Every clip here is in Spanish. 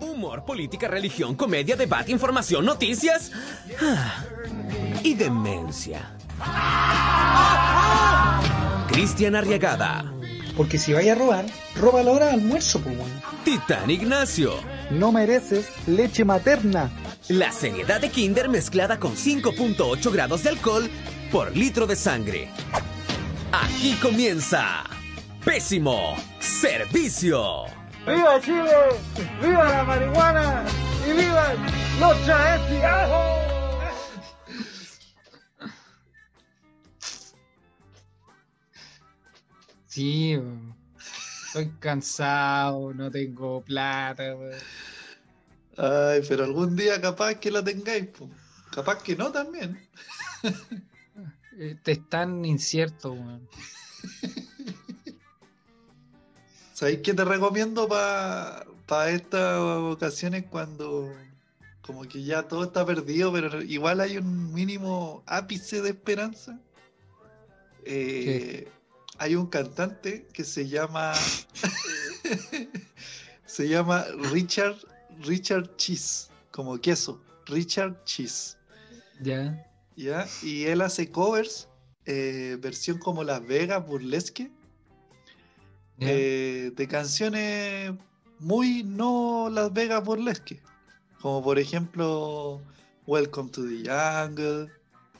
Humor, política, religión, comedia, debate, información, noticias ah, y demencia. Cristian Arriagada, Porque si vaya a robar, roba la hora de almuerzo, pues, weón. Titán Ignacio. No mereces leche materna. La seriedad de Kinder mezclada con 5.8 grados de alcohol por litro de sangre. Aquí comienza Pésimo Servicio. ¡Viva Chile! ¡Viva la marihuana! ¡Y viva los travestis! Sí, weón. estoy cansado, no tengo plata. weón. Ay, pero algún día capaz que la tengáis, po. capaz que no también. Este es tan incierto, weón. ¿Sabéis qué te recomiendo para estas ocasiones cuando como que ya todo está perdido, pero igual hay un mínimo ápice de esperanza? Eh, hay un cantante que se llama se llama Richard Richard Cheese, como queso, Richard Cheese. Ya. ¿ya? Y él hace covers, eh, versión como Las Vegas, burlesque, eh, de canciones muy no Las Vegas burlesque. Como por ejemplo, Welcome to the Jungle,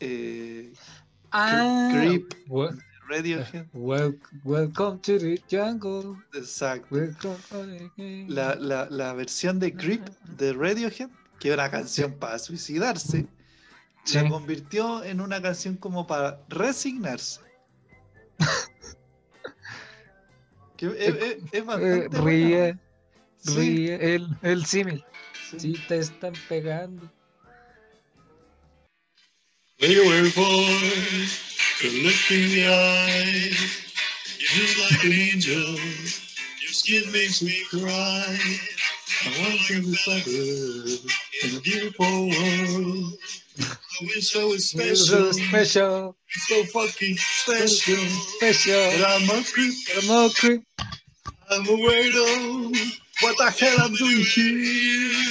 eh, ah, Creep, Radiohead. wel- welcome to the jungle. Exacto. Welcome- La, la- la versión de Creep de Radiohead, que es una canción para suicidarse, Sí. la convirtió en una canción como para resignarse. Que es, es- es Eh, bastante buena. ríe, Sí, ríe, el, el símil. sí. Sí, te están pegando. Anywhere boy, good look in the eye. You're just like an angel. Your skin makes me cry. I want to be better in a beautiful world. I wish I was special, So special, so fucking special. special. But I'm a creep, Pero no creep. I'm a weirdo. What the hell I'm doing here?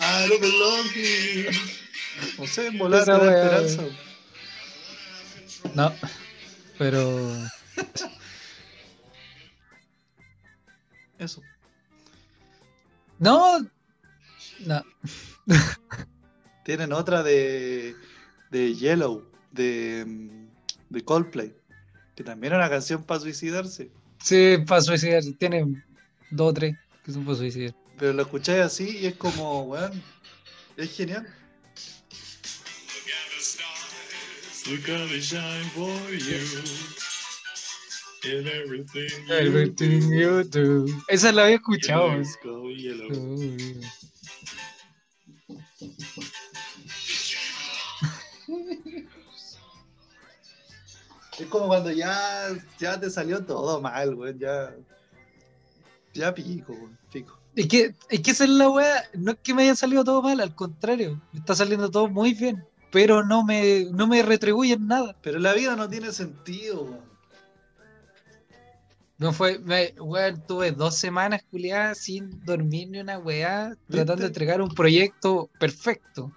I don't belong here. No sé, volar Esa wea- esperanza. No, pero Eso. no, no. Tienen otra de, de Yellow, de, mm, de Coldplay, que también es una canción para suicidarse. Sí, para suicidar. Tiene dos o tres que son para suicidar. Pero lo escucháis así y es como, weón, es genial. Look how they shine for you. In everything you Everything you do. Esa la había escuchado. Go yellow. Es como cuando ya, ya te salió todo mal, weón, ya. Ya pico, weón, pico. Es que, es que esa es la wea, no es que me haya salido todo mal, al contrario, me está saliendo todo muy bien, pero no me, no me retribuyen nada. Pero la vida no tiene sentido, weón. No fue, me, weón, tuve dos semanas culiadas sin dormir ni una weá, tratando de entregar un proyecto perfecto.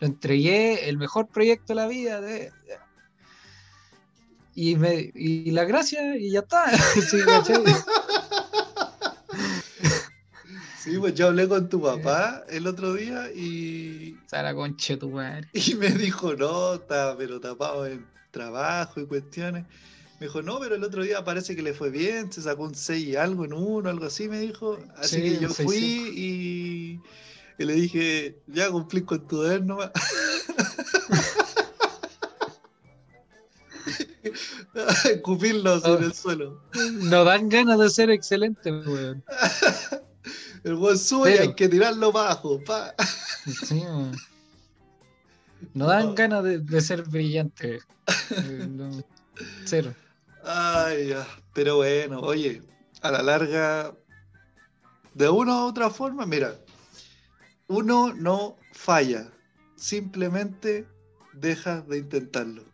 Lo entregué, el mejor proyecto de la vida. de- y, me, y la gracia, y ya está. Sí. Sí, pues yo hablé con tu papá el otro día y, concha de tu madre. y me dijo, no, está pero tapado en trabajo y cuestiones. Me dijo, no, pero el otro día parece que le fue bien, se sacó un 6 y algo en uno, algo así, me dijo. Así Sí, que yo fui 6-5. y, y le dije, ya cumplí con tu deber nomás. Escupirlo sobre Oh. el suelo. No dan ganas de ser excelente, weón. El buen sube y hay que tirarlo bajo. Pa. Sí, weón. No dan ganas de, de ser brillante. Eh, no, Cero. Ay, ya. Pero bueno, oye, a la larga, de una u otra forma, mira, uno no falla, simplemente deja de intentarlo.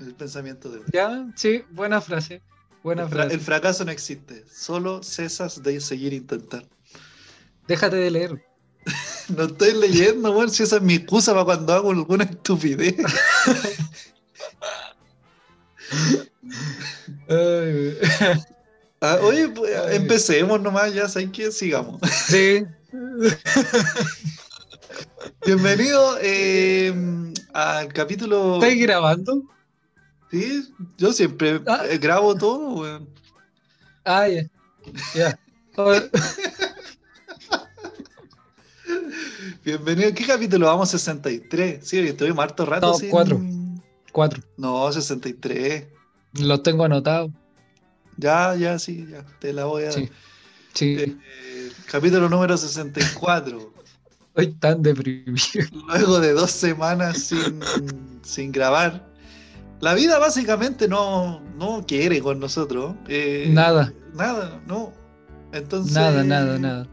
El pensamiento de. Ya, sí, buena frase. Buena El, fra- frase. el fracaso no existe, solo cesas de seguir intentando. Déjate de leer. No estoy leyendo, weón, si esa es mi excusa para cuando hago alguna estupidez. Ah, oye, pues, empecemos nomás, ya saben que sigamos. sí. Bienvenido eh, al capítulo. ¿Estás grabando? Sí, yo siempre Ah. eh, grabo todo, weón. Ah, ya. Oh, Bienvenido. ¿Qué capítulo vamos? 63. Sí, estuvimos harto rato No, sin- cuatro. Cuatro. No, 63. Los tengo anotados. Ya, ya, sí, ya. Te la voy a dar. Sí. Sí. Eh, capítulo número 64. Estoy tan deprimido. Luego de dos semanas sin, sin grabar. La vida básicamente no, no quiere con nosotros. eh, Nada. Nada, no. Entonces. Nada, nada, nada.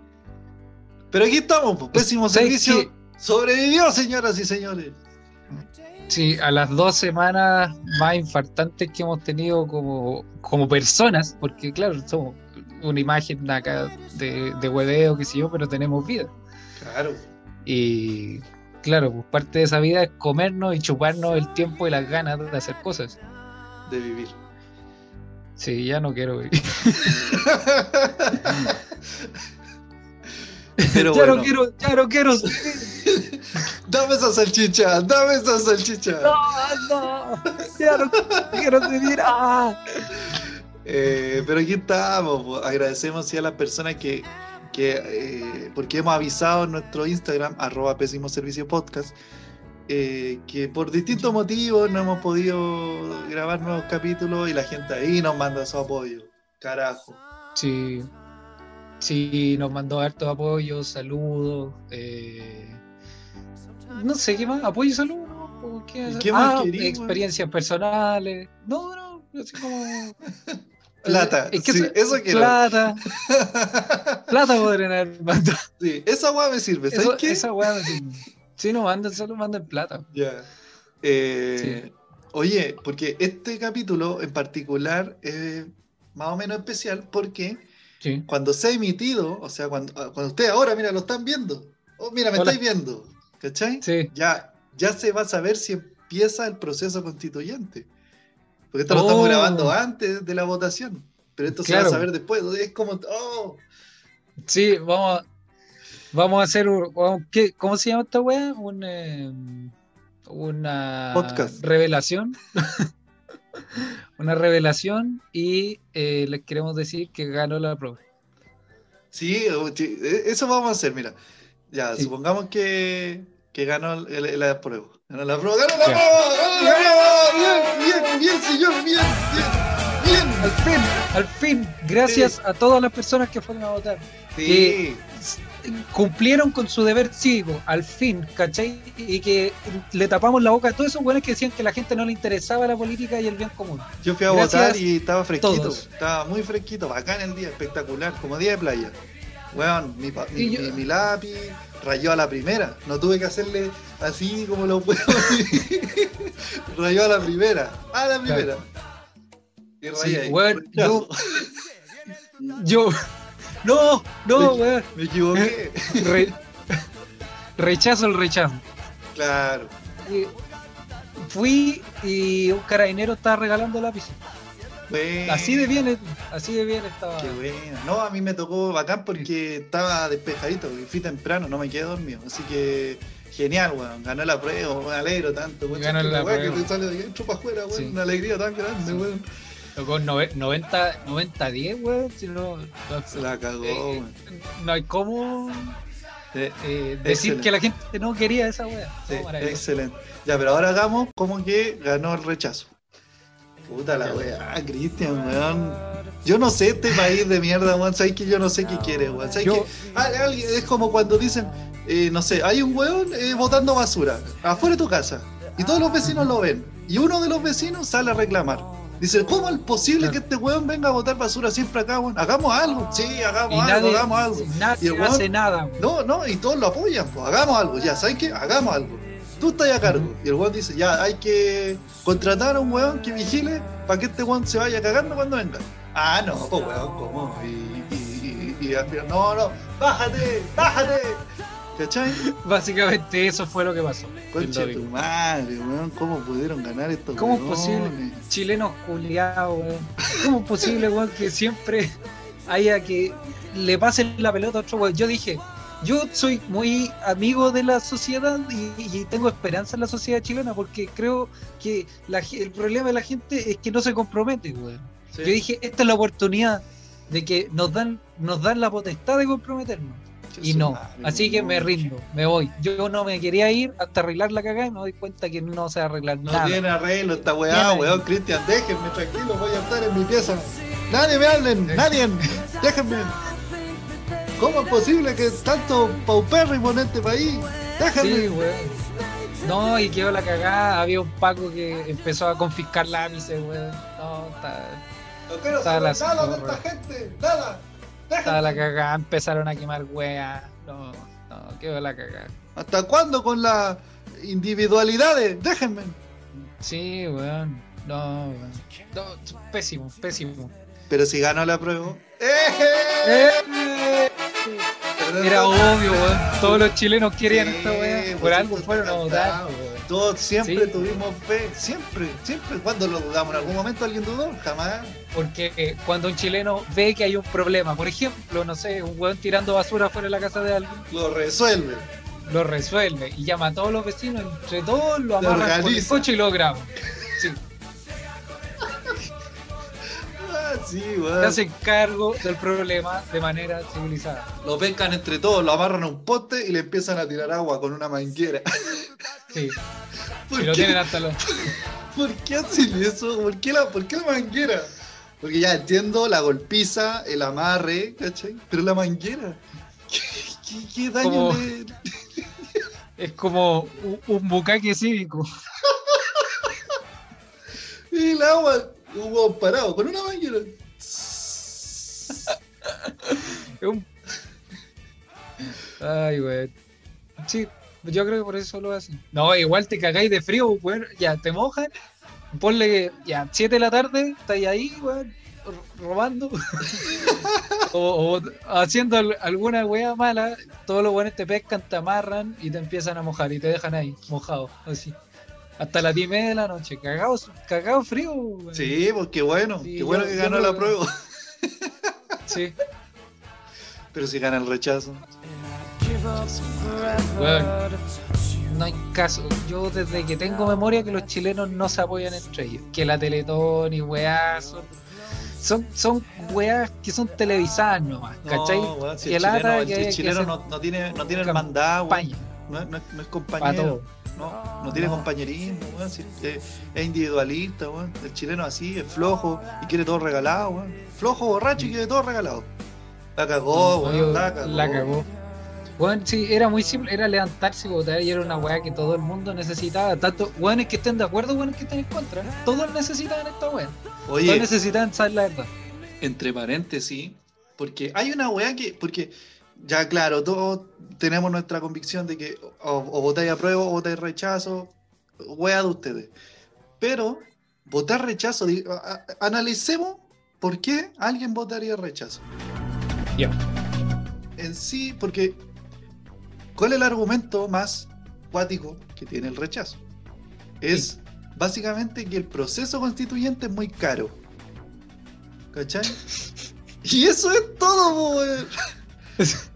Pero aquí estamos, pues, pésimo ¿Sabes servicio. Sobrevivió, señoras y señores. Sí, a las dos semanas más infartantes que hemos tenido como, como personas, porque claro, somos una imagen acá de, de hueveo, qué sé yo, pero tenemos vida. Claro. Y claro, pues parte de esa vida es comernos y chuparnos el tiempo y las ganas de hacer cosas. De vivir. Sí, ya no quiero vivir. Pero ya bueno, no quiero, ya no quiero. dame esa salchicha, dame esa salchicha. No, no, ya no quiero vivir. Ah. Eh, pero aquí estamos, po. agradecemos sí, a las personas que, que eh, porque hemos avisado en nuestro Instagram, arroba pésimo servicio podcast, eh, que por distintos motivos no hemos podido grabar nuevos capítulos y la gente ahí nos manda su apoyo. Carajo. Sí, sí, nos mandó hartos apoyos, saludos. eh, no sé qué más, apoyo y saludos. ¿no? ¿O ¿Qué, ¿Y qué más Ah, querí, experiencias personales. No, no, así como. Plata, Es que sí, eso- eso quiero. Plata, plata podrían haber mandado. Sí, esa weá me sirve, ¿sabes Eso- qué? Esa weá, sí. Sí, no mandan, solo mandan plata. Ya. Eh, Oye, porque este capítulo en particular es más o menos especial porque Sí. cuando se ha emitido, o sea, cuando, ah, cuando ustedes ahora, mira, lo están viendo. Oh, mira, me Hola. estáis viendo. ¿Cachai? Sí. Ya, ya se va a saber si empieza el proceso constituyente. Porque esto lo estamos Oh. grabando antes de la votación. Pero esto se va Claro. a saber después. Es como, oh, Sí, vamos a, vamos a hacer un, vamos- ¿qué- ¿cómo se llama esta weá? Un, eh, una Podcast. revelación. una revelación y eh, les queremos decir que ganó la prueba. Sí, e- eso vamos a hacer, mira. Ya, Sí. supongamos que, que ganó la prueba. Ganó la prueba, ganó la prueba, ganó la. Bien, bien, bien, señor, bien, bien, bien. Al fin, al fin, gracias a todas las personas que fueron a votar. Sí, Cumplieron con su deber cívico, al fin, ¿cachai? Y que le tapamos la boca a todos esos buenos que decían que a la gente no le interesaba la política y el bien común. yo fui a Gracias votar y estaba fresquito. todos. Estaba muy fresquito, bacán el día, espectacular, como día de playa. Weón, mi, mi- mi lápiz rayó a la primera. No tuve que hacerle así como los huevos. rayó a la primera. A la primera. Y Sí, rayé ahí. weón, Rechazo. Yo. No, no, weón. Me equivoqué. Re- rechazo el rechazo. claro. Y fui y un carabinero estaba regalando lápices. Bueno, Así de bien, así de bien estaba. Qué bueno. No, a mí me tocó bacán porque estaba despejadito, porque fui temprano, no me quedé dormido. Así que genial, weón. Ganó la prueba, me alegro tanto, weón. Ganó la weón, prueba. que te sale de dentro para afuera, weón. Sí. Una alegría tan grande, Sí. weón. Con nove- 90, 90 10, weón. Si no, Se la cagó, eh, weón. no hay cómo Eh, eh, decir que la gente no quería esa weá. sí, excelente. Ya, pero ahora hagamos como que ganó el rechazo. Puta la weá, Cristian, weón. Yo no sé este país de mierda, weón. Sabes que yo no sé qué quiere, weón. ¿Sabes Yo- que alguien- es como cuando dicen, eh, no sé, hay un weón eh, botando basura afuera de tu casa y todos los vecinos lo ven y uno de los vecinos sale a reclamar. Dice, ¿cómo es posible Claro. que este weón venga a botar basura siempre acá, weón? Hagamos algo. Sí, hagamos Y algo, nadie, hagamos algo. nadie Y el weón- hace nada. weón. No, no, y todos lo apoyan, pues hagamos algo, ya, ¿sabes qué? Hagamos algo. Tú estás a cargo. Y el weón dice, ya, hay que contratar a un weón que vigile para que este weón se vaya cagando cuando venga. Ah, no, pues weón, ¿cómo? Y, y, y, y al final, no, no, bájate, bájate. ¿Cachai? Básicamente eso fue lo que pasó. Concha tu madre, weón, ¿cómo pudieron ganar estos ¿Cómo es posible? Chilenos culiados, weón. ¿Cómo es posible, weón, que siempre haya que le pasen la pelota a otro weón? Yo dije, yo soy muy amigo de la sociedad y, y tengo esperanza en la sociedad chilena porque creo que la el problema de la gente es que no se compromete. Sí. Yo dije, esta es la oportunidad de que nos dan, nos dan la potestad de comprometernos. Y su no, madre, así que me rindo, me voy. Yo no me quería ir hasta arreglar la cagada y me doy cuenta que no se va a arreglar No nada. tiene arreglo esta weá, weón, Cristian, déjenme tranquilo, voy a estar en mi pieza. Nadie me hablen, nadie, déjenme. ¿Cómo es posible que tanto paupérrimo en este país? Déjenme. Sí, weón. No, y quedó la cagada. Había un Paco que empezó a confiscar lápices, weón. No, está- no quiero saber nada de esta gente, nada. Déjenme. estaba la cagada. Empezaron a quemar weas. No, no, quedó la cagada. ¿Hasta cuándo con las individualidades? Déjenme. Sí, weón. No, weón. No, pésimo, pésimo. Pero si ganó la prueba. Eh, Era obvio, weón. Todos los chilenos querían Sí, esta wea. pues Por algo fueron a votar. Todos siempre Sí. tuvimos fe, siempre, siempre. ¿Cuándo lo dudamos? ¿En algún momento alguien dudó? Jamás. Porque eh, cuando un chileno ve que hay un problema, por ejemplo, no sé, un weón tirando basura fuera de la casa de alguien, Lo resuelve. lo resuelve y llama a todos los vecinos, entre todos lo amarran con el coche y lo graban. Sí, se hacen cargo del problema de manera civilizada. Lo pescan entre todos, lo amarran a un poste y le empiezan a tirar agua con una manguera. Sí, ¿Por, y lo qué, tienen hasta los. por qué hacen eso? ¿Por qué, la, ¿Por qué la manguera? Porque ya entiendo la golpiza, el amarre, ¿cachai? Pero la manguera. ¿Qué, qué- qué daño Como- le.? Es como un, un bucaque cívico. Y el agua, hueón parado con una un- Ay, weón. Sí, yo creo que por eso lo hacen. No, igual te cagáis de frío, weón. Ya, te mojan. Ponle que ya, 7 de la tarde, estáis ahí, weón, ro- robando. o, haciendo al- alguna wea mala. Todos los weones te pescan, te amarran y te empiezan a mojar y te dejan ahí, mojado, así. Hasta las 10 y media de la noche, cagado, cagado frío, weón. Sí, pues qué bueno, Sí, qué bueno yo- que ganó la prueba. Sí. Pero si gana el rechazo. Weón, no hay caso. Yo desde que tengo memoria que los chilenos no se apoyan entre ellos. Que la Teletón y weá son, son, son weas que son televisadas nomás, ¿cachai? No, si Que el chileno, el que chileno no, no tiene, no tiene hermandad, weón. No, es- no no es Para compañero. No, no tiene compañerismo, weón, si- es individualista, weón. El chileno así, es flojo y quiere todo regalado, weón. Flojo, borracho y quiere todo regalado. La cagó, weón, la cagó. la cagó. Bueno, sí, era muy simple, era levantarse y votar y era una weá que todo el mundo necesitaba. Tanto weones que estén de acuerdo, weones que estén en contra. Todos necesitaban esta weá. Todos necesitaban saber la verdad. entre paréntesis, porque hay una weá que, porque ya claro, todos tenemos nuestra convicción de que o, o votáis apruebo o votáis rechazo, weá de ustedes. Pero votar rechazo, di- a- a- analicemos por qué alguien votaría rechazo. Ya. En sí, porque ¿cuál es el argumento más cuático que tiene el rechazo? Es básicamente que el proceso constituyente es muy caro. ¿Cachai? Y eso es todo, weón.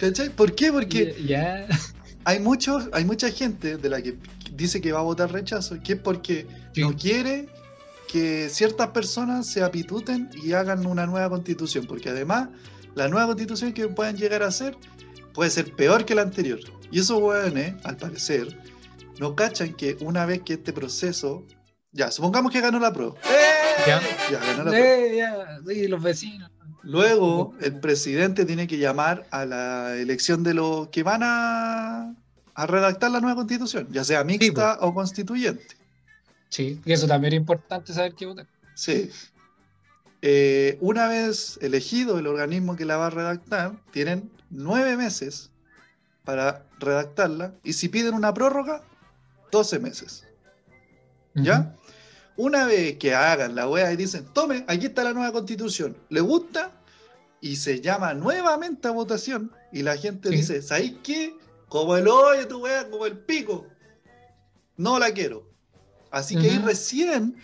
¿Cachai? ¿Por qué? Porque Ya. hay muchos, hay mucha gente de la que dice que va a votar rechazo, que es porque Sí. no quiere que ciertas personas se apituten y hagan una nueva constitución, porque además la nueva constitución que puedan llegar a hacer puede ser peor que la anterior. Y esos hueones, al parecer, no cachan que una vez que este proceso, ya, supongamos que ganó la prueba. Ya. Ya, ganó la. Eh, ya, sí, los vecinos. Luego, el presidente tiene que llamar a la elección de los que van a, a redactar la nueva constitución, ya sea mixta o constituyente. Sí, y eso también es importante saber qué votar. Sí. Eh, una vez elegido el organismo que la va a redactar, tienen nueve meses para redactarla y si piden una prórroga, 12 meses. ¿Ya? Una vez que hagan la wea y dicen, tome, aquí está la nueva constitución, ¿le gusta? Y se llama nuevamente a votación y la gente Sí. dice, ¿sabéis qué? Como el hoyo tu wea, como el pico. No la quiero. Así que ahí recién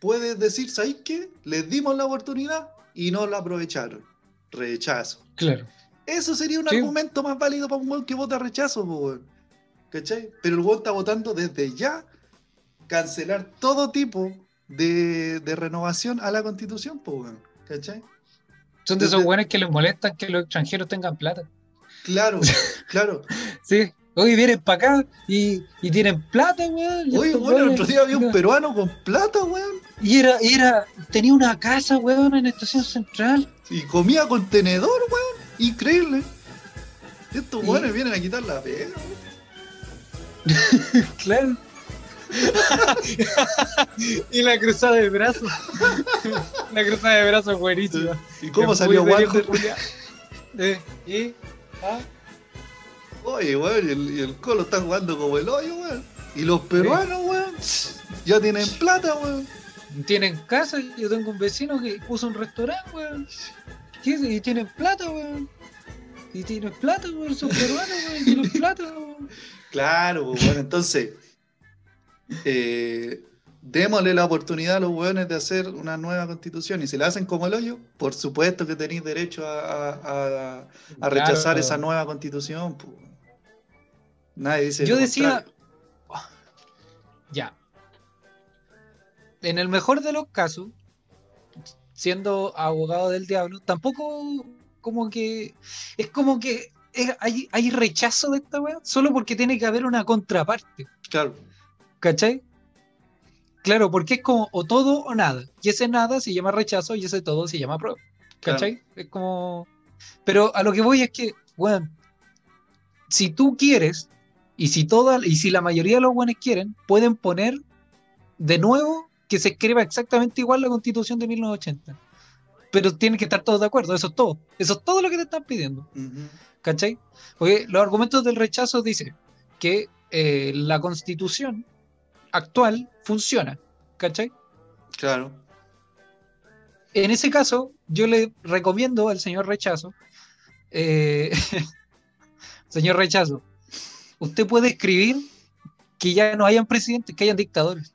puedes decir, ¿sabéis qué? Les dimos la oportunidad y no la aprovecharon. Rechazo. Claro. Eso sería un Sí. argumento más válido para un weón que vota rechazo, weón. ¿Cachai? Pero el weón está votando desde ya cancelar todo tipo de, de renovación a la constitución, weón. ¿Cachai? Son de esos buenos que les molestan que los extranjeros tengan plata. Claro, claro. Sí. Oye, vienen para acá y, y tienen plata, weón. Oye, bueno, el otro día había un peruano con plata, weón. Y era, era, tenía una casa, weón, en Estación Central. Y comía con tenedor, weón. Increíble. Estos Y- weones vienen a quitar la pega, weón. Claro. Y la cruzada de brazos. la cruzada de brazos buenísima. ¿Y cómo salió culiao. Eh, ¿Y? ¿Ah? Oye, weón, y el, Colo está jugando como el hoyo, weón. Y los peruanos, weón, ya tienen plata, weón. Tienen casa, yo tengo un vecino que puso un restaurante, weón. Y tienen plata, weón. Y tienen plata, weón. Son peruanos, weón. y Tienen plata, weón. Claro, pues, bueno, entonces, eh, démosle la oportunidad a los weones de hacer una nueva constitución. Y si la hacen como el hoyo, por supuesto que tenéis derecho a, a- a- a rechazar Claro. esa nueva constitución. pues. Nadie dice. Yo decía-. Ya. En el mejor de los casos, siendo abogado del diablo, tampoco como que. Es como que es- hay, hay rechazo de esta weá solo porque tiene que haber una contraparte. Claro, ¿Cachai? Claro, porque es como o todo o nada. Y ese nada se llama rechazo y ese todo se llama prueba. ¿Cachai? Es como. Pero a lo que voy es que, weón, si tú quieres, y si toda, y si la mayoría de los buenos quieren, pueden poner de nuevo que se escriba exactamente igual la constitución de 1980. Pero tienen que estar todos de acuerdo, eso es todo. Eso es todo lo que te están pidiendo. Ujú. ¿Cachai? Porque los argumentos del rechazo dicen que eh, la constitución actual funciona. ¿Cachai? claro. En ese caso, yo le recomiendo al señor Rechazo, eh, señor Rechazo, usted puede escribir que ya no hayan presidentes, que hayan dictadores.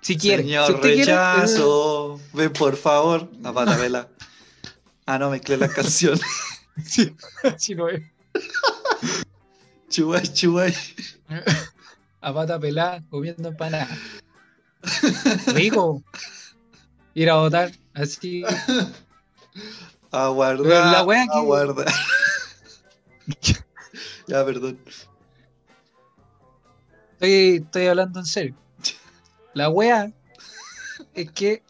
Si quiere. Señor Si usted quiere, eh, rechazo, ven por favor. A pata vela. Ah, no, mezclé las canciones. sí, si no es. Chuay, chuay. A pata pelada, comiendo empanadas. Rico. Ir a votar así. Aguardar. La wea que- Aguardar. ya, perdón. Estoy, estoy hablando en serio. La wea es que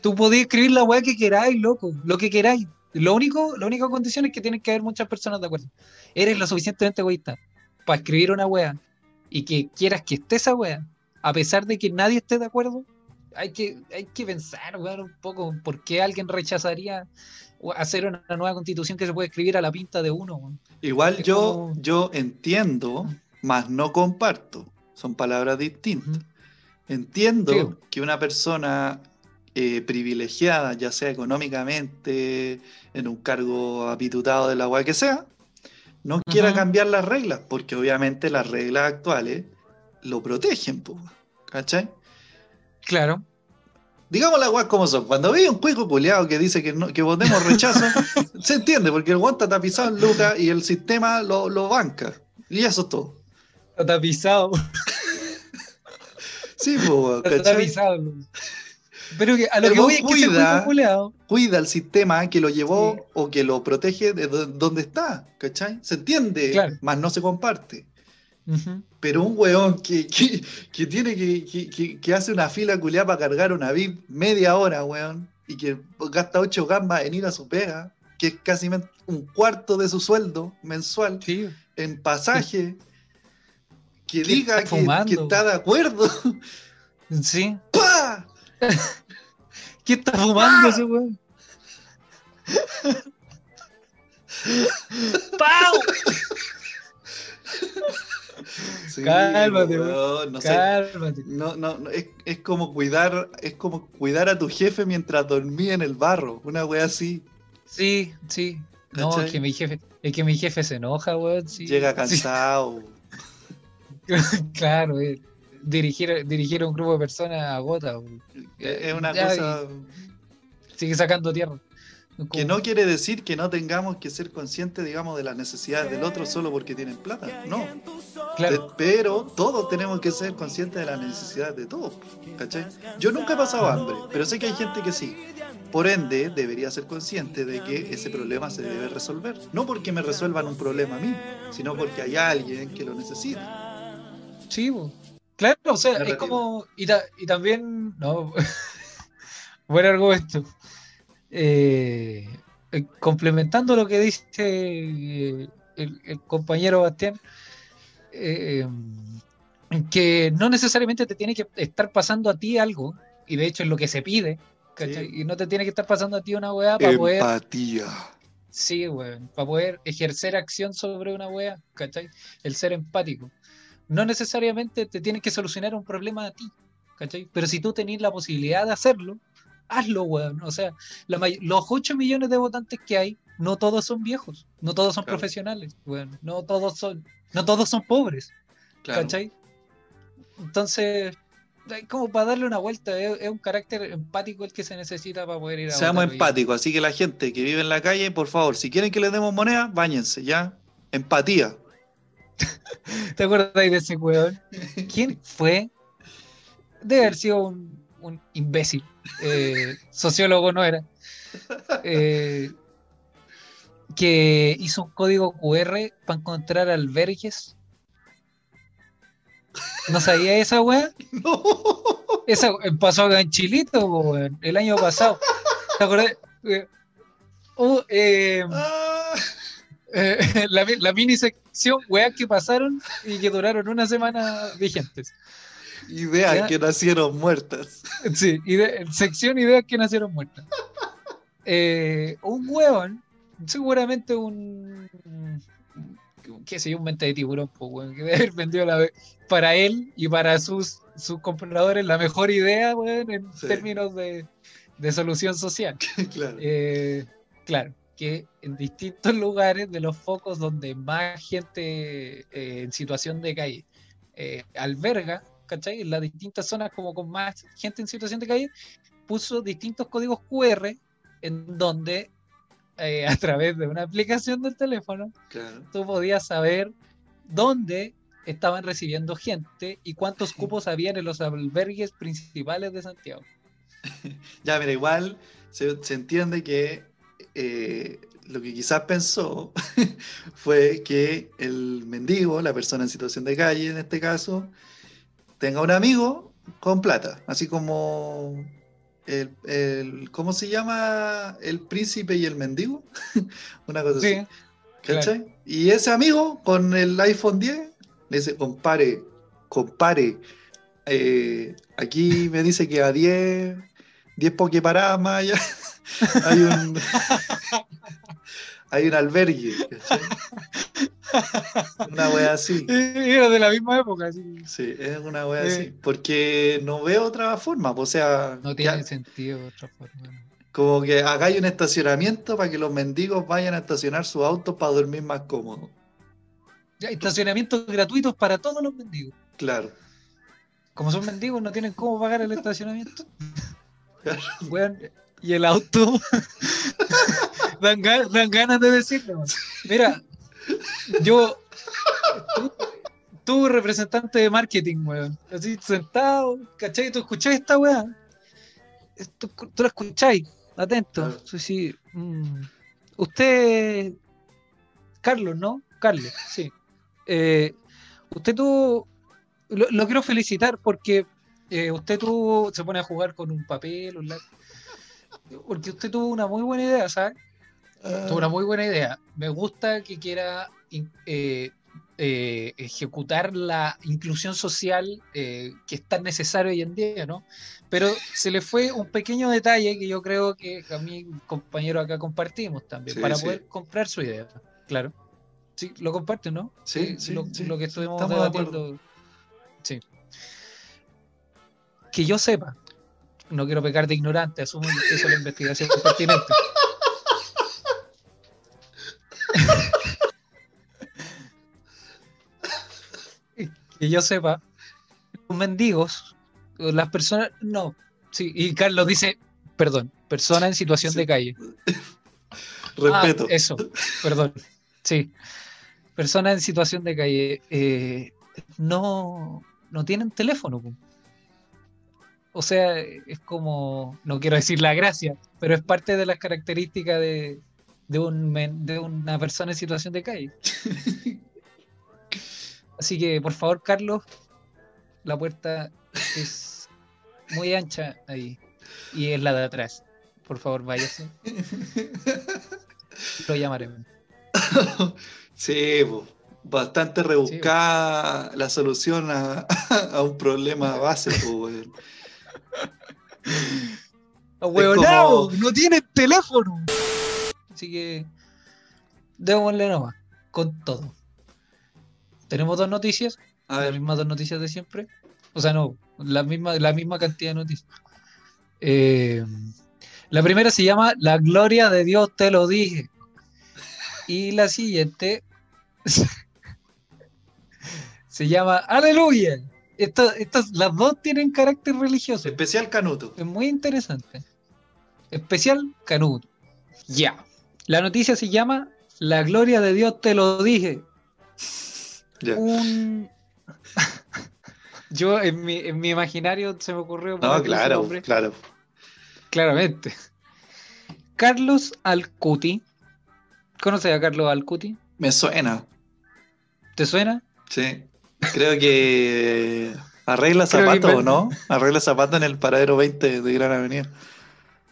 tú podés escribir la wea que queráis, loco, lo que queráis. Lo único, la única condición es que tienen que haber muchas personas de acuerdo. Eres lo suficientemente egoísta para escribir una wea y que quieras que esté esa wea, a pesar de que nadie esté de acuerdo. Hay que, hay que pensar, un poco por qué alguien rechazaría hacer una nueva constitución que se puede escribir a la pinta de uno. Igual Es yo, como- yo entiendo, más no comparto. Son palabras distintas. Entiendo Sí. que una persona eh, privilegiada, ya sea económicamente, en un cargo apitutado de la agua que sea, no quiera cambiar las reglas, porque obviamente las reglas actuales lo protegen, ¿cachai? Claro. Digamos las weas como son. Cuando veis un cuico culeado que dice que, no, que votemos rechazo, se entiende, porque el guante está tapizado en lucas y el sistema lo, lo banca. Y eso es todo. Está tapizado. Sí, po, Está ¿cachai? tapizado. Pero que a lo El que voy es que cuida. culeado, Cuida el sistema que lo llevó Sí. o que lo protege de do- donde está, ¿cachai? Se entiende, Claro. más no se comparte. Pero un weón que, que, que tiene que, que, que- que hace una fila culeada para cargar una VIP media hora, weón, y que gasta ocho gambas en ir a su pega, que es casi un cuarto de su sueldo mensual Sí. en pasaje, que ¿Qué diga está que, que está de acuerdo. Sí. ¡Pah! ¿Qué está fumando ese weón? ¡Pau! Sí, Cálmate, weón, no sé. Cálmate. No, no, no, es, es como cuidar, es como cuidar a tu jefe mientras dormía en el barro, una wea así. Sí, sí. No, es que mi jefe, es que mi jefe se enoja, weón. Sí. Llega Sí, cansado. claro, eh, dirigir, dirigir a un grupo de personas agota. weón. Es una Ya, cosa Sigue sacando tierra. que no quiere decir que no tengamos que ser conscientes, digamos, de las necesidades del otro solo porque tienen plata. No. Claro. De- pero todos tenemos que ser conscientes de las necesidades de todos. ¿Cachai? Yo nunca he pasado hambre, pero sé que hay gente que sí. Por ende, debería ser consciente de que ese problema se debe resolver. No porque me resuelvan un problema a mí, sino porque hay alguien que lo necesita. Sí. Claro, o sea, es como. Y, ta- y también. No. Buen argumento. Eh, eh, complementando lo que dice eh, el, el compañero Bastián, eh, que no necesariamente te tiene que estar pasando a ti algo, y de hecho es lo que se pide, ¿cachai? Sí. Y no te tiene que estar pasando a ti una weá para poder. Empatía. Sí, weón, para poder ejercer acción sobre una wea, ¿cachai? El ser empático. No necesariamente te tiene que solucionar un problema a ti, ¿cachai? Pero si tú tenés la posibilidad de hacerlo, hazlo, weón. O sea, la los 8 millones de votantes que hay, no todos son viejos, no todos son Claro. profesionales, weón. No todos son, no todos son pobres, Claro. ¿cachai? Entonces, como para darle una vuelta, es, es un carácter empático el que se necesita para poder ir a Seamos empáticos, así que la gente que vive en la calle, por favor, si quieren que les demos moneda, báñense, ¿ya? Empatía. ¿Te acuerdas de ese weón? ¿Quién fue? Debe haber sido un, un imbécil. Eh, sociólogo no era. Eh, que hizo un código QR para encontrar albergues. ¿No sabía esa weá? No. Esa pasó acá en Chilito, weón, el año pasado. ¿Te acordás? Eh, eh, Ah, eh, la, mi- la mini sección, weas que pasaron y que duraron una semana vigentes. ideas Ya. que nacieron muertas. Sí, ide- sección ideas que nacieron muertas. Eh, un hueón, seguramente un, qué sé yo, un mente de tiburón, pues, weón, que debe haber vendido la, para él y para sus, sus compradores la mejor idea, weón, en Sí. términos de, de solución social. claro. Eh, claro, que en distintos lugares de los focos donde más gente eh, en situación de calle eh, alberga, ¿cachai? En las distintas zonas como con más gente en situación de calle, puso distintos códigos QR en donde eh, a través de una aplicación del teléfono claro. tú podías saber dónde estaban recibiendo gente y cuántos cupos habían en los albergues principales de Santiago. Ya, mira, igual se, se entiende que eh, lo que quizás pensó fue que el mendigo, la persona en situación de calle en este caso, tenga un amigo con plata, así como el, el- ¿cómo se llama? El príncipe y el mendigo, una cosa Sí, así. ¿Cachai? Y ese amigo con el iPhone 10 le dice, compare, compare, eh, aquí me dice que a 10, 10 pokeparadas más allá hay un, hay un albergue, ¿cachai? Una wea así. Era de la misma época. así. Sí, es una wea Eh. así. Porque no veo otra forma, pues, o sea, No ya- tiene sentido otra forma. como que acá hay un estacionamiento para que los mendigos vayan a estacionar sus autos para dormir más cómodo. Ya, estacionamientos gratuitos para todos los mendigos. Claro. Como son mendigos, no tienen cómo pagar el estacionamiento. Weón, y el auto. dan, dan ganas de decirlo. Mira, yo. Tú, tú, representante de marketing, weón. Así sentado, ¿cachai? Tú escuchás esta weá. Esto- Tú la escucháis, atento. Sí, sí, mm. Usted. Carlos, ¿no? Carlos, sí. Eh, usted tuvo. Lo, lo quiero felicitar porque eh, usted tuvo. Se pone a jugar con un papel, un lápiz. Porque usted tuvo una muy buena idea, ¿sabes? Tuvo una muy buena idea. Me gusta que quiera eh, eh, ejecutar la inclusión social eh, que es tan necesario hoy en día, ¿no? Pero se le fue un pequeño detalle que yo creo que a mi compañero acá compartimos también, Sí, para sí. poder comprar su idea, claro. Sí, lo comparten, ¿no? Sí, sí, lo, que estuvimos estamos de debatiendo. Sí. Que yo sepa, no quiero pecar de ignorante, asumo que hizo la investigación pertinente. que yo sepa, los mendigos, las personas, no, sí, y Carlos dice, perdón, persona en situación Sí. de calle. Respeto. Ah, eso, perdón. Sí. Personas en situación de calle eh, no, no tienen teléfono. O sea, es como, no quiero decir la gracia, pero es parte de las características de, de, un, de una persona en situación de calle. Así que, por favor, Carlos, la puerta es muy ancha ahí y es la de atrás. Por favor, váyase. Lo llamaremos. Sí, bastante rebuscada la solución a, a un problema base, po, weón. ¡Ahueonao! como- ¡No tienen teléfono! Así que démosle nomás, con todo. Tenemos dos noticias, A las mismas dos noticias de siempre. O sea, no, la misma, la misma cantidad de noticias. Eh, la primera se llama La gloria de Dios te lo dije. Y la siguiente se llama Aleluya. Esto- estas, las dos tienen carácter religioso. especial Canuto. Es muy interesante. Especial Canuto. Ya. La noticia se llama La gloria de Dios te lo dije. Ya. Un. Yo en mi, en mi imaginario se me ocurrió. No, claro, claro. Claramente. Carlos Alcuti. ¿Conoces a Carlos Alcuti? Me suena, ¿Te suena? sí. Creo que arregla Creo que ¿no? Arregla zapatos en el paradero 20 de Gran Avenida.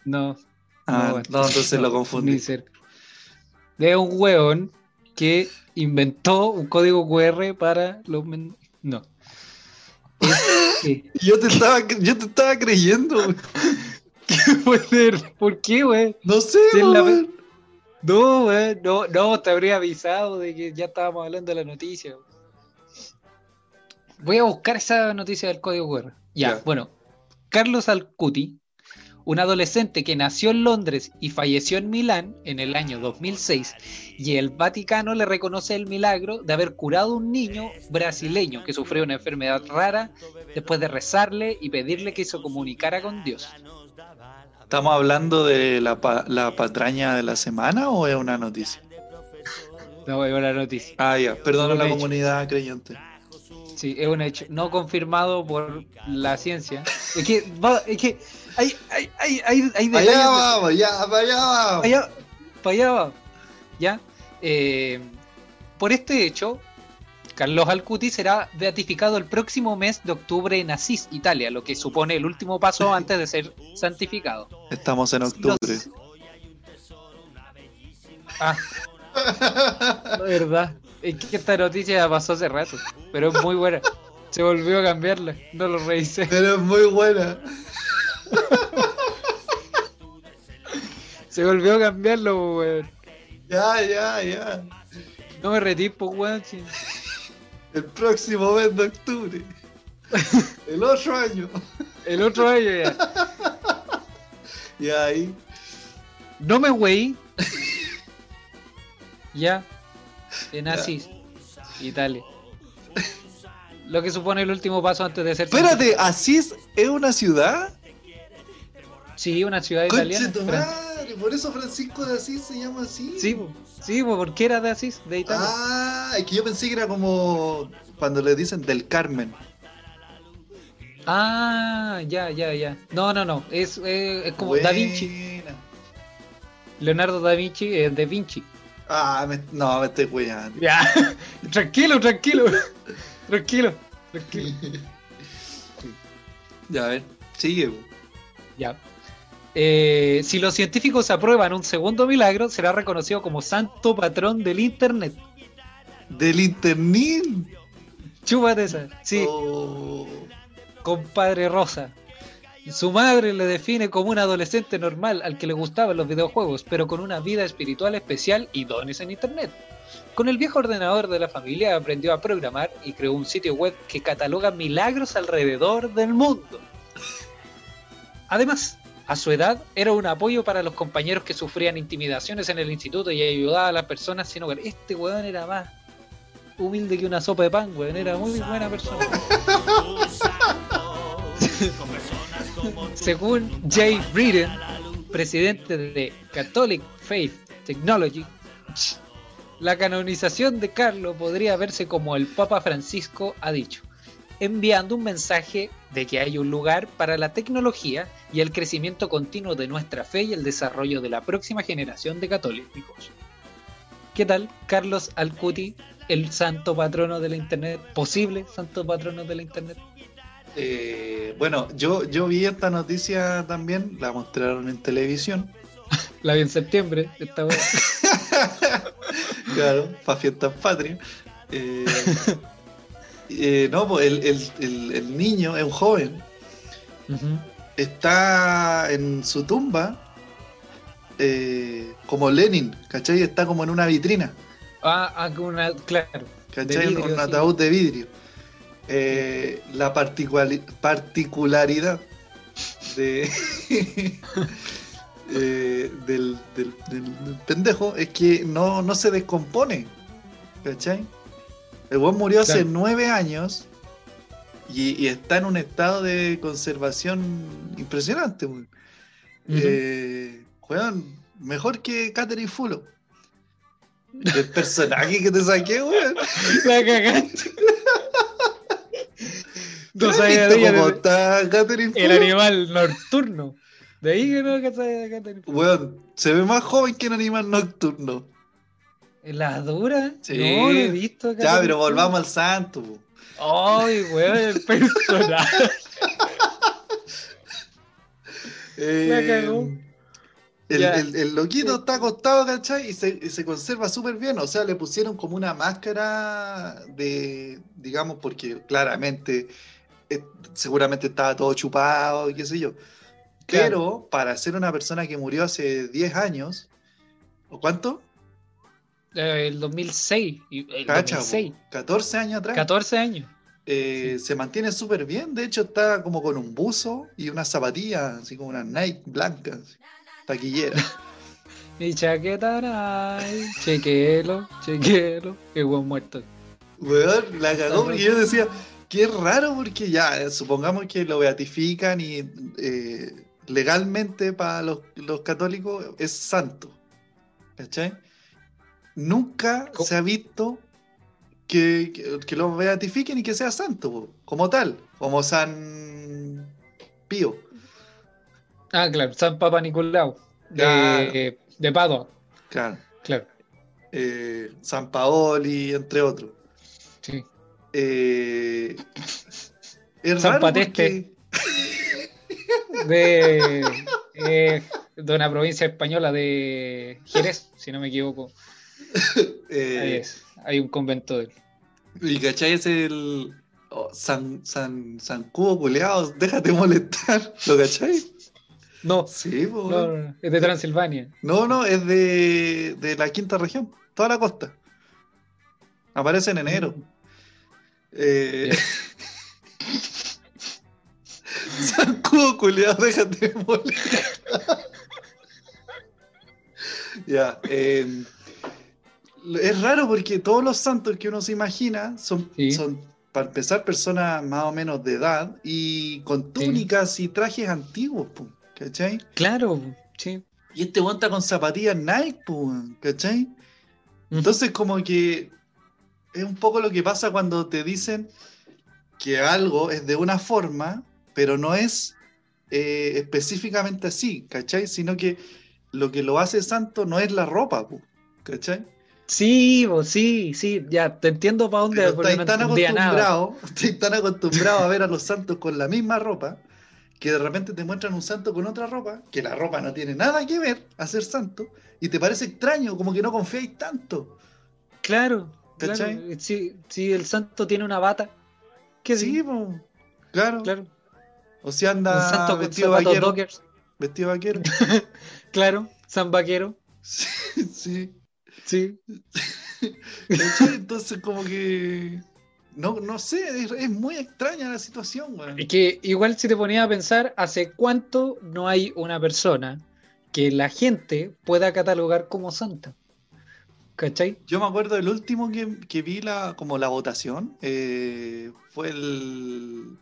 No. Ah, bueno. no, entonces lo Ni confundí. cerca. Es un hueón inventó un código QR para los men- No. Que- Yo te estaba, yo te estaba creyendo. güey. puede ser? ¿Por qué, güey? No sé, güey. No, güey, no, no, te habría avisado de que ya estábamos hablando de la noticia. güey. Voy a buscar esa noticia del código QR. Ya, bueno. Carlos Alcuti, un adolescente que nació en Londres y falleció en Milán en el año 2006, y el Vaticano le reconoce el milagro de haber curado a un niño brasileño que sufrió una enfermedad rara después de rezarle y pedirle que se comunicara con Dios. ¿Estamos hablando de la, pa- la patraña de la semana o es una noticia? No, es una noticia. Ah, ya, perdón a Un la comunidad creyente. Sí, es un hecho no confirmado por la ciencia. Es que, va- es que hay, hay, hay, hay, hay detalles Allá de- vamos, ya, para allá vamos. allá, para allá va. ¿Ya? Eh, por este hecho, Carlos Alcuti será beatificado el próximo mes de octubre en Asís, Italia, lo que supone el último paso antes de ser santificado. Estamos en Los- octubre. Ah, la verdad. Es que esta noticia ya pasó hace rato, pero es muy buena. Se volvió a cambiarla, no lo revisé. Pero es muy buena. Se volvió a cambiarlo, weón. Ya, ya, ya. No me retí, pues, weón. El próximo mes de octubre. El otro año. El otro año ya. Y ahí. No me wey. Ya. En Asís, Italia. Lo que supone el último paso antes de ser. Espérate, ¿Asís es una ciudad? Sí, una ciudad Conche italiana. tu Fran- madre, por eso Francisco de Asís se llama así. Sí, po. sí, po, porque era de Asís, de Italia. Ah, es que yo pensé que era como cuando le dicen del Carmen. Ah, ya, ya, ya. No, no, no. Es, eh, es como Da Vinci. Leonardo da Vinci es de Vinci. Ah, me- no, me estoy weyando. Ya. tranquilo, tranquilo. Tranquilo, tranquilo. Ya, a ver, sigue. Ya. Eh, si los científicos aprueban un segundo milagro, será reconocido como santo patrón del internet. Del internet. Chúpate esa. Sí, Oh. compadre Rosa. Su madre le define como un adolescente normal al que le gustaban los videojuegos, pero con una vida espiritual especial y dones en internet. Con el viejo ordenador de la familia aprendió a programar y creó un sitio web que cataloga milagros alrededor del mundo. Además, a su edad era un apoyo para los compañeros que sufrían intimidaciones en el instituto y ayudaba a las personas sin hogar. Este weón era más humilde que una sopa de pan, weón. Era muy buena persona. Según Jay Breeden, presidente de Catholic Faith Technology, la canonización de Carlos podría verse como el Papa Francisco ha dicho, enviando un mensaje de que hay un lugar para la tecnología y el crecimiento continuo de nuestra fe y el desarrollo de la próxima generación de católicos. ¿Qué tal, Carlos Alcuti, el santo patrono de la Internet? ¿Posible santo patrono de la Internet? Eh, bueno, yo, yo vi esta noticia también, la mostraron en televisión. La vi en septiembre, esta vez. claro, para fiestas patrias. Eh, eh, no, pues el, el- el- el niño es un joven, está en su tumba eh, como Lenin, ¿cachai? Está como en una vitrina, Ah, ah, una, claro. ¿cachai? vidrio, un sí. ataúd de vidrio. Eh, la particulari- particularidad de, eh, del, del- del- del pendejo es que no, no se descompone, ¿cachai? El buen murió hace nueve años y, y está en un estado de conservación impresionante. Ujú. Eh, weón, mejor que Catherine Fullo. El personaje que te saqué, weón. La cagaste. ¿Tú No sabía de cómo está Catherine El animal nocturno. De ahí que no tenés- Weón, se ve más joven que un animal nocturno. ¿La dura? Sí. No, lo he visto. Ya, pero volvamos al santo. po. Ay, weón, el personaje. Eh, cagó. El, Ya. el- el loquito está acostado, ¿cachai? Y se, y se conserva súper bien. O sea, le pusieron como una máscara de, digamos, porque claramente, eh, seguramente estaba todo chupado y qué sé yo. Pero para ser una persona que murió hace 10 años, ¿o cuánto? Eh, el 2006. y- El Cacha, 2006. po, 14 años atrás. 14 años. Eh, Se mantiene súper bien. De hecho, está como con un buzo y unas zapatillas, así como unas Nike blancas, taquilleras. Mi chaqueta, ay, chequelo, chequelo. Qué buen muerto. Weón, la cagó porque yo decía, qué raro porque ya, eh, supongamos que lo beatifican y eh, legalmente para los, los católicos es santo. ¿Cachai? Nunca ¿Cómo? se ha visto que, que, que lo beatifiquen y que sea santo, como tal, como San Pío. Ah, claro, San Papa Nicolau. De, de Padua, Claro. claro. Eh, San Paoli, entre otros. Eh, es San raro Pateste. porque- De, eh, de una provincia española de Jerez, si no me equivoco. eh, Ahí es. Hay un convento de él. Y cachai es el oh, San, San, San Cubo culeado, déjate molestar. ¿Lo cachai? No, Sí, no, es de Transilvania. no, no, es de, de la quinta región, toda la costa. Aparece en enero. Eh, San Cubo culeado, déjate molestar. ya, eh, es raro porque todos los santos que uno se imagina son, Sí. son, para empezar, personas más o menos de edad y con túnicas y trajes antiguos, po, ¿cachai? Claro, sí. Y este está con zapatillas Nike, weón, ¿cachai? Entonces, como que es un poco lo que pasa cuando te dicen que algo es de una forma, pero no es eh, específicamente así, ¿cachai? Sino que lo que lo hace santo no es la ropa, ¿cachai? Sí, vos, sí, sí, ya te entiendo para dónde, no tan acostumbrado, estáis tan acostumbrado a ver a los santos con la misma ropa, que de repente te muestran un santo con otra ropa, que la ropa no tiene nada que ver a ser santo, y te parece extraño, como que no confiáis tanto. Claro, claro. Si, si el santo tiene una bata, ¿qué Sí, po, claro. Claro. O si Un anda santo vestido vaquero. Vestido vaquero. claro. San Vaquero, Sí, sí. sí. Entonces, como que. No, no sé, es, es muy extraña la situación, weón. Es que igual si te ponías a pensar, ¿hace cuánto no hay una persona que la gente pueda catalogar como santa? ¿Cachai? Yo me acuerdo del último que, que vi la, como la votación, eh, fue el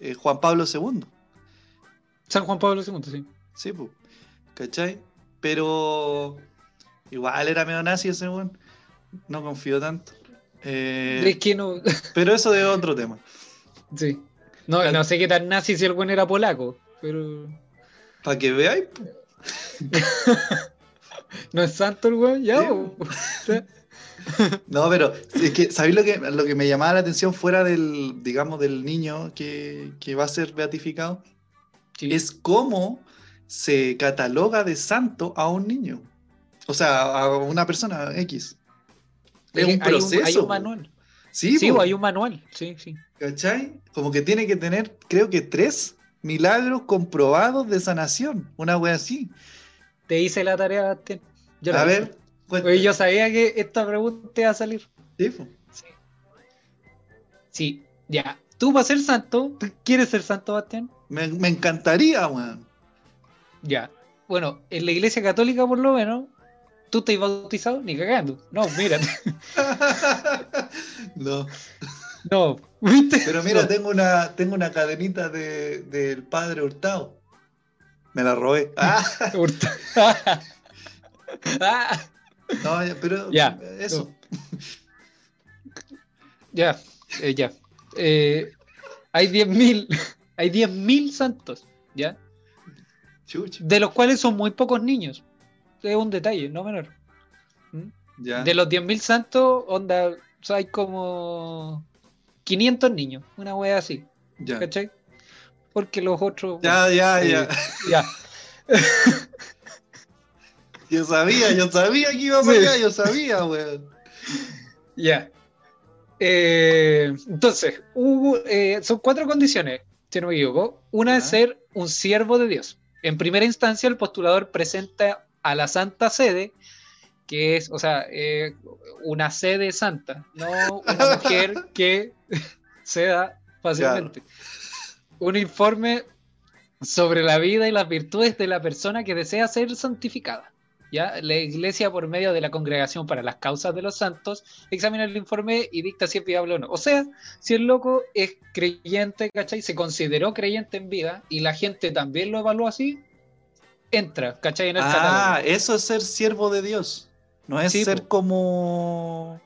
eh, Juan Pablo II. San Juan Pablo II, sí. Sí, pues. ¿Cachai? Pero igual era medio nazi ese weón. No confío tanto. Eh, Es que no. pero eso de otro tema. sí. No, no sé qué tan nazi si el buen era polaco, pero. Para que veáis. ¿No es santo el weón? Ya, Sí, No, pero es que, ¿sabéis lo que, lo que me llamaba la atención fuera del, digamos, del niño que, que va a ser beatificado? Sí. Es cómo se cataloga de santo a un niño. O sea, a una persona X. Es un hay proceso. hay un manual. Sí, Sí, hay un manual. Sí, sí. ¿cachai? Como que tiene que tener, creo que tres milagros comprobados de sanación. Una wea así. Te hice la tarea, Bastián. Yo la a hice. ver. Oye, yo sabía que esta pregunta iba a salir. Sí, po. Sí, ya. Tú para ser santo, ¿tú quieres ser santo, Bastián? me, me encantaría, weón. Ya. Bueno, en la iglesia católica, por lo menos, tú te has bautizado ni cagando. No, mírate. no. No, ¿viste? Pero mira, No. tengo una, tengo una cadenita de, del padre Hurtado. Me la robé. Ah, Ah, no, ya, pero Ya. eso. ya, eh, ya. Eh, hay 10.000, hay 10.000 santos, ¿ya? Chucha. De los cuales son muy pocos niños. Es un detalle, no menor. Ya. De los 10.000 santos, onda, o sea, hay como 500 niños, una wea así, ya. ¿cachai? Porque los otros... ya, ya, eh, ya. ya. Yo sabía, yo sabía que iba Sí. allá, yo sabía, weón. Ya. Eh, entonces, hubo, eh, son cuatro condiciones, si no me equivoco. Una es Ya. ser un siervo de Dios. En primera instancia, el postulador presenta a la Santa Sede, que es, o sea, eh, una sede santa, no una mujer que se da fácilmente. Un informe sobre la vida y las virtudes de la persona que desea ser santificada. ¿ya? La iglesia, por medio de la congregación para las causas de los santos, examina el informe y dicta si es viable o no. O sea, si el loco es creyente, ¿cachai? Se consideró creyente en vida y la gente también lo evaluó así, entra, ¿cachai? En el Ah, catálogo. eso es ser siervo de Dios. No es Sí, ser po. como.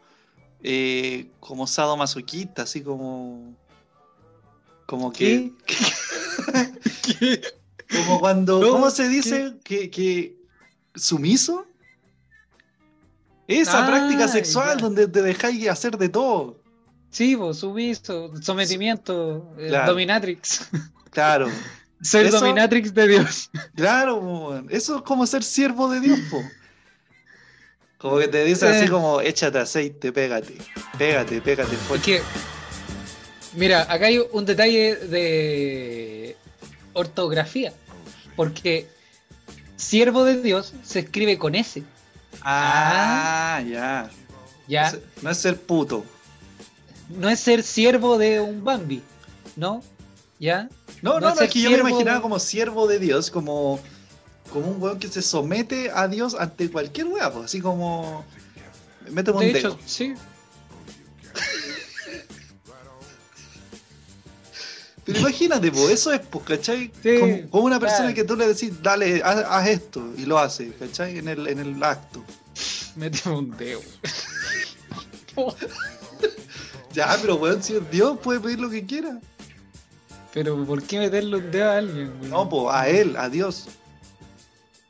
eh, como sadomasoquista, así como. Como que. Como cuando. ¿Cómo se dice? Que, que. Sumiso. Esa Ah, práctica sexual ya. donde te dejáis hacer de todo. Sí, vos, sumiso, sometimiento, eh, Claro. dominatrix. Claro, Ser Eso- dominatrix de Dios. claro, weón. eso es como ser siervo de Dios, po. Como que te dice así Eh. como, échate aceite, pégate, pégate, pégate Es fuerte. Mira, acá hay un detalle de ortografía, porque siervo de Dios se escribe con S, Ah, ya. ¿ya? No es- ser puto. No es ser siervo de un Bambi, ¿no? ¿Ya? No, No no, es que yo me imaginaba como siervo de Dios, como, como un weón que se somete a Dios ante cualquier weá, pues, así como. Méteme un De dedo. hecho, sí. Pero imagínate, pues, eso es, pues, ¿cachai? Sí, como, como una persona claro. que tú le decís, dale, haz, haz esto, y lo hace, ¿cachai? En el, en el acto. Méteme un dedo. Ya, pero weón, si es Dios puede pedir lo que quiera. Pero ¿por qué meterle un dedo a alguien? No, pues, a él, a Dios.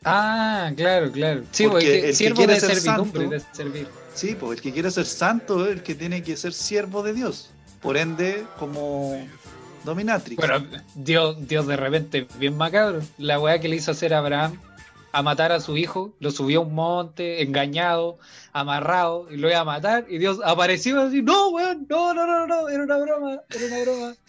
Ah, claro, claro. Sí, Porque el que siervo quiere de ser servidumbre, santo- de servir. Sí, pues el que quiere ser santo es el que tiene que ser siervo de Dios. Por ende, como dominatrix. Bueno, Dios, Dios de repente, bien macabro. La weá que le hizo hacer a Abraham a matar a su hijo, lo subió a un monte, engañado, amarrado, y lo iba a matar, y Dios apareció así, no, weón, no, no, no, no, era una broma, era una broma.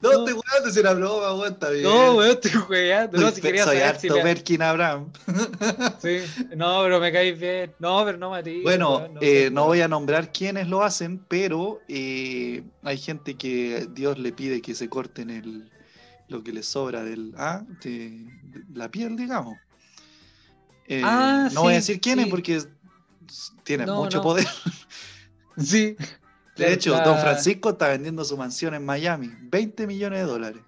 No, No. te weón, si era broma, weón, está bien. No, weón, estoy jugando, no, si quería Soy saber harto si le- Perkin Abraham. Sí, no, pero me caes bien. No, pero no Matías. Bueno, weón, eh, no voy a nombrar quiénes lo hacen, pero eh, hay gente que Dios le pide que se corten el, lo que les sobra del, ah, de, de la piel, digamos. Eh, Ah, no voy a decir quiénes sí. porque tienen No, mucho no. poder. Sí. De hecho, La- Don Francisco está vendiendo su mansión en Miami, 20 millones de dólares.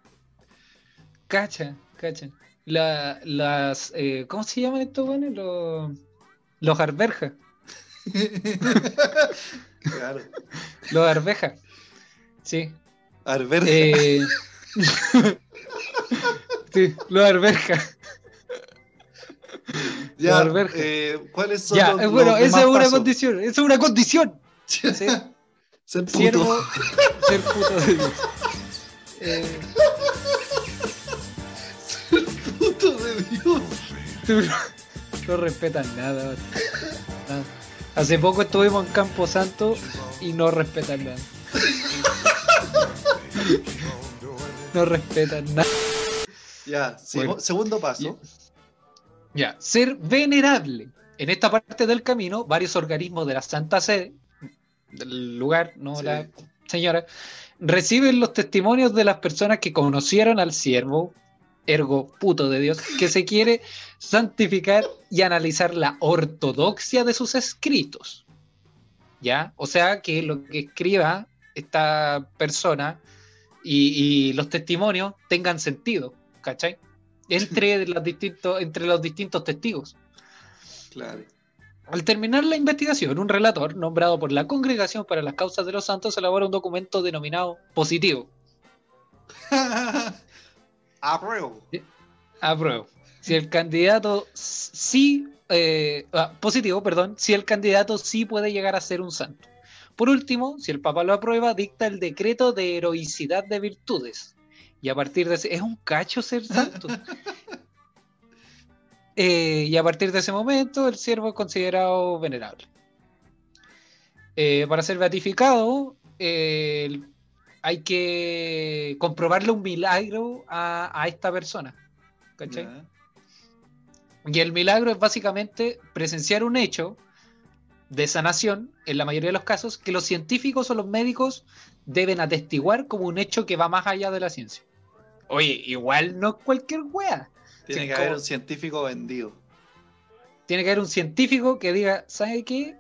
Cacha, cacha. La, las, eh, ¿cómo se llaman estos buenos? Los, los arberjas. claro. Los arvejas. Sí. Arberja. Eh, sí, los arvejas. ya, arberjas. eh, ¿cuáles son Ya, los, eh, bueno, los esa es una pasos? condición. Esa es una condición. Sí. Ser puto. Ser puto de Dios. Eh, Puto de Dios. no, no respetan nada. Nada. Hace poco estuvimos en Campo Santo y no respetan nada. No respetan nada. Ya, Bueno. segundo paso. Ya, ser venerable. En esta parte del camino, varios organismos de la Santa Sede, del lugar, no Sí. la señora, reciben los testimonios de las personas que conocieron al siervo, ergo puto de Dios, que se quiere santificar y analizar la ortodoxia de sus escritos. ¿Ya? O sea, que lo que escriba esta persona y, y los testimonios tengan sentido, ¿cachai? Entre los distintos, entre los distintos testigos. Claro. Al terminar la investigación, un relator nombrado por la Congregación para las Causas de los Santos elabora un documento denominado positivo. Apruebo. Apruebo. Si el candidato sí, eh, ah, positivo, perdón, si el candidato sí puede llegar a ser un santo. Por último, si el Papa lo aprueba, dicta el decreto de heroicidad de virtudes. Y a partir de ese, es un cacho ser santo. Eh, y a partir de ese momento, el siervo es considerado venerable. Eh, para ser beatificado, eh, hay que comprobarle un milagro a, a esta persona. ¿cachai? Y el milagro es básicamente presenciar un hecho de sanación, en la mayoría de los casos, que los científicos o los médicos deben atestiguar como un hecho que va más allá de la ciencia. Oye, igual no cualquier wea. Tiene que haber un científico vendido. Tiene que haber un científico que diga, ¿sabe qué?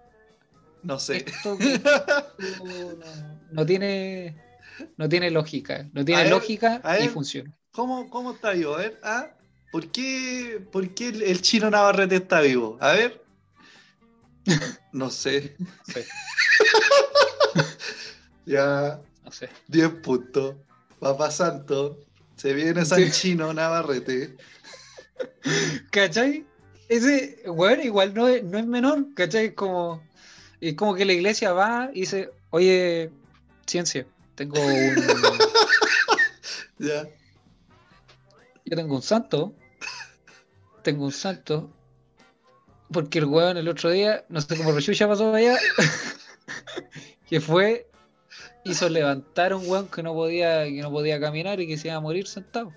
No sé. Esto que no, no tiene, no tiene lógica. No tiene lógica y ver. funciona. ¿Cómo, cómo está vivo? A ver, ¿ah? ¿Por qué, por qué el, el chino Navarrete está vivo? A ver. No sé. Sí. ya, No sé. 10 puntos. Papá Santo. Se viene San Sí. Chino Navarrete. ¿Cachai? Ese, bueno, igual no es, no es menor, ¿cachai? Es como, es como que la iglesia va y dice, oye, ciencia, tengo un, Ya. yo tengo un santo, tengo un santo, porque el weón el otro día, no sé cómo Rechucha pasó allá, que fue, hizo levantar a un weón que no podía, que no podía caminar y que se iba a morir sentado.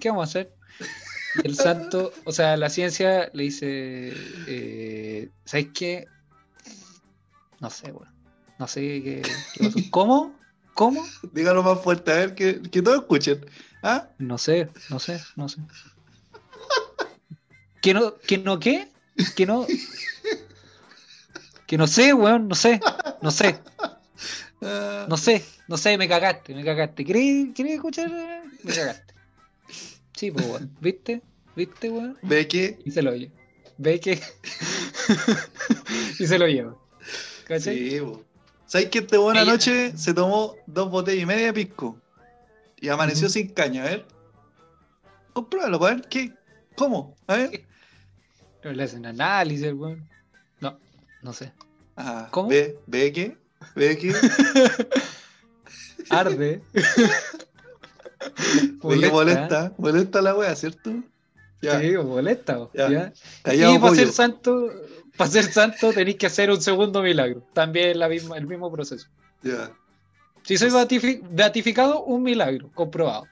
¿Qué vamos a hacer? Y el santo, o sea, la ciencia le dice, eh, ¿sabes qué? No sé, weón. No sé qué, qué pasó. ¿Cómo? ¿Cómo? Dígalo más fuerte, a ver, que, que todos escuchen. ¿Ah? No sé, no sé, no sé. ¿Que no, que no qué? Que no. Que no sé, weón, no sé, no sé, no sé, no sé, me cagaste, me cagaste. ¿Querés, querés escuchar? Me cagaste. Sí, pues, weón, ¿viste? ¿Viste, weón? ¿Ve que? Y se lo oye. Ve que. y se lo lleva. ¿Cachai? Sí, bo. ¿Sabes que este buena Ella- noche se tomó dos botellas y media de pisco? Y amaneció sin caña, a ver. Compruébalo, a ver, ¿qué? ¿Cómo? A ver. Pero le hacen análisis, weón. No, no sé. Ah, ¿Cómo? ¿Ve, ve que? ¿Ve que? Arde. Que molesta, molesta la wea, ¿cierto? Ya, Sí, molesta. Ya. ¿ya? callado y para pollo. ser santo, para ser santo tenéis que hacer un segundo milagro. También la misma, el mismo proceso. Ya, Si soy beatifi- beatificado, un milagro comprobado.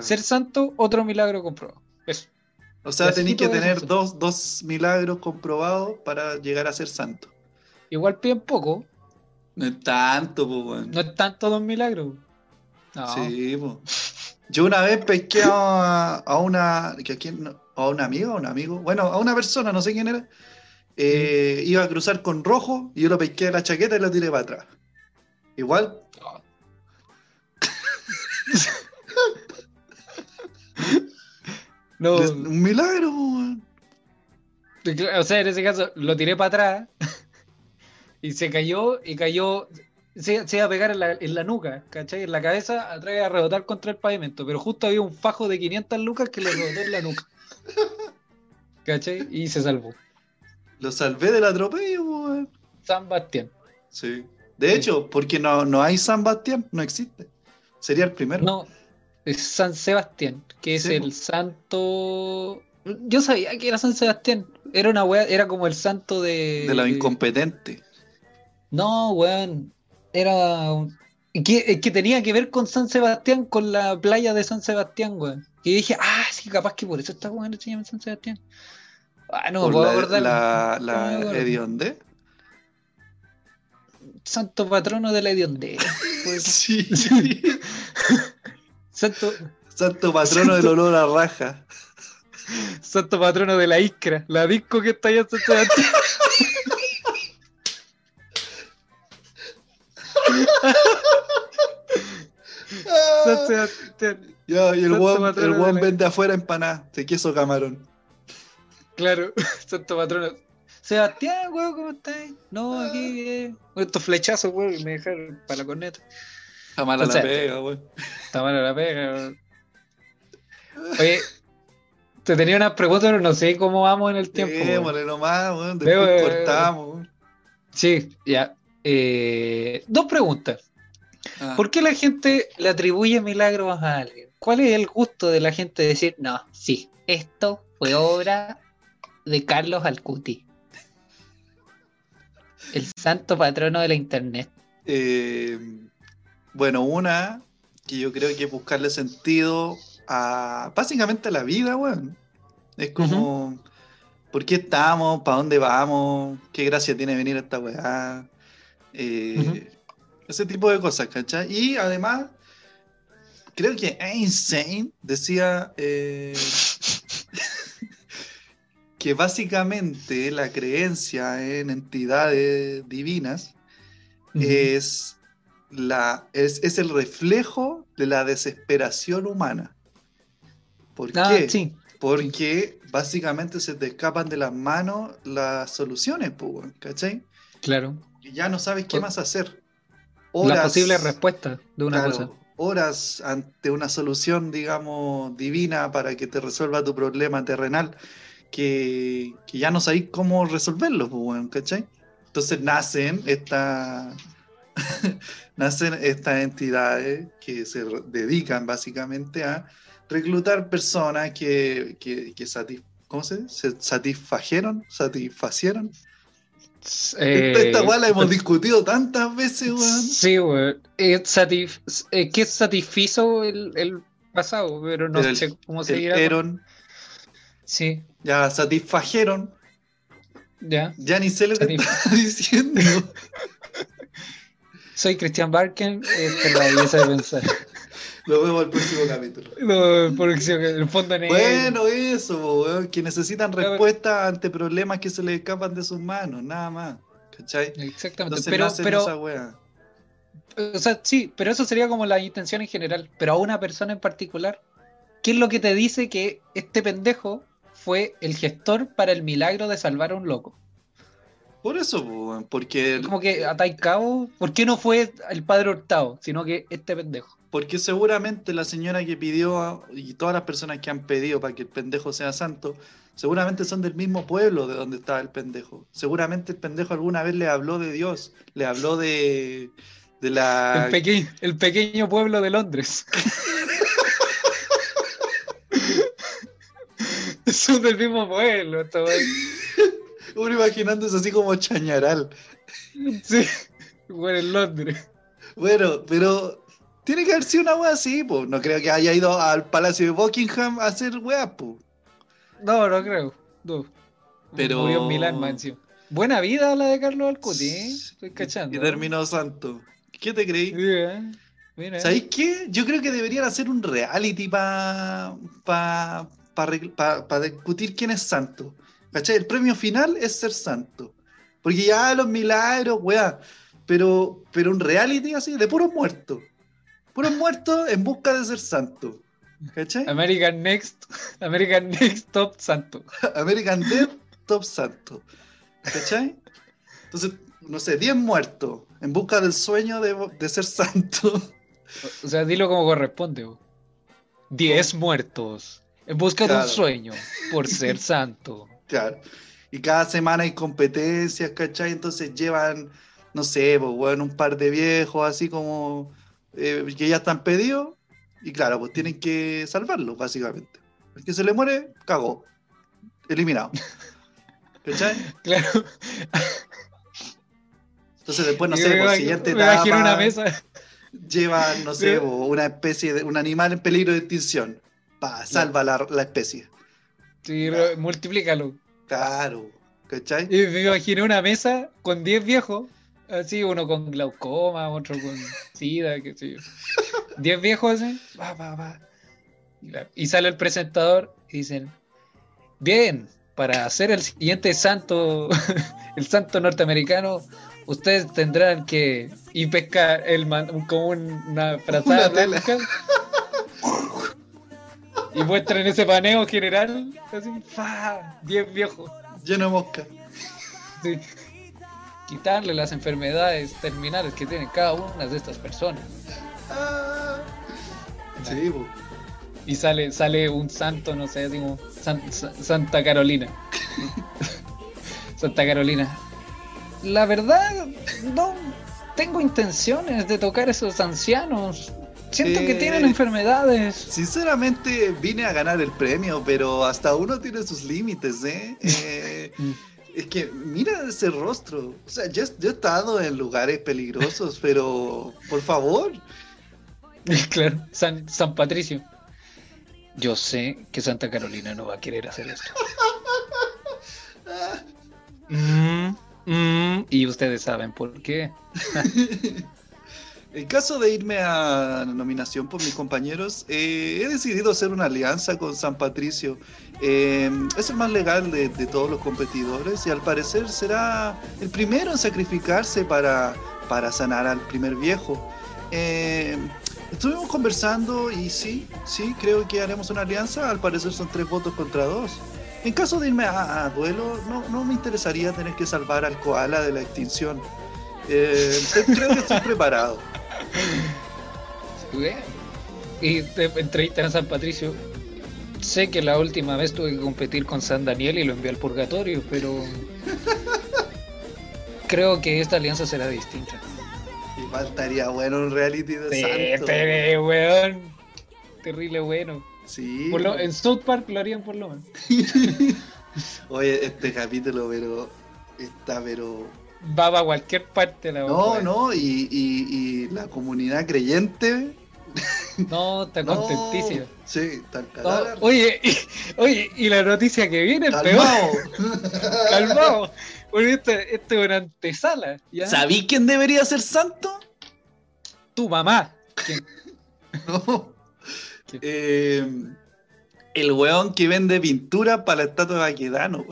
Ser santo, otro milagro comprobado. Eso. O sea, tenéis que tener dos, dos milagros comprobados para llegar a ser santo. Igual piden poco, No es tanto, pues, weón. no es tanto dos milagros. No. Sí, po. Yo una vez pesqué a, a una. que a, quién no- a una amiga, a un amigo. Bueno, a una persona, no sé quién era. eh, Iba a cruzar con rojo y yo lo pesqué de la chaqueta y lo tiré para atrás. Igual. No, un milagro, weón. o sea, en ese caso lo tiré para atrás y se cayó y cayó, se, se iba a pegar en la, en la nuca, ¿cachai? En la cabeza, atrás a rebotar contra el pavimento, pero justo había un fajo de 500 lucas que le rebotó en la nuca. ¿Cachai? Y se salvó. Lo salvé del atropello, weón. San Bastián. Sí. De hecho, porque no, no hay San Bastián, no existe. Sería el primero. No, es San Sebastián, que es Sí, el santo. Yo sabía que era San Sebastián. Era una wea, era como el santo de. De los incompetentes. No, weón. Era. Que, que tenía que ver con San Sebastián, con la playa de San Sebastián, weón. Y dije, ah, sí, capaz que por eso esta weón se llama San Sebastián. Ah, no, por puedo la, acordar. la, la hedionde. Santo patrono de la hediondera. pues. Sí. Santo, Santo patrono del olor a raja. santo patrono de la Iskra, la disco que está allá en San Sebastián. San Sebastián. Ya, y el Santo guan, la- vende afuera empanadas de queso camarón. Claro, santo patrono. Sebastián, weón, ¿cómo estás? No, aquí, eh. Estos flechazos, weón, me dejaron para la corneta. Está mala la pega, weón. Está mala la pega, weón. Oye, te tenía unas preguntas, pero no sé cómo vamos en el tiempo. Démosle nomás, Después eh, cortamos. Sí, ya. Eh, dos preguntas. Ah, ¿Por qué la gente le atribuye milagros a alguien? ¿Cuál es el gusto de la gente de decir, no, sí, esto fue obra de Carlos Alcuti, el santo patrono de la internet? eh, bueno, una que yo creo que es buscarle sentido a básicamente a la vida, weón. Es como, ¿por qué estamos? ¿Para dónde vamos? ¿Qué gracia tiene venir a esta weá? Eh. Ese tipo de cosas, ¿cachai? Y además, creo que Einstein decía eh, que básicamente la creencia en entidades divinas es, la, es, es el reflejo de la desesperación humana. ¿Por Ah, qué? sí. Porque básicamente se te escapan de las manos las soluciones, ¿cachai? Claro. Y ya no sabes qué más hacer. La posible respuesta de una claro, cosa. horas ante una solución, digamos, divina para que te resuelva tu problema terrenal, que, que ya no sabéis cómo resolverlo, pues, ¿cachai? Entonces nacen esta, nacen estas entidades que se dedican básicamente a reclutar personas que, que, que ¿cómo se dice? Se satisfajeron, satisfacieron. Eh, Esta weá la hemos discutido tantas veces, weón. Sí, güey. Eh, eh, que satisfizo el, el pasado, pero no Pero sé cómo El con- Eron, Sí, ya satisfajeron, ya. ya ni sé lo que estaba diciendo. Soy Christian Barken, esta es la belleza de pensar. Lo vemos al próximo capítulo. No, porque si- el fondo negro. Bueno, eso, weón, que necesitan Claro. respuestas ante problemas que se les escapan de sus manos, nada más. ¿Cachai? Exactamente. Entonces Pero, nacen pero, esa wea. o sea, sí, pero eso sería como la intención en general. Pero a una persona en particular, ¿qué es lo que te dice que este pendejo fue el gestor para el milagro de salvar a un loco? Por eso, porque, Como que atai cabo, ¿por qué no fue el padre Hurtado, sino que este pendejo? porque seguramente la señora que pidió y todas las personas que han pedido para que el pendejo sea santo, seguramente son del mismo pueblo de donde estaba el pendejo. Seguramente el pendejo alguna vez le habló de Dios, le habló de, de la... El, pequeño, el pequeño pueblo de Londres. Son del mismo pueblo, weá. Uno imaginándose así como chañaral. Sí, bueno, en Londres. Bueno, pero tiene que haber sido una wea así, pues. No creo que haya ido al Palacio de Buckingham a hacer wea, pues. No, no creo. No. Pero- Murió en Milán, encima. Buena vida la de Carlos Alcuti, ¿eh? Estoy cachando. Y terminó santo. ¿Qué te creí? ¿eh? Mira. ¿Sabéis qué? Yo creo que deberían hacer un reality para pa, pa- pa discutir quién es santo. ¿Cachai? El premio final es ser santo. Porque ya los milagros, weá. Pero, pero un reality así, de puros muertos. Puros muertos en busca de ser santo. ¿Cachai? American Next, American Next Top Santo. American Dead, top santo. ¿Cachai? Entonces, no sé, 10 muertos en busca del sueño de, de ser santo. O sea, dilo como corresponde. bo. Diez muertos en busca de un sueño por ser santo. Claro. Y cada semana hay competencias, ¿cachai? Entonces llevan, no sé, pues, weón, un par de viejos así como eh, que ya están pedidos. Y claro, pues tienen que salvarlos, básicamente. El que se le muere, cagó. Eliminado. ¿Cachai? Claro. Entonces después, no Yo sé, por imag- siguiente etapa, una mesa. llevan, no sé, Sí. po, una especie de, un animal en peligro de extinción. Pa, salva la, la especie. Sí, multiplícalo. Claro. ¿Cachai? Y me imaginé una mesa con 10 viejos, así, uno con glaucoma, otro con sida, qué sé yo. 10 viejos así, va, va, va. Y, sale el presentador y dicen, bien, para hacer el siguiente santo, el santo norteamericano, ustedes tendrán que y pescar el man- como un- una frazada Una. Y muestran ese paneo general, así, fa, 10 viejos. Lleno de mosca. Sí. Quitarle las enfermedades terminales que tienen cada una de estas personas. Ah. Sí, po. Y sale, sale un santo, no sé, digo, San- Sa- Santa Carolina. Santa Carolina. La verdad, no tengo intenciones de tocar a esos ancianos. Siento que Eh. tienen enfermedades. Sinceramente vine a ganar el premio, pero hasta uno tiene sus límites, ¿eh? Eh, es que mira ese rostro. O sea, yo, yo he estado en lugares peligrosos, pero por favor. Claro, San, San Patricio. Yo sé que Santa Carolina no va a querer hacer esto. Mm, mm, y ustedes saben por qué. En caso de irme a nominación por mis compañeros, eh, he decidido hacer una alianza con San Patricio. Eh, es el más legal de, de todos los competidores y al parecer será el primero en sacrificarse para, para sanar al primer viejo. Eh, estuvimos conversando y sí, sí, creo que haremos una alianza. Al parecer son tres votos contra dos. En caso de irme a, a duelo, no, no me interesaría tener que salvar al koala de la extinción. Eh, creo que estoy preparado. Y entrevistan a San Patricio. Sé que la última vez tuve que competir con San Daniel y lo envié al purgatorio, pero creo que esta alianza será distinta. Y faltaría bueno un reality de santo. pero, weón. Terrible bueno. Sí. Por lo- en South Park lo harían por lo menos. Oye, este capítulo, pero está, pero Va para cualquier parte la no, no, y, y, y la comunidad creyente. No, está no, contentísima. Sí, está No, oye, y, oye, y la noticia que viene es peor. Calmao. Calmado. Porque este, este es una antesala. ¿ya? ¿Sabí quién debería ser santo? Tu mamá. ¿Quién? No. ¿Quién? Eh, el weón que vende pintura para la estatua de Baquedano.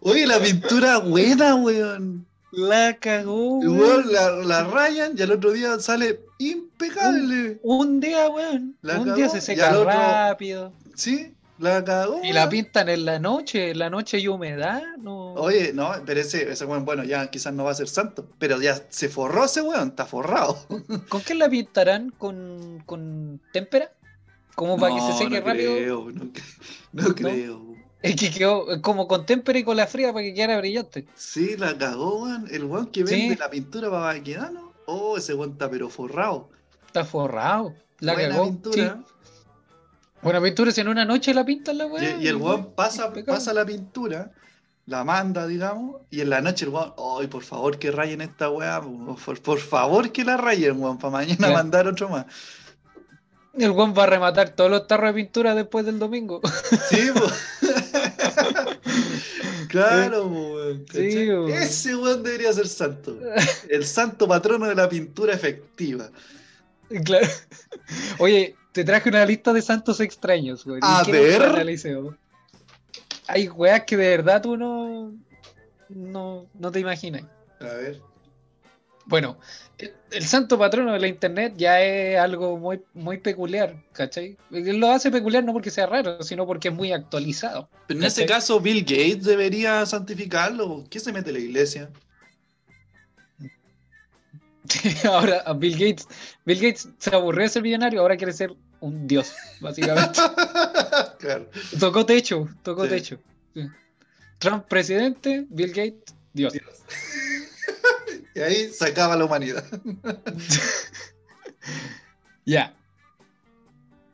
Oye, la pintura buena, weón. La cagó. Weón. la, la rayan y al otro día sale impecable. Un día, weón. La un cagó, día se y seca otro- rápido. Sí, la cagó. Y la pintan en la noche. En la noche hay humedad. No. Oye, no, pero ese, ese weón, bueno, ya quizás no va a ser santo, pero ya se forró ese weón, está forrado. ¿Con qué la pintarán? ¿Con, con témpera? Como para que se seque no rápido. Creo, no, no creo. Es que quedó como con témpera y con la fría para que quedara brillante. Sí, la cagó, weón. El weón que Sí. vende la pintura para Baquedano. Oh, ese weón está pero forrado. Está forrado. La Buena cagó. pintura. Buena pintura, si en una noche la pintan la Y, weá. y el weón pasa, pasa la pintura, la manda, digamos, y en la noche el weón, ay, por favor que rayen esta weá, po, por, por favor que la rayen, weón, para mañana Claro. mandar otro más. El weón va a rematar todos los tarros de pintura después del domingo. Sí, claro, weón. Ese weón debería ser santo. El santo patrono de la pintura efectiva. Claro. Oye, te traje una lista de santos extraños, güey. A ¿Y quieres que ver. Hay weas que de verdad tú no, no, no te imaginas. A ver. Bueno, el, el santo patrono de la internet ya es algo muy, muy peculiar, ¿cachai? Lo hace peculiar no porque sea raro, sino porque es muy actualizado. Pero en ese ¿Cachai? caso, Bill Gates debería santificarlo. ¿Qué se mete la iglesia? Ahora Bill Gates, Bill Gates se aburrió de ser millonario, ahora quiere ser un dios, básicamente. claro. tocó techo, tocó Sí. techo. Trump presidente, Bill Gates, dios. Y ahí se acaba la humanidad. Ya.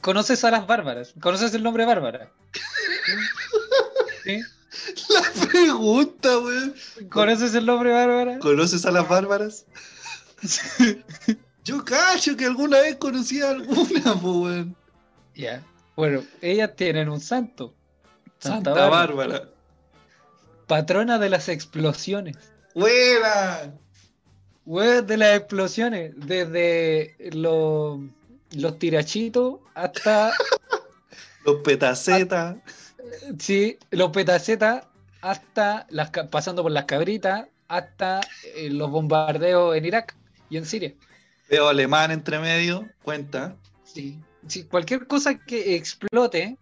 ¿Conoces a las bárbaras? ¿Conoces el nombre Bárbara? ¿Sí? La pregunta, weón. ¿Conoces el nombre Bárbara? ¿Conoces a las bárbaras? Yo cacho que alguna vez conocí a alguna, weón. Ya. Bueno, ellas tienen un santo. Santa Bárbara. Bárbara. Patrona de las explosiones. ¡Buena! Weón, de las explosiones. Desde los, los tirachitos hasta Los petacetas. sí, los petacetas hasta las pasando por las cabritas hasta eh, los bombardeos en Irak y en Siria. Veo alemán entre medio. Cuenta. Sí, sí, cualquier cosa que explote,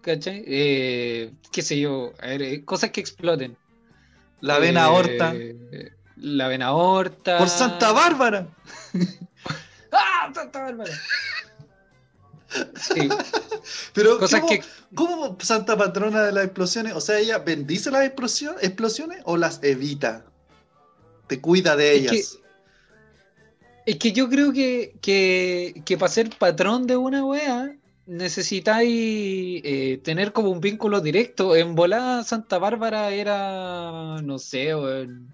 ¿cachai? Eh, qué sé yo, a ver, eh, cosas que exploten. La vena Eh, aorta. La vena aorta. Por Santa Bárbara. ¡Ah! Santa Bárbara. Sí, Pero, cosas ¿cómo, que. cómo Santa Patrona de las explosiones? O sea, ¿ella bendice las explosio- explosiones o las evita? Te cuida de Es ellas. que- Es que yo creo que, que, que para ser patrón de una wea necesitáis eh, tener como un vínculo directo. En volada Santa Bárbara era, no sé, weón,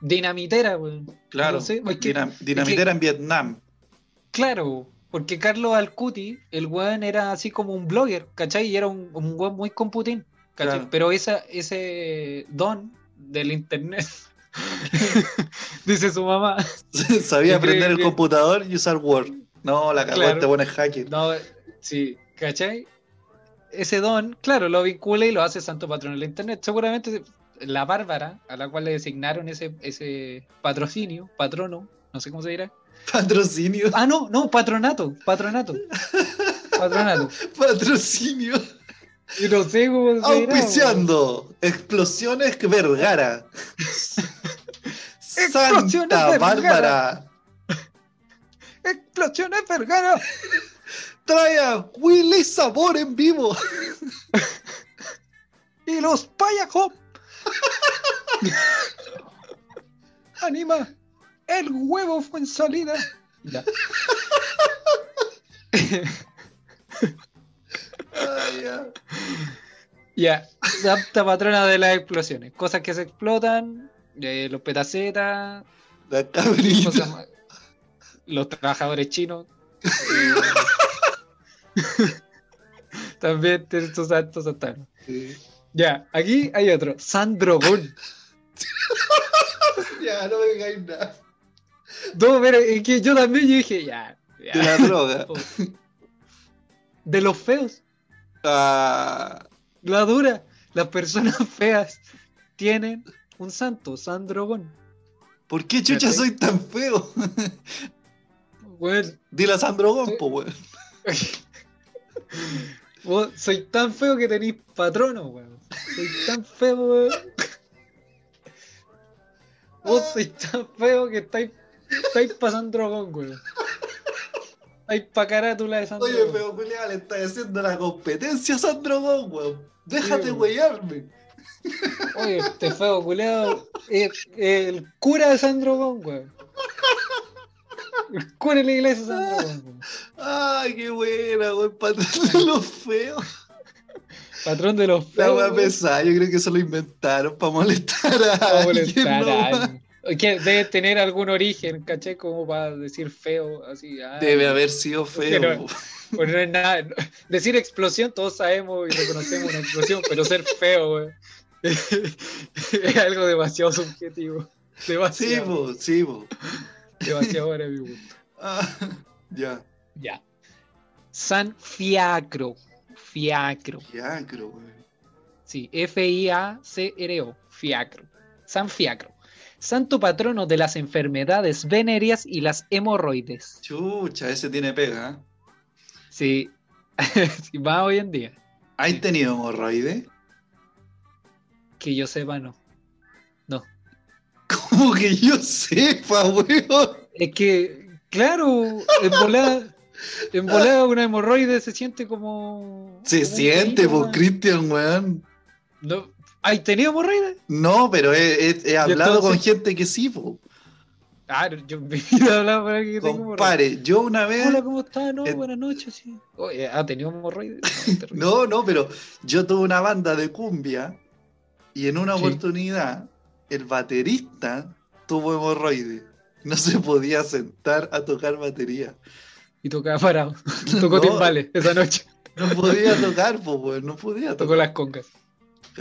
dinamitera, weón. Claro. No sé, Dinam- dinamitera en Vietnam. Claro, porque Carlos Alcuti, el weón era así como un blogger, ¿cachai? Y era un, un weón muy computín, ¿cachai? Claro. Pero esa, ese don del internet, dice su mamá, Sabía aprender el que- computador y usar Word. No, la cagó Claro. este hacker. no, sí, ¿cachai? Ese don, claro, lo vincula y lo hace santo patrón de la internet. Seguramente la Bárbara, a la cual le designaron ese, ese patrocinio, patrono, no sé cómo se dirá. Patrocinio. Ah, no, no, patronato, patronato. Patronato. Patrocinio. Y no sé cómo se dirá. Auspiciando. Explosiones Vergara. Explosiones Santa. Bárbara. ¡Explosiones Vergara! Trae a Willy Sabor en vivo. ¡Y los Payahop! ¡Anima! ¡El huevo fue en salida! Ya. Ya. Ya, santa patrona de las explosiones. Cosas que se explotan, eh, los petacetas, cosas los trabajadores chinos. eh, También sus santos santanos. Sí. Ya, aquí hay otro. Sandro Gun. Ya, no me digáis nada. No, pero es que yo también dije, ya. ya. De la droga. De los feos. Ah, La dura. Las personas feas tienen un santo, Sandro Gon. ¿Por qué chucha soy tan feo? Weón, Dile a Sandro Gompo, weón. vos soy tan feo que tenéis patrono, weón. Soy tan feo, weón. Vos sois tan feo que estáis, estáis pa' Sandro Gon, weón. Estáis pa' carátula de Sandro Oye, feo Julián, le estás haciendo la competencia a Sandro Gon, weón. Déjate weyarme. Oye, este feo culeado es el cura de Sandro Gon, weón. cura la iglesia San Ramón. Ay, qué buena, weón. De los feos. Patrón de los La feos. weón. pesada, yo creo que eso lo inventaron para molestar a Para molestar ¿no? a. Que debe tener algún origen, ¿caché? Como para decir feo, así. ah, Debe haber sido feo. Pero- Pues no es nada. no- Decir explosión, todos sabemos y reconocemos una explosión, pero ser feo, güey. es algo demasiado subjetivo. Sí, Demasiado. sí, po. demasiado para mi gusto. Ah, ya. Ya. San Fiacro. Fiacro. Fiacro, weón. Sí, F-I-A-C-R-O. Fiacro. San Fiacro. Santo patrono de las enfermedades venéreas y las hemorroides. Chucha, ese tiene pega. ¿eh? Sí. sí, más hoy en día. ¿Has Sí. tenido hemorroide? Que yo sepa, no. No. Como que yo sepa, weón. Es que, claro, en volada, en volada una hemorroide se siente como. Se como siente, pues, weón. Cristian, weón. No, ¿Hay tenido hemorroides? No, pero he, he- he hablado con gente que sí, po. Ah, yo me he hablado para que tengo hemorroides. Compare, yo una vez. Hola, ¿cómo estás? No, buenas noches, sí. Oye, ¿ha tenido hemorroides? No. No, no, pero yo tuve una banda de cumbia y en una Sí. oportunidad el baterista tuvo hemorroide. No se podía sentar a tocar batería. Y tocaba parado. Tocó No. timbales esa noche. No podía tocar, pues, weón, no podía Tocó tocar. las congas.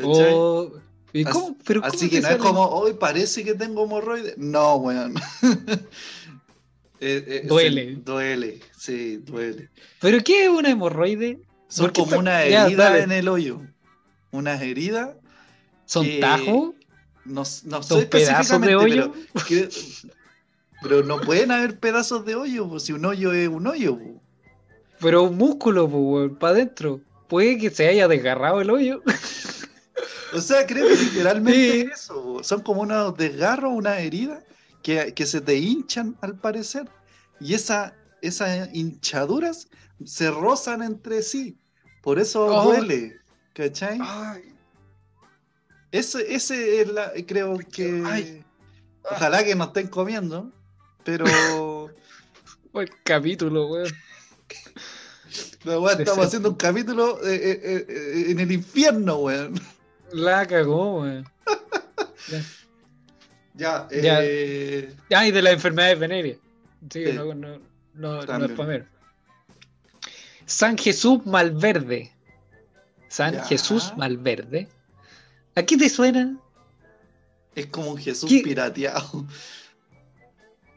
Oh, ¿Y Así- cómo? ¿Pero Así que no es como, hoy parece que tengo hemorroide. No, weón. Eh, eh, Duele. duele, sí, duele. ¿Pero qué es una hemorroide? Son ¿Por qué como una herida en el hoyo. Unas heridas. ¿Son tajos? No, no sé ¿Son pedazos de hoyo? Pero, que- pero no pueden haber pedazos de hoyo, si un hoyo es un hoyo. Pero un músculo, pues, para adentro. Puede que se haya desgarrado el hoyo. O sea, creo que literalmente Sí. es eso. Son como unos desgarros, unas heridas que, que se te hinchan al parecer. Y esa, esas hinchaduras se rozan entre sí. Por eso Oh. duele. ¿Cachai? Ese, ese es la, creo que. Ay. Ojalá que no estén comiendo. Pero. El capítulo, weón. la weá, estamos haciendo un capítulo eh, eh, eh, en el infierno, weón. La cagó, weón. Ya, Ya. eh, Ah, y de las enfermedades venéreas. Sí, no, no, no, no es spamero. San Jesús Malverde. San Ya. Jesús Malverde. ¿A qué te suena? es como un Jesús ¿Qué? pirateado.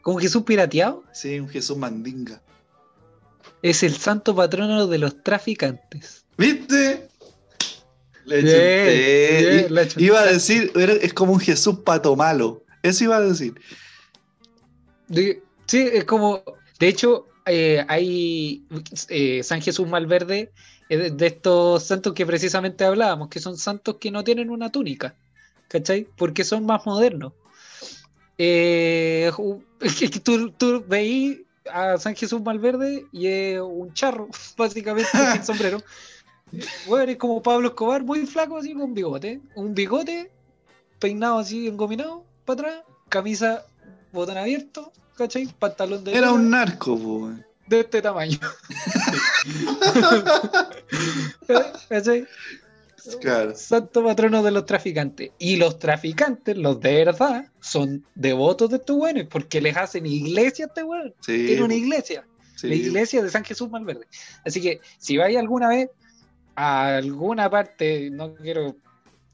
¿Como Jesús pirateado? Sí, un Jesús mandinga. Es el santo patrono de los traficantes. ¿Viste? Le I- chuntaste. Iba a decir, es como un Jesús pato malo. Eso iba a decir. De- sí, es como. De hecho, eh, hay eh, San Jesús Malverde, eh, de estos santos que precisamente hablábamos, que son santos que no tienen una túnica, ¿cachai? Porque son más modernos. Eh, es que tú, tú veí a San Jesús Malverde y es un charro, básicamente, sin sombrero. Bueno, es como Pablo Escobar, muy flaco, así con bigote. Un bigote, peinado así, engominado, para atrás, camisa, botón abierto, ¿cachai? Pantalón de Era un narco, de este tamaño. ¿Cachai? Claro. Santo patrono de los traficantes. Y los traficantes, los de verdad, son devotos de estos weones, porque les hacen iglesia a este weón. Sí, Tiene una iglesia, sí. la iglesia de San Jesús Malverde. Así que si vais alguna vez a alguna parte, no quiero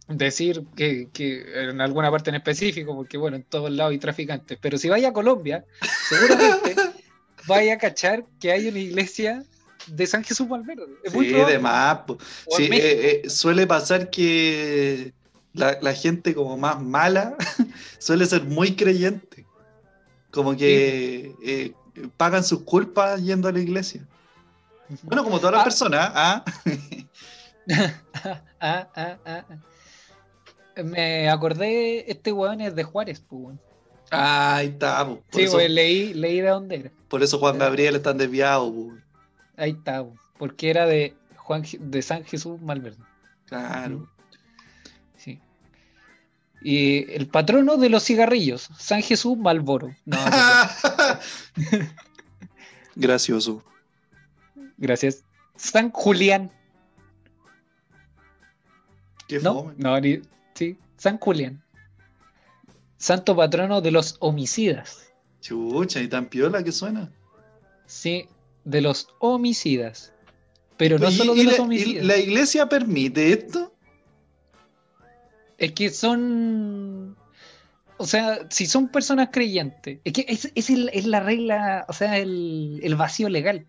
decir que, que en alguna parte en específico, porque bueno, en todos lados hay traficantes, pero si vais a Colombia, seguramente vaya a cachar que hay una iglesia de San Jesús Malverde. Es muy Sí, de más. Sí, eh, eh, suele pasar que la, la gente como más mala suele ser muy creyente. Como que eh, pagan sus culpas yendo a la iglesia. Bueno, como todas las Ah. personas, ¿ah? Ah, ah. Me acordé, este weón es de Juárez, pues. Ahí está, po. Sí, eso, weón, leí, leí de dónde era. por eso Juan Gabriel está desviado. po. Ahí está, porque era de Juan de San Jesús Malverde. Claro. Sí. Y el patrono de los cigarrillos, San Jesús Malboro. No, no, Gracioso. Gracias. San Julián. Qué No, fome. no, ni- sí, San Julián. Santo patrono de los homicidas. Chucha, y tan piola que suena. Sí, de los homicidas. Pero no ¿Y- solo de los la, homicidas. la iglesia permite esto? Es que son. O sea, si son personas creyentes. Es que es, es el- es la regla, o sea, el, el vacío legal.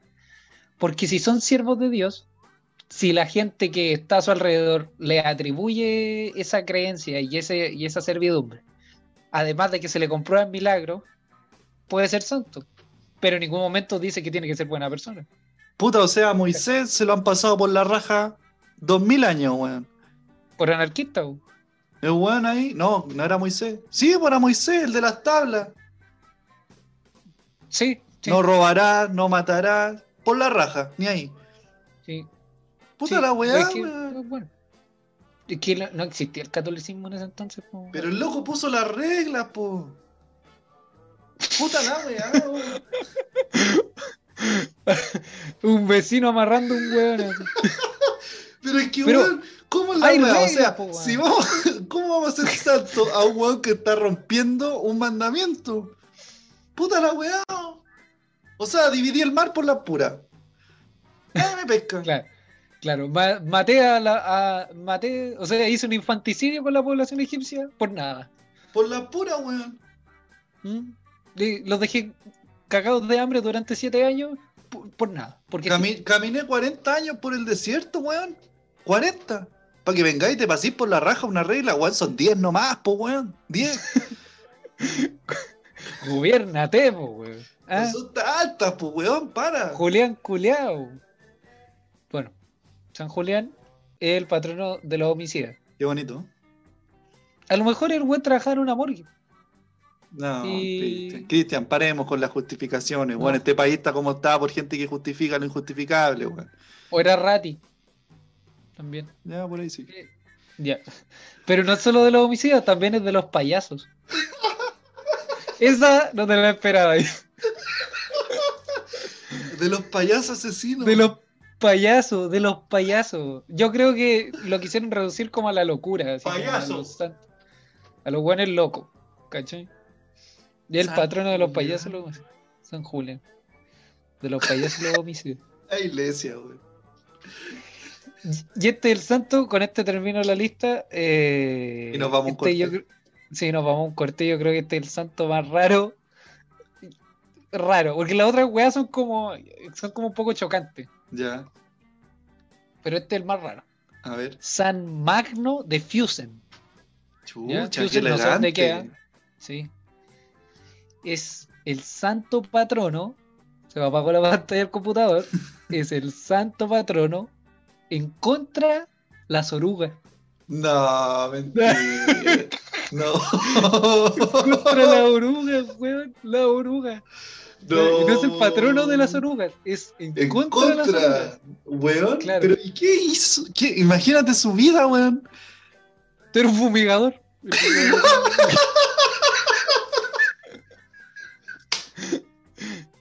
Porque si son siervos de Dios, si la gente que está a su alrededor le atribuye esa creencia y, ese, y esa servidumbre, además de que se le comprueba en milagro, puede ser santo. Pero en ningún momento dice que tiene que ser buena persona. Puta, o sea, a Moisés se lo han pasado por la raja dos mil años, weón. Por anarquista, po. El weón ahí, no, no era Moisés. Sí, pues era Moisés, el de las tablas. sí, sí, No robará, no matará. Por la raja, ni ahí. sí. Puta Sí, la weá, es que, weón. bueno, es que no, no existía el catolicismo en ese entonces. po. Pero el loco puso las reglas, po. Puta la weá, weón. un vecino amarrando un así. Pero es que, Pero weón, ¿cómo es la weá? O sea, po, weón. si vamos, ¿cómo vamos a hacer santo a un weón que está rompiendo un mandamiento? Puta la weá. O sea, dividí el mar por la pura. Ah, me pesca. Claro, claro. ma- maté a la. A, maté, o sea, hice un infanticidio con la población egipcia por nada. Por la pura, weón. ¿Mm? Los dejé cagados de hambre durante siete años por, por nada. Porque Cami- caminé 40 años por el desierto, weón. 40. Para que vengáis y te paséis por la raja una regla, weón. Son 10 nomás, po, weón. 10. gobiernate, po, weón. ¿Ah? Son altas, po, weón. Para. Julián Culeado. Bueno, San Julián es el patrono de los homicidas. Qué bonito. A lo mejor el buen trabajar en una morgue. No, Y- Cristian. Cristian, paremos con las justificaciones. No. Bueno, este país está como está por gente que justifica lo injustificable. O era Rati. También. Ya, por ahí sí. Ya. Pero no es solo de los homicidas, también es de los payasos. Esa no te la esperaba. De los payasos asesinos. De los payasos, de los payasos. Yo creo que lo quisieron reducir como a la locura. así como Payaso. A los, san- a los buenos locos. ¿Cachai? Y el San patrono de los Julián. payasos, lo- San Julián. De los payasos y los homicidios. La iglesia, weón. Y este es el santo, con este termino la lista. eh, Y nos vamos a un este corte. yo Sí, nos vamos a un corte. Yo creo que este es el santo más raro. Raro, porque las otras weas son como, son como un poco chocantes. Ya. Pero este es el más raro. A ver. San Magno de Fusen. Chucha, Chucha, qué no sé dónde elegante. queda. Sí. Es el santo patrono. Se me apagó la pantalla del computador. es el santo patrono en contra las orugas. No, mentira. no. Contra la oruga, weón. La oruga. No. Es el patrono de las orugas. Es en, En contra, de las contra, orugas. weón. Claro. Pero ¿y qué hizo? ¿Qué? Imagínate su vida, weón. Tú eres un fumigador.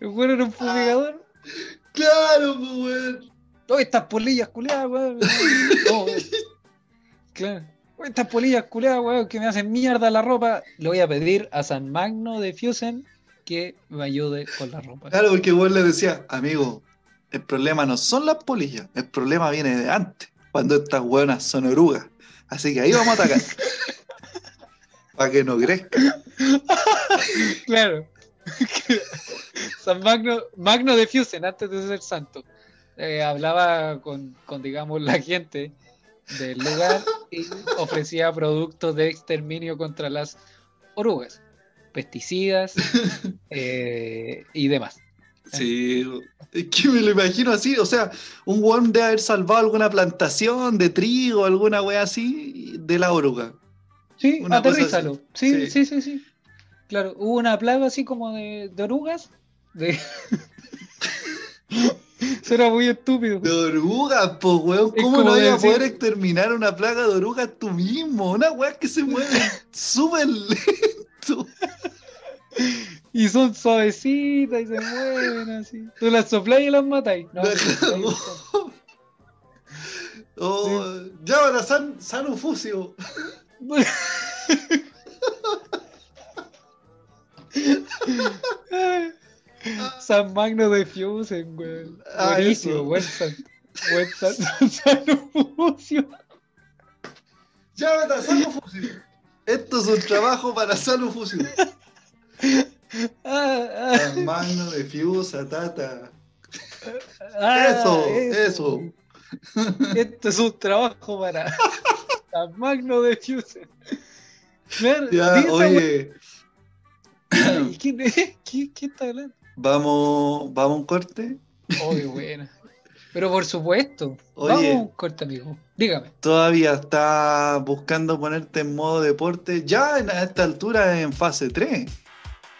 El weón era un fumigador. Claro, pues, weón. Oh, estas polillas culiadas, weón. No, weón. Claro. Oh, estas polillas culiadas, weón, que me hacen mierda la ropa. Le voy a pedir a San Magno de Fusen que me ayude con la ropa. Claro, porque weón le decía, amigo, el problema no son las polillas, el problema viene de antes, cuando estas weonas son orugas. Así que ahí vamos a atacar. Para que no crezca. Claro. San Magno, Magno de Fusen, antes de ser santo, eh, hablaba con, con, digamos, la gente del lugar y ofrecía productos de exterminio contra las orugas, pesticidas eh, y demás. Sí, es que me lo imagino así, o sea, un weón debe haber salvado alguna plantación de trigo, alguna wea así, de la oruga. Sí, aterrízalo. Sí, Sí. sí, sí, sí. Claro, hubo una plaga así como de, de orugas. De... Eso era muy estúpido. De orugas, pues weón, ¿cómo no vas a poder exterminar una plaga de orugas tú mismo? Una wea que se mueve súper lento. Y son suavecitas y se mueven así. Tú las soplas y las matáis. No, sí, ahí Oh, Llámala San, Sanu Fusio. está. San Magno de Fusen, weón. Ah, Buenísimo, buen San. Buen San, San Fucio. Llámala Sanu Fusio. Esto es un trabajo para Sanu Fusio. Ah, ah, San Magno de Fiusa, Tata. ah, Eso, eso. Esto es un trabajo para San Magno de Fusen. Ya, oye. ¿Quién, ¿Quién, quién está hablando? vamos, vamos a un corte. Oh, qué buena. Pero por supuesto. Oye. Vamos a un corte, amigo. Dígame. Todavía está buscando ponerte en modo deporte. Ya en- a esta altura en fase 3.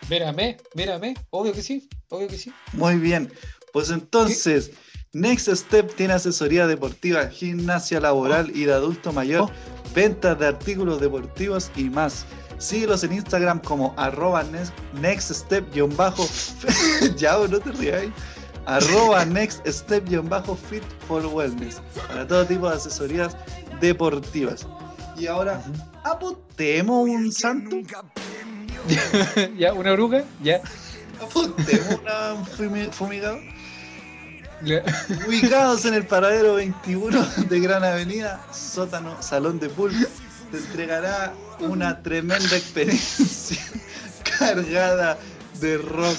Mírame, mírame. Obvio que sí. Obvio que sí. Muy bien. Pues entonces, Next Step tiene asesoría deportiva, gimnasia laboral y de adulto mayor, Oh. ventas de artículos deportivos y más. Síguelos en Instagram como arroba next, next step guion bajo. ya, no te rías. Arroba next step guion bajo fit for wellness. Para todo tipo de asesorías deportivas. Y ahora, apostemos un santo. ya, una oruga. Ya. Apostemos una fumi- fumigado. Ubicados en el paradero 21 de Gran Avenida, sótano, salón de pool, te entregará una tremenda experiencia cargada de rock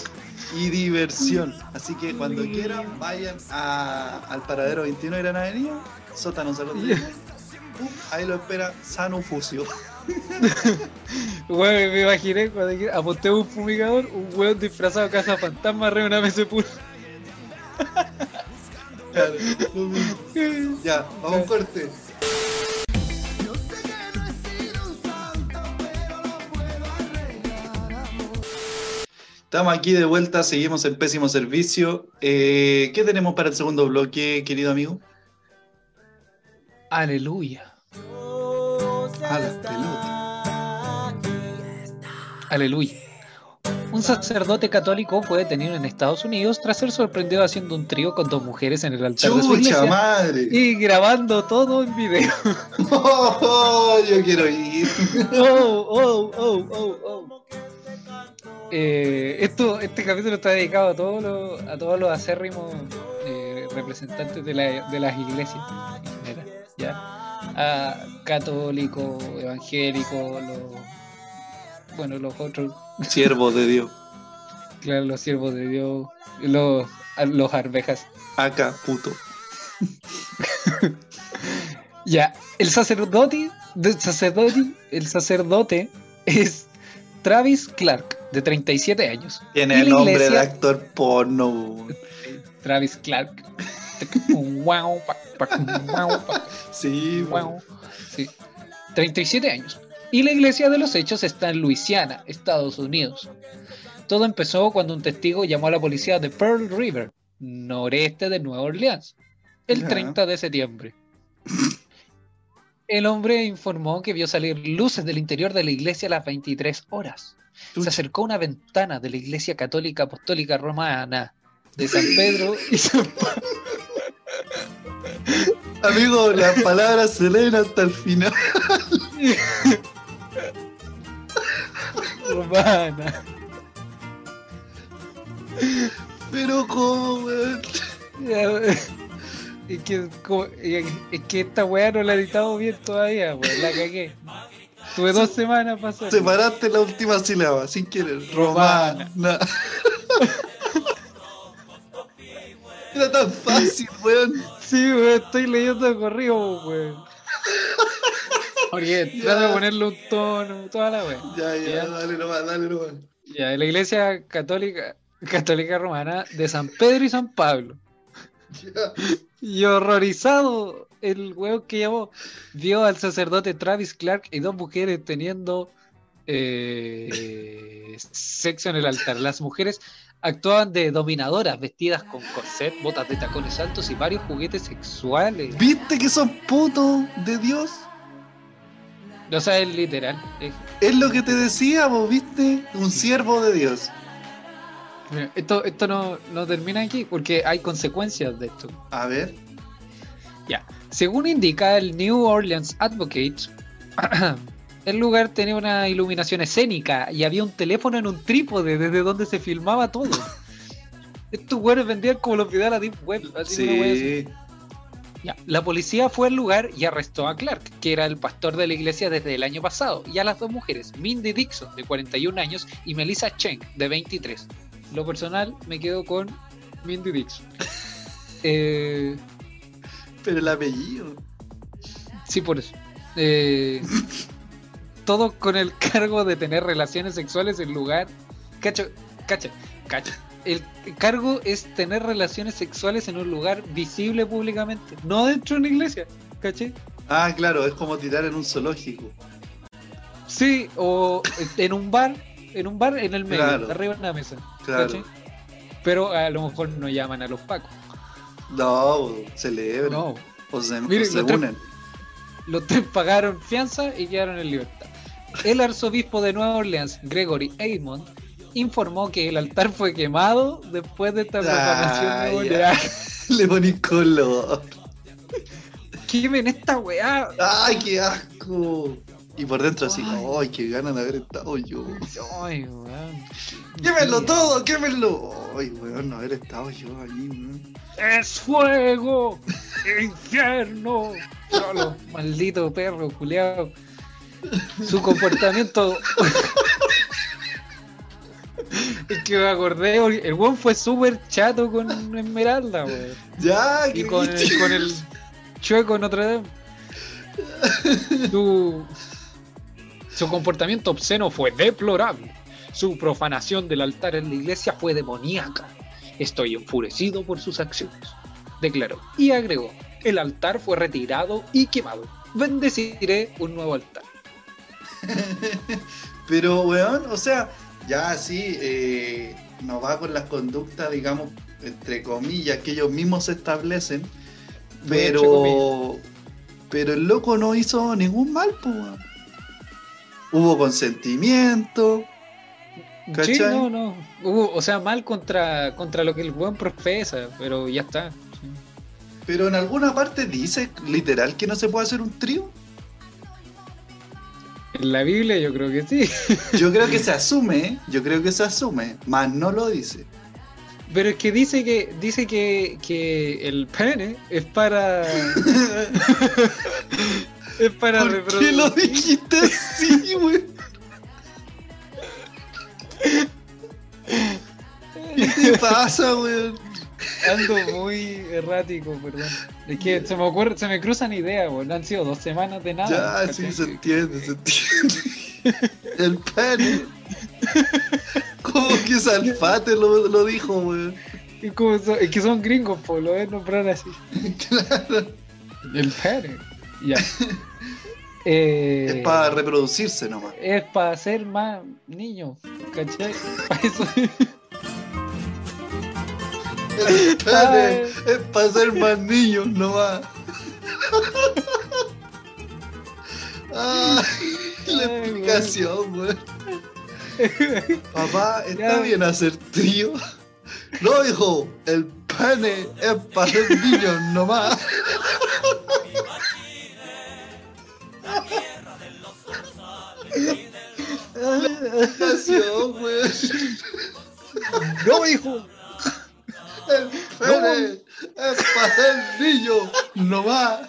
y diversión. Así que cuando quieran, vayan a- al paradero 21 de Gran Avenida, sótano, salón Ahí lo espera Sanu Fusio. Weón, me imaginé cuando dije, aposté un fumigador, un weón disfrazado casa fantasma de una mesa de pool. Claro. Ya, vamos corte. Estamos aquí de vuelta, seguimos en pésimo servicio. Eh, ¿Qué tenemos para el segundo bloque, querido amigo? Aleluya. A las pelotas. Aleluya. Un sacerdote católico fue detenido en Estados Unidos tras ser sorprendido haciendo un trío con dos mujeres en el altar de su ¡Chucha iglesia madre! y grabando todo en video. Oh, yo quiero ir. Oh, oh, oh, oh, oh. Eh, esto, este capítulo está dedicado a todos los, a todos los acérrimos eh, representantes de, la- de las iglesias en general, ¿ya? A católicos, evangélicos, los, bueno, los otros, Siervo de Dios. claro, los siervos de Dios, los, los arvejas. Acá, puto. Ya, el sacerdote, el sacerdote es Travis Clark, de 37 años. Tiene el nombre de actor porno. Travis Clark. Guau, pa, Sí, guau. Sí. 37 años. Y la iglesia de los hechos está en Luisiana, Estados Unidos. Todo empezó cuando un testigo llamó a la policía de Pearl River, noreste de Nueva Orleans, el Ya. 30 de septiembre. El hombre informó que vio salir luces del interior de la iglesia a las 23 horas. Se acercó a una ventana de la iglesia católica apostólica romana de San Pedro y San Amigo, las palabras se leen hasta el final. Romana. Pero cómo, weón. Es que, es que esta weá no la he editado bien todavía, weón. La cagué. Tuve dos semanas hacerlo. Separaste la última sílaba, sin querer. Romana. Romana. Era tan fácil, weón. Sí, weón, estoy leyendo de corrido, weón. Porque trato de ponerle un tono, toda la weá. Ya, ya, Ya. dale nomás, dale nomás. Ya, la iglesia católica, católica romana de San Pedro y San Pablo. Ya. Y horrorizado, el weón que llamó vio al sacerdote Travis Clark y dos mujeres teniendo eh, sexo en el altar. Las mujeres actuaban de dominadoras, vestidas con corset, botas de tacones altos y varios juguetes sexuales. ¿Viste que son putos de Dios? O sea, es literal. es- Es lo que te decía, vos viste, un siervo de Dios. Mira, esto esto no, no termina aquí porque hay consecuencias de esto. A ver. Según indica el New Orleans Advocate, el lugar tenía una iluminación escénica y había un teléfono en un trípode desde donde se filmaba todo. Estos güeyes vendían como los videos de la Deep Web. así. Sí. Ya, La policía fue al lugar y arrestó a Clark, que era el pastor de la iglesia desde el año pasado, y a las dos mujeres, Mindy Dixon, de 41 años, y Melissa Cheng, de 23. Lo personal, me quedo con Mindy Dixon. Eh, Pero el apellido. sí, por eso. Eh, todo con el cargo de tener relaciones sexuales en lugar. Cacho, cacha, cacha. El cargo es tener relaciones sexuales en un lugar visible públicamente, no dentro de una iglesia, ¿caché? Ah, claro, es como tirar en un zoológico. Sí, o en un bar, en un bar en el medio, Claro. arriba en una mesa. Claro. Pero a lo mejor no llaman a los pacos. No, celebran. No. O se, Mire, o se otra- unen. Los tres pagaron fianza y quedaron en libertad. El arzobispo de Nueva Orleans, Gregory Aymond, informó que el altar fue quemado después de esta proclamación Ah, de ya. Bolívar. Le ponís color. Quemen esta weá. ¡Ay, qué asco! Y por dentro así, Ay. ¡ay, qué ganas de haber estado yo! Ay, weón. ¡Quémelo todo, quémelo! ¡Ay, weón, no haber estado yo ahí! weón. ¡Es fuego! ¡Infierno! Solo, maldito perro, culiao. Su comportamiento. es que me acordé, el weón fue súper chato con Esmeralda, weón. ¡Ya! Y ¿qué con el, con el chueco Notre Dame. Su, su comportamiento obsceno fue deplorable. Su profanación del altar en la iglesia fue demoníaca. Estoy enfurecido por sus acciones, declaró. Y agregó, el altar fue retirado y quemado. Bendeciré un nuevo altar. Pero, weón, o sea, ya sí, eh, no va con las conductas, digamos, entre comillas, que ellos mismos establecen, Muy entre pero, pero el loco no hizo ningún mal, pues. Hubo consentimiento, Sí, ¿Cachai? no, no. Hubo- o sea, mal contra, contra lo que el buen profesa, pero ya está. sí. pero en alguna parte dice literal que no se puede hacer un trío. En la Biblia yo creo que sí. Yo creo que se asume, yo creo que se asume, más no lo dice. Pero es que dice que dice que, que el pene es para es para ¿Por qué reproducir. lo dijiste así, weón? ¿Qué te pasa, weón? Ando muy errático, perdón. Es que se me ocurre, se me cruzan ideas, weón. Han sido dos semanas de nada. Ya, sí, se entiende, se entiende. El pene. ¿Cómo que Salfate lo, lo dijo, weón? Es, como son- es que son gringos, po, lo ven nombrar así. Claro. El pene. Ya. Eh, Es para reproducirse nomás. es para hacer más niños, ¿cachai? Para eso. El pene es para ser más niños nomás. La Ay, explicación, weón. Papá, ¿está Ya. bien hacer trío? No, hijo, el pene es para ser niños nomás. Weón. ¡No, hijo! El pene es para ser niños nomás.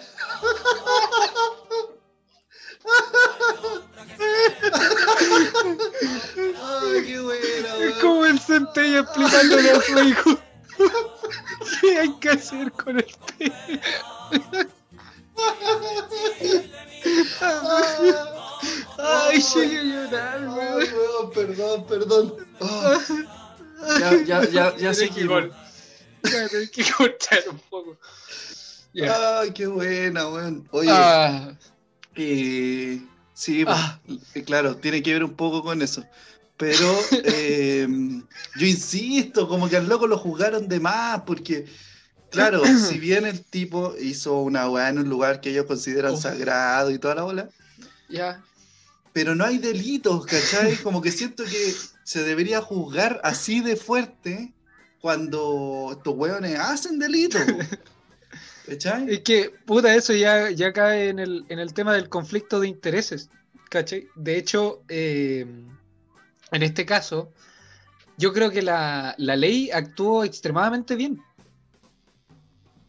Ay, qué buena, Es como el centella explicándole a su hijo qué hay que hacer con el pene. Ay, llegué a llorar, weón. weón, perdón, perdón. Ah. Ya, ya, ya, ya sé que Voy a que cortar un poco. Ya. Ay, qué buena, weón. Oye, Ah, eh, sí, pues, Ah. eh, claro, tiene que ver un poco con eso. Pero eh, yo insisto, como que al loco lo juzgaron de más, porque, claro, si bien el tipo hizo una weá en un lugar que ellos consideran Oh. sagrado y toda la bola, ya. Pero no hay delitos, ¿cachai? Como que siento que se debería juzgar así de fuerte cuando estos hueones hacen delitos. ¿Cachai? Es que, puta, eso ya, ya cae en el, en el tema del conflicto de intereses, ¿cachai? De hecho, eh, en este caso, yo creo que la, la ley actuó extremadamente bien.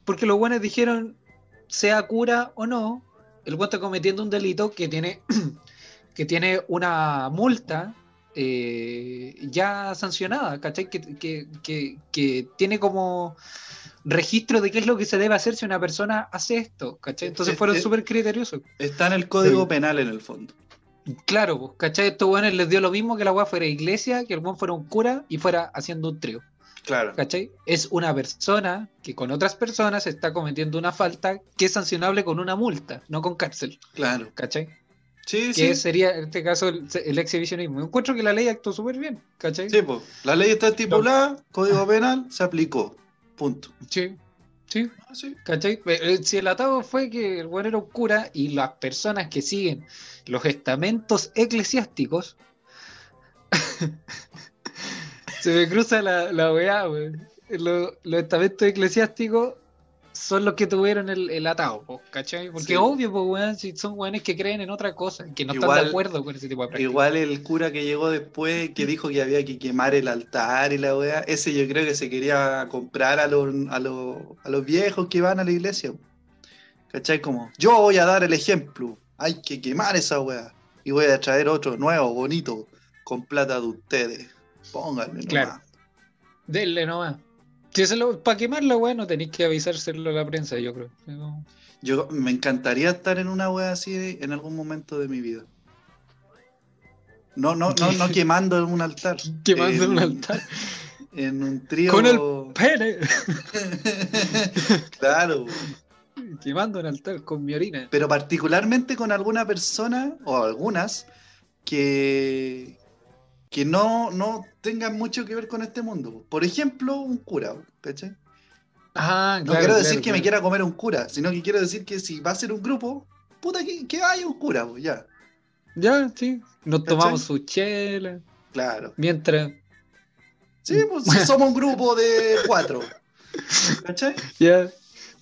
Porque los buenos dijeron, sea cura o no, el weón está cometiendo un delito que tiene, que tiene una multa eh, ya sancionada, ¿cachai? Que, que- que- que tiene como registro de qué es lo que se debe hacer si una persona hace esto, ¿cachai? Entonces Eh, fueron eh, súper criteriosos. Está en el código Sí. penal en el fondo. Claro, pues, ¿cachai? Estos weones les dio lo mismo que la weá fuera iglesia, que el weón fuera un cura y fuera haciendo un trío. Claro. ¿Cachai? Es una persona que con otras personas está cometiendo una falta que es sancionable con una multa, no con cárcel. Claro. ¿Cachai? Sí, Que sí. sería en este caso el, el exhibicionismo. Encuentro que la ley actuó súper bien, ¿cachai? Sí, pues. La ley está estipulada, código penal, se aplicó. Punto. Sí, sí, Ah, sí. ¿cachai? Eh, Si el atado fue que el bueno era un cura y las personas que siguen los estamentos eclesiásticos. Se me cruza la, la weá, weón. Lo- Los, estamentos eclesiásticos son los que tuvieron el, el atado, po, ¿cachai? Porque Sí. obvio, pues, weón, si son weones que creen en otra cosa, que no están de acuerdo con ese tipo de prácticas. Igual el cura que llegó después, que dijo que había que quemar el altar y la weá, ese yo creo que se quería comprar a los, a los, a los viejos que van a la iglesia. ¿Cachai? Como, yo voy a dar el ejemplo, hay que quemar esa weá. Y voy a traer otro nuevo, bonito, con plata de ustedes. Pónganle Claro. nomás. Denle nomás. Si para quemar la weá no tenéis que avisárselo a la prensa, yo creo. No. Yo me encantaría estar en una weá así en algún momento de mi vida. No, no, no, no quemando en un altar. Quemando en, un altar. En un trío. Con el pene. claro. Quemando un altar con mi orina. Pero particularmente con alguna persona o algunas que, que no, no tengan mucho que ver con este mundo. Por ejemplo, un cura, ¿cachai? Ah, No claro, quiero decir claro, que me quiera comer un cura, sino que quiero decir que si va a ser un grupo, puta que, que haya un cura, pues, ya. Ya, sí. Nos ¿Cachai? tomamos su chela. Claro. Mientras. Sí, pues si somos un grupo de cuatro. ¿Cachai? Ya.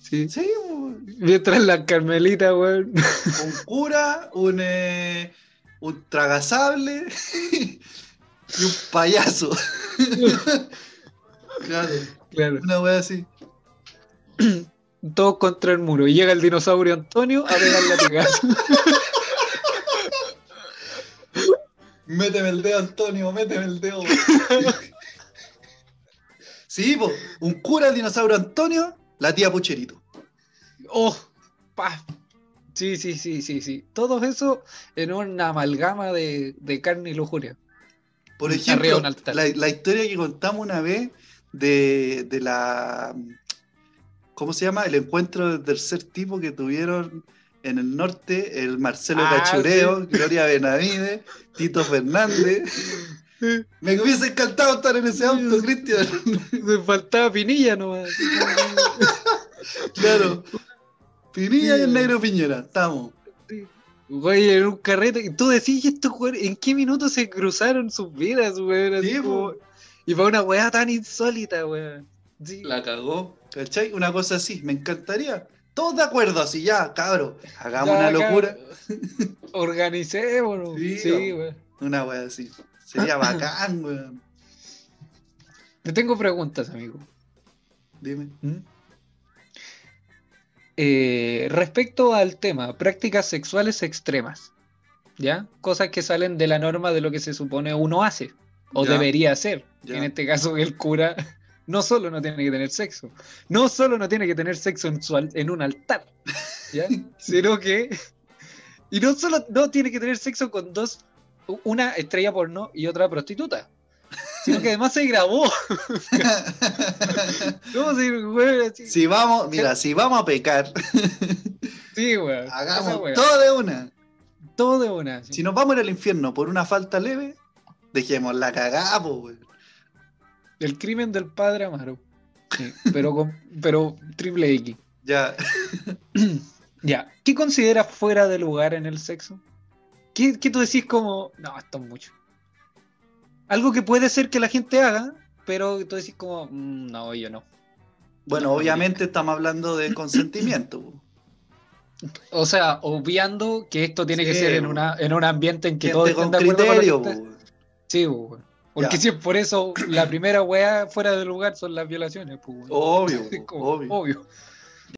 Sí. Sí, pues, Mientras la Carmelita, weón. un cura, un, eh, un tragasable y un payaso. claro, Claro. una wea así. Todos contra el muro. Y llega el dinosaurio Antonio a pegarle a Picasso. Méteme el dedo, Antonio, méteme el dedo. sí, po, un cura, el dinosaurio Antonio, la tía Pucherito. ¡Oh! ¡Pa! Sí, sí, sí, sí, sí. Todo eso en una amalgama de, de carne y lujuria. Por ejemplo, la, la historia que contamos una vez de, de la. ¿Cómo se llama? El encuentro del tercer tipo que tuvieron en el norte, el Marcelo Ah, Cachureo, Gloria Benavide, Tito Fernández. Me hubiese encantado estar en ese auto, Cristian. Me faltaba Pinilla nomás. Claro. Pinilla y el negro Piñera, estamos. Güey, en un carrete. Y tú decís, ¿y estos güeyes en qué minuto se cruzaron sus vidas, güey? Sí, como-. Y para una weá tan insólita, güey. Sí. La cagó. ¿Cachai? Una cosa así, me encantaría. Todos de acuerdo, así ya, cabro. Hagamos Ya, una locura. cabrón. Organicémonos. Sí, güey. Una wea así. Sería bacán, weón. Te tengo preguntas, amigo. Dime. ¿Mm? Eh, respecto al tema, prácticas sexuales extremas, ¿ya? Cosas que salen de la norma de lo que se supone uno hace o Ya. debería hacer. Ya. En este caso, el cura no solo no tiene que tener sexo, no solo no tiene que tener sexo en, su al- en un altar, ¿ya? Sino que... Y no solo no tiene que tener sexo con dos, una estrella porno y otra prostituta, sino que además se grabó. ¿Cómo se güey, así? Si vamos, mira, si vamos a pecar, Sí, güey. Hagamos wea. todo de una. Todo de una. sí. Si nos vamos al infierno por una falta leve, dejemos la cagada. El crimen del padre Amaro. Sí, pero, con, pero triple X. Ya. Ya. ¿Qué consideras fuera de lugar en el sexo? ¿qué, qué tú decís como, no, esto es mucho? Algo que puede ser que la gente haga, pero tú decís como, "Mm, no, yo no. Bueno, obviamente estamos hablando de consentimiento. O sea, obviando que esto tiene que ser en, una, en un ambiente en que todos con estén de acuerdo con criterio. po. Sí, bo. Porque Ya. si es por eso, la primera weá fuera de lugar son las violaciones, pues. Obvio, como, obvio. obvio.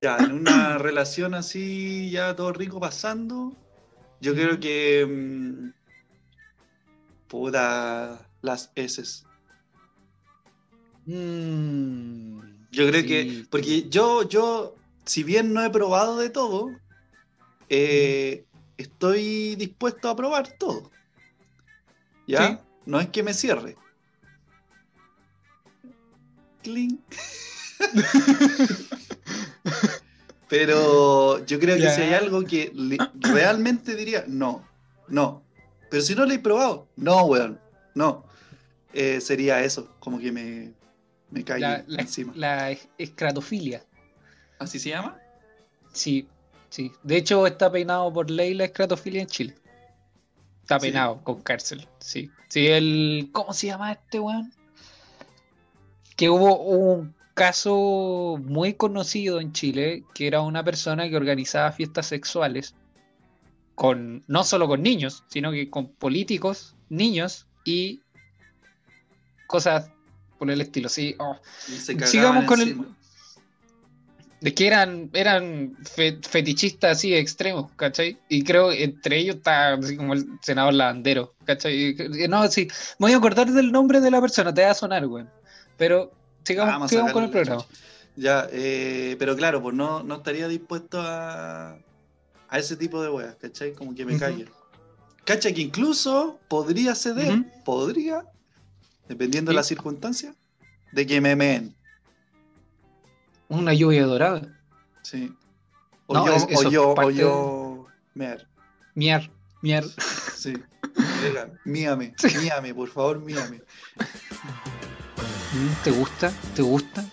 Ya, en una relación así, ya todo rico pasando, yo creo que. mm, puta, las heces. Mm, Yo creo sí. que. Porque yo, yo, si bien no he probado de todo, eh, estoy dispuesto a probar todo. ¿Ya? Sí. No es que me cierre. Cling. Pero yo creo que si hay algo que realmente diría, no, no. Pero si no lo he probado, no, weón, no. Eh, sería eso, como que me, me cae La, la- encima. la es- escratofilia. ¿Así se llama? Sí, sí. De hecho, está peinado por ley la escratofilia en Chile. Está Sí. peinado con cárcel, sí. Sí, el. ¿Cómo se llama este weón? Que hubo un caso muy conocido en Chile, que era una persona que organizaba fiestas sexuales con no solo con niños, sino que con políticos, niños y cosas por el estilo. Sí, oh. Sigamos con el-. De que eran, eran fe- fetichistas así extremos, ¿cachai? Y creo que entre ellos está así como el senador Lavandero, ¿cachai? No, sí, me voy a acordar del nombre de la persona, te va a sonar, güey. Pero sigamos, Vamos sigamos con el programa. Ya, eh, pero claro, pues no, no estaría dispuesto a, a ese tipo de weas, ¿cachai? Como que me calle. ¿Cachai? Que incluso podría ceder, podría, dependiendo Sí. de las circunstancias, de que me meen. Una lluvia dorada. Sí. O No, yo, es- o yo, o yo, mear. Miar, miar. Sí. Míame, míame, por favor, míame. Mm, ¿Te gusta? ¿Te gusta?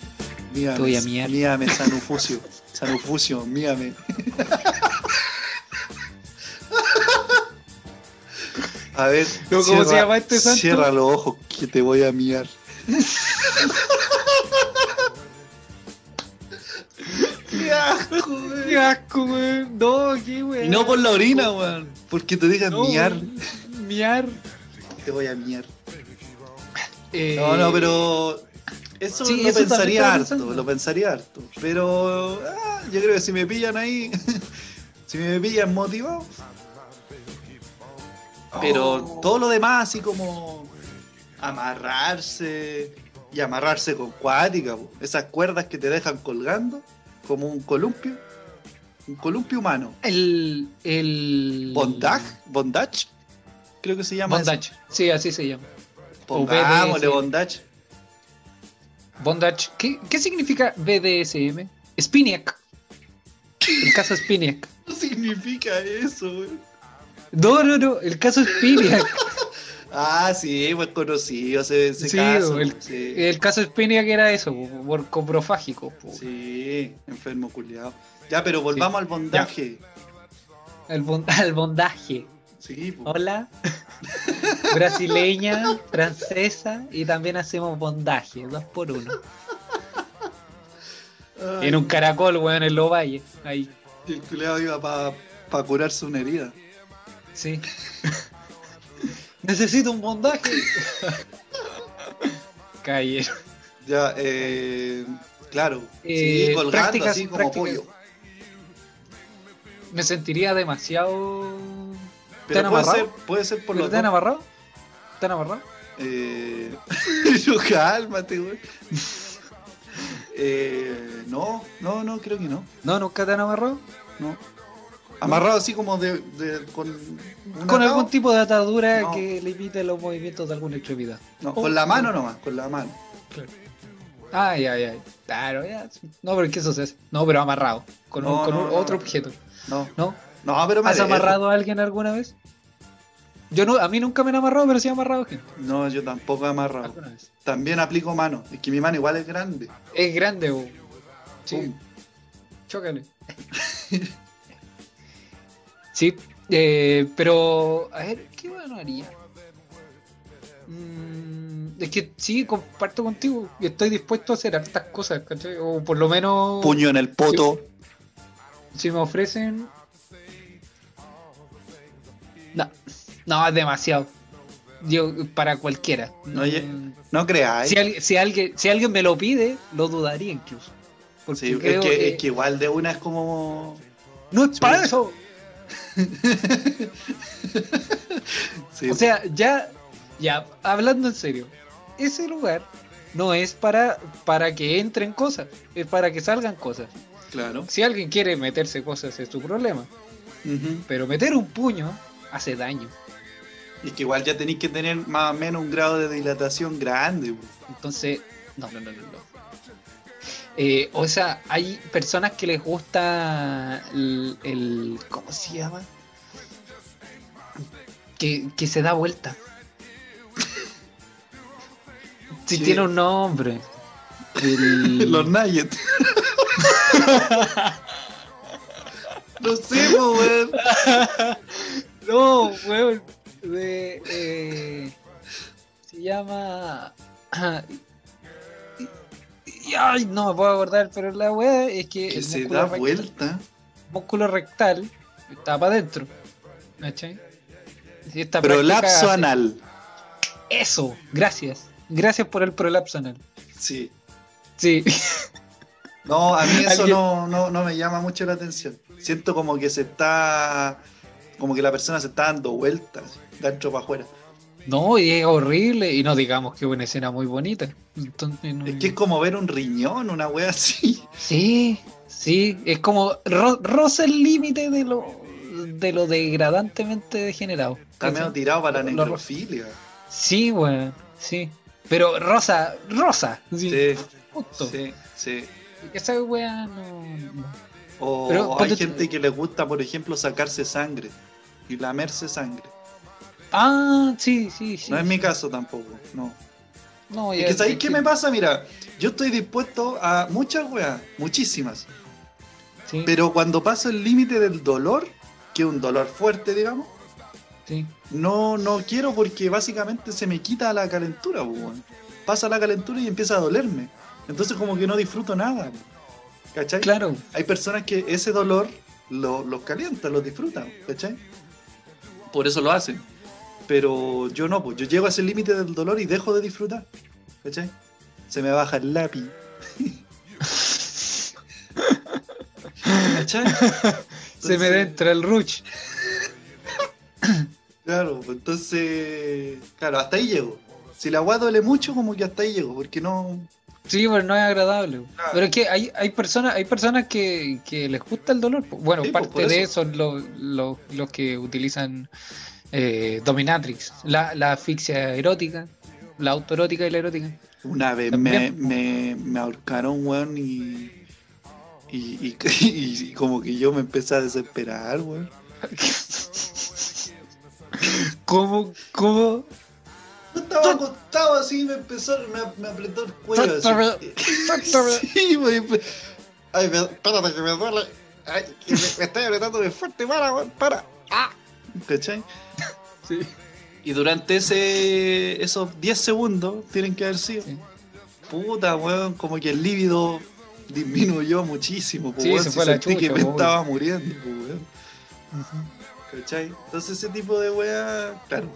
Míame, Te voy a miar. míame, Sanufucio. Sanufucio, míame. A ver, ¿Cómo se llama este santo? Cierra los ojos que te voy a miar. ¡Qué asco, güey! ¡Qué asco, güey! No, qué güey. Y no por la orina, weón. Porque te digan No, miar. Miar. Te voy a miar. Eh, No, no, pero. Eso sí, lo eso pensaría harto, lo pensaría harto. Pero ah, yo creo que si me pillan ahí, si me pillan motivado. Pero Oh. todo lo demás, así como amarrarse y amarrarse con cuática, po. esas cuerdas que te dejan colgando, como un columpio, un columpio humano. El. el... Bondage, bondage, creo que se llama. eso. Bondage. Sí, así se llama. Pongámosle bondage. Bondage. ¿Qué, qué significa BDSM? Spiniak. El caso Spiniak. ¿Qué significa eso, güey? No, no, no. El caso Spiniak. Ah, sí, pues conocido ese, ese Sí, caso. el- sí. El caso Spiniak era eso, por coprofágico. po. Sí, enfermo culiado. Ya, pero volvamos al bondaje. El bon- al bondaje. Sí, po. Hola. Brasileña, francesa y también hacemos bondaje, dos por uno. Ay, En un caracol, weón, en los valles. Ahí, El culiado iba para curarse una herida. Sí. Necesito un bondaje. Calle. Ya, eh, claro. Eh, sí, colgando prácticas- así como prácticas. pollo. Me sentiría demasiado. ¿Te Pero han puede amarrado? ser, puede ser por ¿Pero los ¿Te han amarrado? ¿Te han amarrado? Eh, yo, cálmate, güey. Eh, no, no, no, creo que no. No, nunca te han amarrado. no. Amarrado así como de, de- con algún tipo de atadura No. que limite los movimientos de alguna extremidad. No, con la mano nomás, con la mano. Ay, ay, ay. Claro, ya. No, pero ¿qué eso se hace? No, pero amarrado. Con, un- con no, un- no. otro objeto. No, ¿No? no, pero me ¿Has amarrado a alguien alguna vez? Yo no, a mí nunca me han amarrado, pero sí he amarrado gente. No, yo tampoco he amarrado. Alguna vez. También aplico mano. Es que mi mano igual es grande. Es grande, bo. Sí, Pum. chócale. sí, Eh, pero, a ver, ¿qué bueno haría? Mm, es que sí, comparto contigo. y Estoy dispuesto a hacer hartas cosas, ¿cachai? O por lo menos, Puño en el poto. si me ofrecen. No, no, es demasiado. Yo, para cualquiera. Oye, Mm, No creáis. Si, al- si alguien, si alguien me lo pide, lo dudaría incluso. Porque Sí, es, que, que, es que igual de una es como. no es para eso. Sí, O sea, ya, ya, hablando en serio, ese lugar no es para, para que entren cosas, es para que salgan cosas. claro. Si alguien quiere meterse cosas es su problema, pero meter un puño hace daño. Y que igual ya tenéis que tener más o menos un grado de dilatación grande. Entonces, no, no, no, no. no. Eh, o sea, hay personas que les gusta el, el- ¿cómo se llama? Que, que se da vuelta. Si Sí. tiene un nombre. El- Los Nuggets. no sé, weón. No, weón. De, eh, se llama. Ay, no me puedo acordar, pero la weá es que. Que el se da rectal- vuelta. músculo rectal está para adentro. ¿Cachai? Prolapso anal. Eso, gracias. Gracias por el prolapso anal. Sí. Sí. No, a mí eso no, no, no me llama mucho la atención. Siento como que se está. Como que la persona se está dando vueltas. Dentro para afuera. No, y es horrible. Y no digamos que es una escena muy bonita. Entonces, no- Es que es como ver un riñón, una wea así. Sí, sí. Es como ro- roza el límite de lo, de lo degradantemente degenerado. Está medio tirado para la necrofilia. Sí, weón. Sí. Pero rosa, rosa. Sí. Sí, justo. sí, sí. Esa weá no. no. O Pero, hay gente que le gusta, por ejemplo, sacarse sangre y lamerse sangre. Ah, sí, sí, sí. No es mi caso tampoco, no. No, Es ya- que ¿sabéis es qué que- me pasa? Mira, yo estoy dispuesto a muchas weas, muchísimas. Sí, Pero cuando paso el límite del dolor, que es un dolor fuerte, digamos, sí. no, no quiero porque básicamente se me quita la calentura, po, weón. Pasa la calentura y empieza a dolerme. Entonces como que no disfruto nada. ¿Cachai? Claro. Hay personas que ese dolor lo- los calienta, los disfrutan, ¿cachai? Por eso lo hacen. Pero yo no, pues yo llego a ese límite del dolor y dejo de disfrutar, ¿cachai? Se me baja el lápiz. ¿Cachai? Se me entra el ruch. Claro, pues entonces, claro, hasta ahí llego. Si la agua duele mucho, como que hasta ahí llego, porque no... Sí, pero no es agradable. Claro. Pero es que hay, hay personas, hay personas que, que les gusta el dolor. po. Bueno, Sí, pues, parte de eso. eso son los, los, los que utilizan eh, Dominatrix, la, la asfixia erótica, la autoerótica y la erótica. Una vez me, me, me ahorcaron, weón, y, y, y, y como que yo me empecé a desesperar, weón. ¿Cómo? ¿Cómo? Yo estaba acostado así y me empezó, me, me apretó el cuello. así. Sí, weón. Ay, me, espérate que me duele. Ay, que me, me estoy apretando de fuerte, para, weón, para. Ah. ¿Cachai? Sí. Y durante ese esos 10 segundos tienen que haber sido. Sí. Puta, weón, como que el líbido disminuyó muchísimo, pues, Sí, weón, se si fue a la sentí que chucha, me weón. estaba muriendo, pues, weón. ¿Cachai? Entonces ese tipo de weá, claro,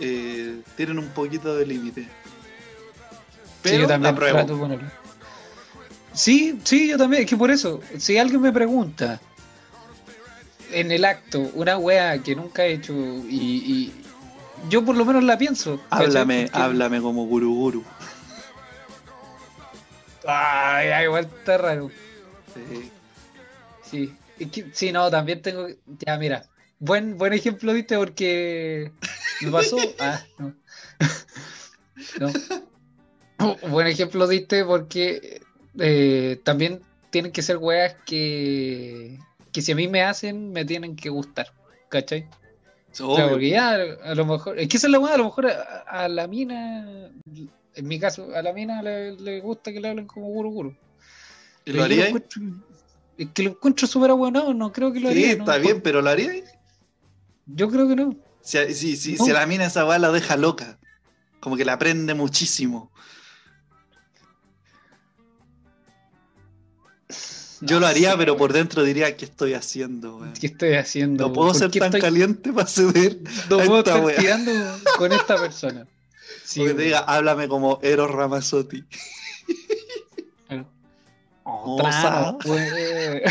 eh, tienen un poquito de límite. Sí, Pero yo también trato. Sí, sí, yo también. Es que por eso, si alguien me pregunta en el acto una wea que nunca he hecho y, y yo por lo menos la pienso. Háblame, Porque- háblame como guru guru. Ay, ay, igual está raro. Sí. Sí. Es que- sí, no, también tengo. Ya, mira. Buen, buen ejemplo, viste, porque me pasó. Ah, no. no. Buen ejemplo diste porque eh, también tienen que ser weas que, que si a mí me hacen, me tienen que gustar. ¿Cachai? O sea, porque ya a lo mejor. Es que esa es la wea, a lo mejor a, a la mina. En mi caso, a la mina le, le gusta que le hablen como guru guru. ¿Y lo encuentro- Es que lo encuentro súper abuenado, no creo que lo Sí, haría. ¿no? está bien, pero lo haríais. Yo creo que no. Si, si, si, No. si a la mina esa weá la deja loca. Como que la aprende muchísimo. Yo lo haría, pero por dentro diría, ¿qué estoy haciendo? ¿Qué estoy haciendo? No puedo ¿Por ser tan estoy- caliente para ceder. No puedo esta estar tirando con esta persona. Sí, Porque te diga, háblame como Eros Ramazzotti. Otra no fue.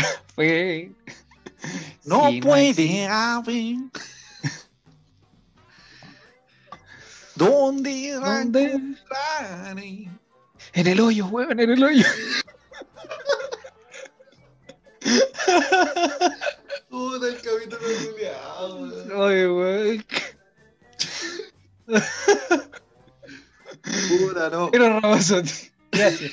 No Sí, puede haber. ¿Dónde ¿Dónde? En el hoyo, weón, en el hoyo. Puta, el capítulo culiao, weón. Oye, weón. Puta, no. Pero Ramazotti. Gracias.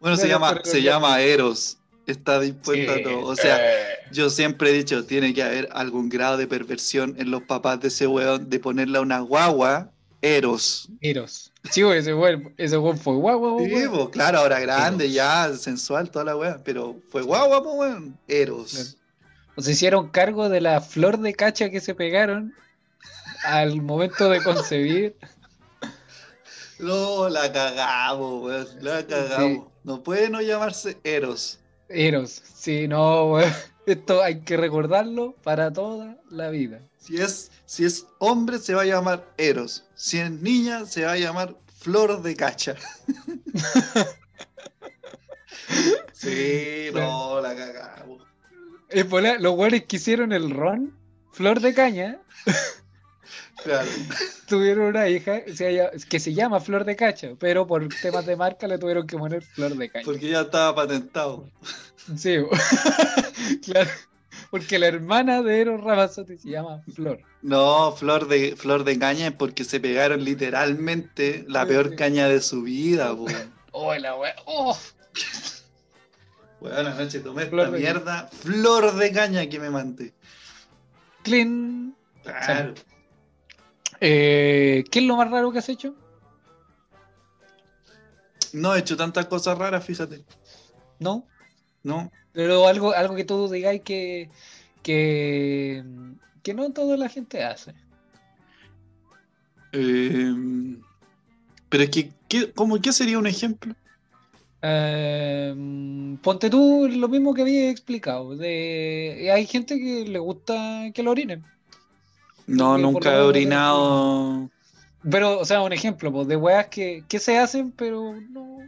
Bueno, se llama, se llama Eros. Está dispuesto a todo. O sea, Eh, yo siempre he dicho, tiene que haber algún grado de perversión en los papás de ese weón de ponerle a una guagua Eros. Eros. Sí, weón, ese weón, ese weón fue guau, guau, Sí, guau. pues, claro, ahora grande, Eros. ya, sensual, toda la weá. Pero fue guagua, pues, weón. Eros. Se hicieron cargo de la flor de cacha que se pegaron al momento de concebir. No, la cagamos, weón. La cagamos. No puede no llamarse Eros. Eros. Sí, no, weón. Esto hay que recordarlo para toda la vida. Si es, si es hombre, se va a llamar Eros. Si es niña, se va a llamar Flor de Cacha. sí, no, la cagamos. Los weones que hicieron el ron, flor de caña, Claro. tuvieron una hija que se llama Flor de Cacha, pero por temas de marca le tuvieron que poner Flor de Caña. Porque ya estaba patentado. Sí, claro. Porque la hermana de Eros Ramazzotti se llama Flor. No, Flor de, Flor de Caña es porque se pegaron literalmente la Sí, peor sí. caña de su vida, po. Oh, la wea. Oh. Buenas noches, tomé Flor esta mierda. Flor de Caña que me mandé. Clean. Claro. Eh, ¿Qué es lo más raro que has hecho? No he hecho tantas cosas raras, fíjate. No. No. Pero algo, algo que tú digáis que, que, que no toda la gente hace. Eh, pero es que, ¿qué, cómo, ¿qué sería un ejemplo? Eh, ponte tú lo mismo que había explicado. De, hay gente que le gusta que lo orinen. No, nunca he orinado. Pero, o sea, un ejemplo, pues, de weas que, que se hacen, pero no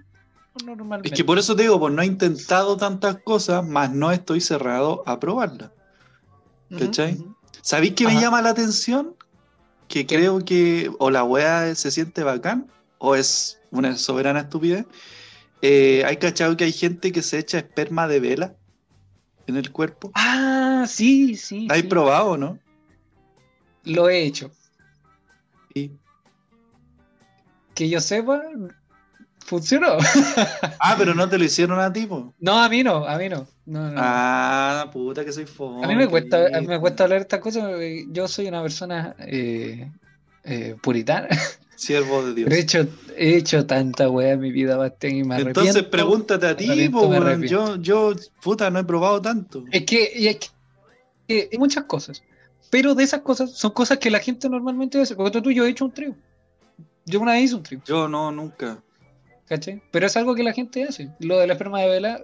normalmente. Es que por eso te digo, pues no he intentado tantas cosas, más no estoy cerrado a probarlas. ¿cachai? ¿Sabéis qué me Ajá. llama la atención? Que ¿Qué? creo que o la wea se siente bacán o es una soberana estupidez. Eh, hay cachado que hay gente que se echa esperma de vela en el cuerpo. Ah, sí, sí. ¿Hay sí. probado, no? Lo he hecho. Sí. Que yo sepa, funcionó. Ah, pero no te lo hicieron a ti, po. No, a mí no, a mí no. No, no. Ah, puta que soy fome. a mí me cuesta, a mí me cuesta hablar estas cosas. porque Yo soy una persona eh, eh, puritana. Siervo de Dios. He hecho, he hecho tanta weá en mi vida, Bastián, y me arrepiento. Entonces pregúntate a ti, po. Yo, yo, puta, no he probado tanto. Es que, y es que- eh, hay muchas cosas. Pero de esas cosas son cosas que la gente normalmente hace. Porque tú, yo he hecho un trío. Yo una vez hice un trío, Yo no, nunca. ¿Cachai? Pero es algo que la gente hace. Lo de la esperma de vela,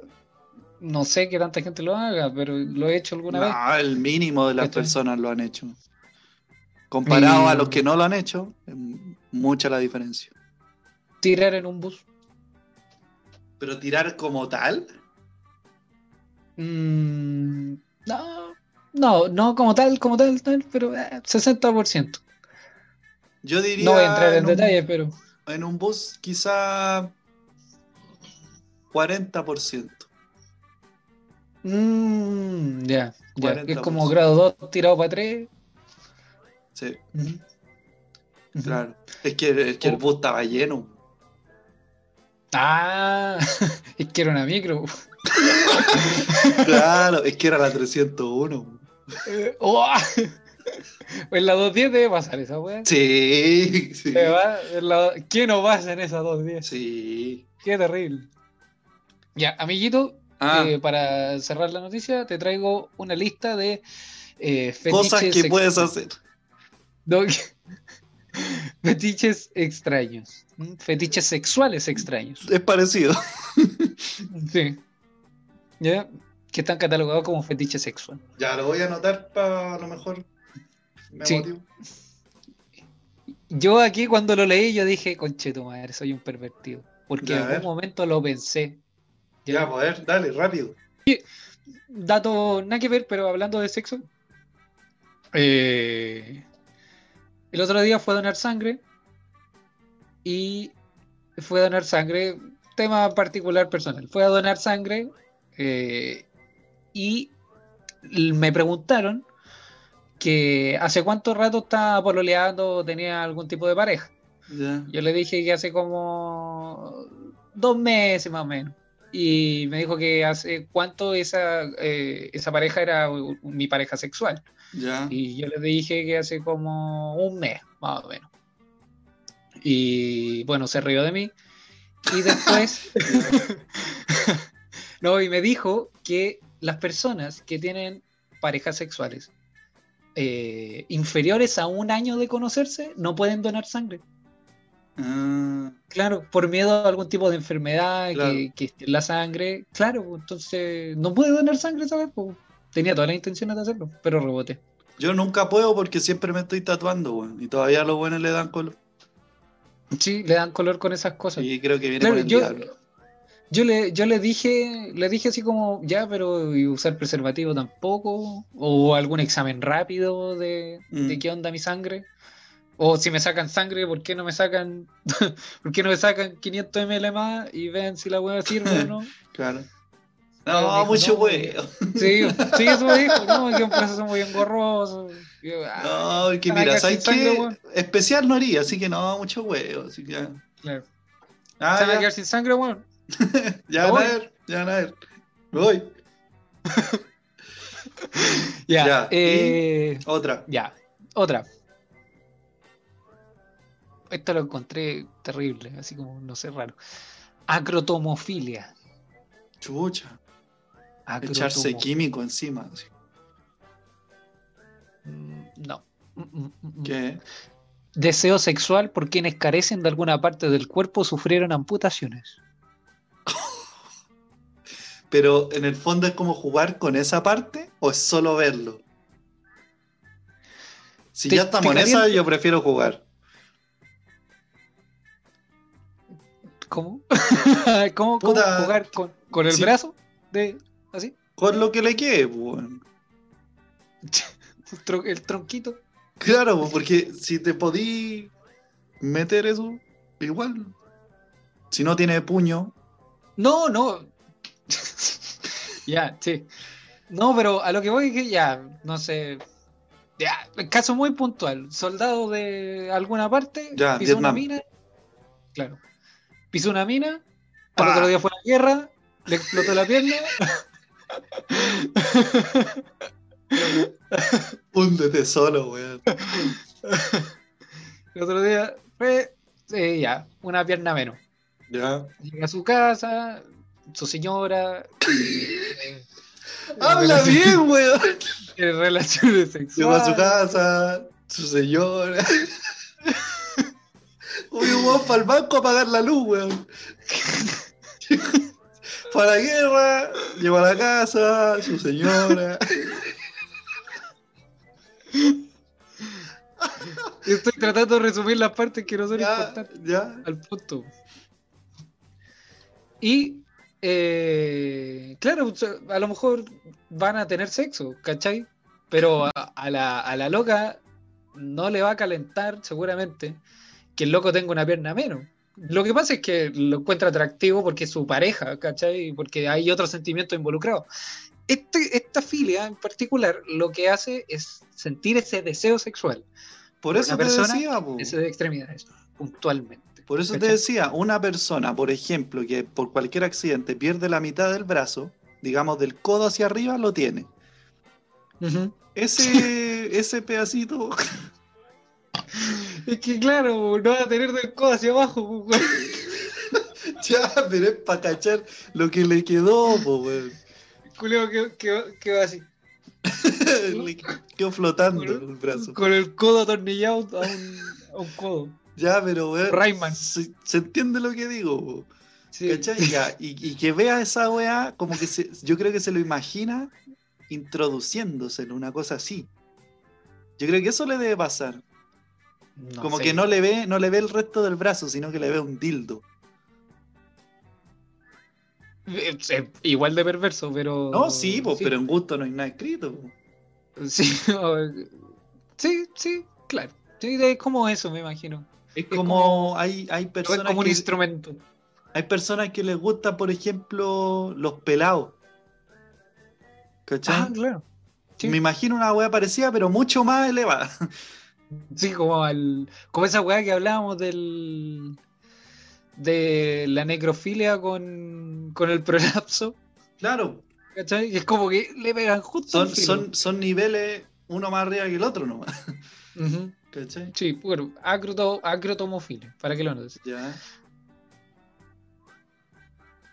no sé que tanta gente lo haga, pero lo he hecho alguna vez. No, el mínimo de las ¿Cachai? personas lo han hecho. Comparado a los que no lo han hecho, es mucha la diferencia. Tirar en un bus. Pero tirar como tal, Mm, no, no, no como tal, como tal, tal, pero eh, 60%. yo diría No voy a entrar en en, un, detalle, pero en un bus quizá 40%. mm, ya, ya, es 40%. como grado 2 tirado para 3. Sí, claro. Es que, es que el Oh. bus estaba lleno. Ah, es que era una micro. Claro, es que era la 301. Eh, oh, en la 210 debe pasar esa weá. Sí, sí. Va- la- ¿Qué no pasa en esa 210? Sí. Qué terrible. Ya, amiguito, Ah, eh, para cerrar la noticia, te traigo una lista de eh, Cosas que puedes hacer. no, fetiches extraños. Fetiches sexuales extraños. Es parecido. Sí. ¿Ya? Que están catalogados como fetiche sexual. Ya lo voy a anotar para a lo mejor. Me Sí. Yo aquí cuando lo leí, yo dije, conche tu madre, soy un pervertido. Porque Ya, en algún momento lo pensé. Ya, pues, a ver, dale, rápido. Dato nada que ver, pero hablando de sexo. eh, el otro día fue a donar sangre. Y fue a donar sangre. Tema particular personal. Fue a donar sangre. eh, y me preguntaron que hace cuánto rato estaba pololeando o tenía algún tipo de pareja. Yo le dije que hace como dos meses más o menos. Y me dijo que hace cuánto esa, eh, esa pareja era mi pareja sexual. Y yo le dije que hace como un mes, más o menos. Y bueno, se rió de mí. Y después, no, y me dijo que las personas que tienen parejas sexuales eh, inferiores a un año de conocerse no pueden donar sangre. Ah, Claro, por miedo a algún tipo de enfermedad Claro. que, que esté en la sangre. Claro, pues, entonces no puede donar sangre, ¿sabes? Pues, tenía todas las intenciones de hacerlo, pero reboté. yo nunca puedo porque siempre me estoy tatuando. Y todavía los buenos le dan color. Sí, le dan color con esas cosas. Y creo que viene Claro, con el yo, diablo. Yo le, yo le dije, le dije así como, ya, pero ¿y usar preservativo tampoco, o algún examen rápido de, Mm. de qué onda mi sangre, o si me sacan sangre, ¿por qué no me sacan, por qué no me sacan 500 ml más y ven si la hueá sirve o no? Claro. No, dijo, mucho no, weón. Sí, sí, eso me dijo, no, que un proceso muy engorroso. Yo, ah, No, porque mira, ¿sabes qué? Especial no haría, así que no, mucho huevo. Así que. claro. Ah, Se van a quedar sin sangre, weón. ya van a ver, ya van a ver. Me voy. Ya, Ya, eh, Otra. ya, otra. Esto lo encontré terrible, así como, no sé, raro. Acrotomofilia. Chucha. Echarse Acrotomo- químico encima. así. Mm, No. Mm, mm. ¿Qué? Deseo sexual por quienes carecen de alguna parte del cuerpo sufrieron amputaciones. Pero en el fondo es como jugar con esa parte o es solo verlo. Si Te- ya estamos en esa, yo prefiero jugar. ¿Cómo? ¿Cómo, jugar con, con el Sí. brazo? De, así, Con lo que le quede, pues, weón. el el tronquito. Claro, pues, porque si te podí meter eso, igual. Si no tiene puño, No, no. Ya, sí. No, pero a lo que voy es que ya, no sé. Ya, caso muy puntual. Soldado de alguna parte, Ya, pisó una mina. Claro. Pisó una mina, al otro día fue a la guerra, le explotó la pierna. húndete solo, weón. El otro día fue, eh, ya, una pierna menos. Ya. Llega a su casa, su señora. eh, Habla bien, weón. eh, Relaciones sexuales. A su casa, su señora. Uy, weón, para el banco a pagar la luz, weón. Para la guerra, llegó a la casa, su señora. Estoy tratando de resumir las partes que no son Ya, importantes ya. al punto. Y, eh, claro, a lo mejor van a tener sexo, ¿cachai? Pero a, a la, a la loca no le va a calentar, seguramente, que el loco tenga una pierna menos. Lo que pasa es que lo encuentra atractivo porque es su pareja, ¿cachai? Porque hay otros sentimientos involucrados. Este, esta filia en particular lo que hace es sentir ese deseo sexual, Por eso Una te persona, decía, po. ese de extremidades, puntualmente. Por eso te decía, una persona, por ejemplo, que por cualquier accidente pierde la mitad del brazo, digamos del codo hacia arriba, lo tiene. Ese, ese pedacito, Es que claro, no va a tener del codo hacia abajo, pues, ya, pero es para cachar lo que le quedó, weón. Culeo que, que, que va así. Le quedó flotando el brazo. Con el codo atornillado a un, a un codo. Ya, pero weón. Rayman. Se, se entiende lo que digo. Sí. ¿Cachai? Ya, y, y que vea esa weá, como que se, yo creo que se lo imagina introduciéndose en una cosa así. Yo creo que eso le debe pasar. No como sé. que no le ve, no le ve el resto del brazo, sino que le ve un dildo. Eh, eh, igual de perverso, pero. No, sí, pero en gusto no hay nada escrito. po. Sí, sí, sí, claro. Sí, es como eso, me imagino. Es como, como- hay, hay Es personas como un que, instrumento. hay personas que les gusta, por ejemplo, los pelados. ¿Cachai? Ah, claro. Sí. Me imagino una weá parecida, pero mucho más elevada. Sí, como al, como esa weá que hablábamos del de la necrofilia con, con el prolapso, Claro, ¿cachai? Es como que le pegan justo son, son, son niveles uno más arriba que el otro nomás. Ujú. ¿Cachai? Sí, bueno, acroto, acrotomofilia, para que lo notes. Ya.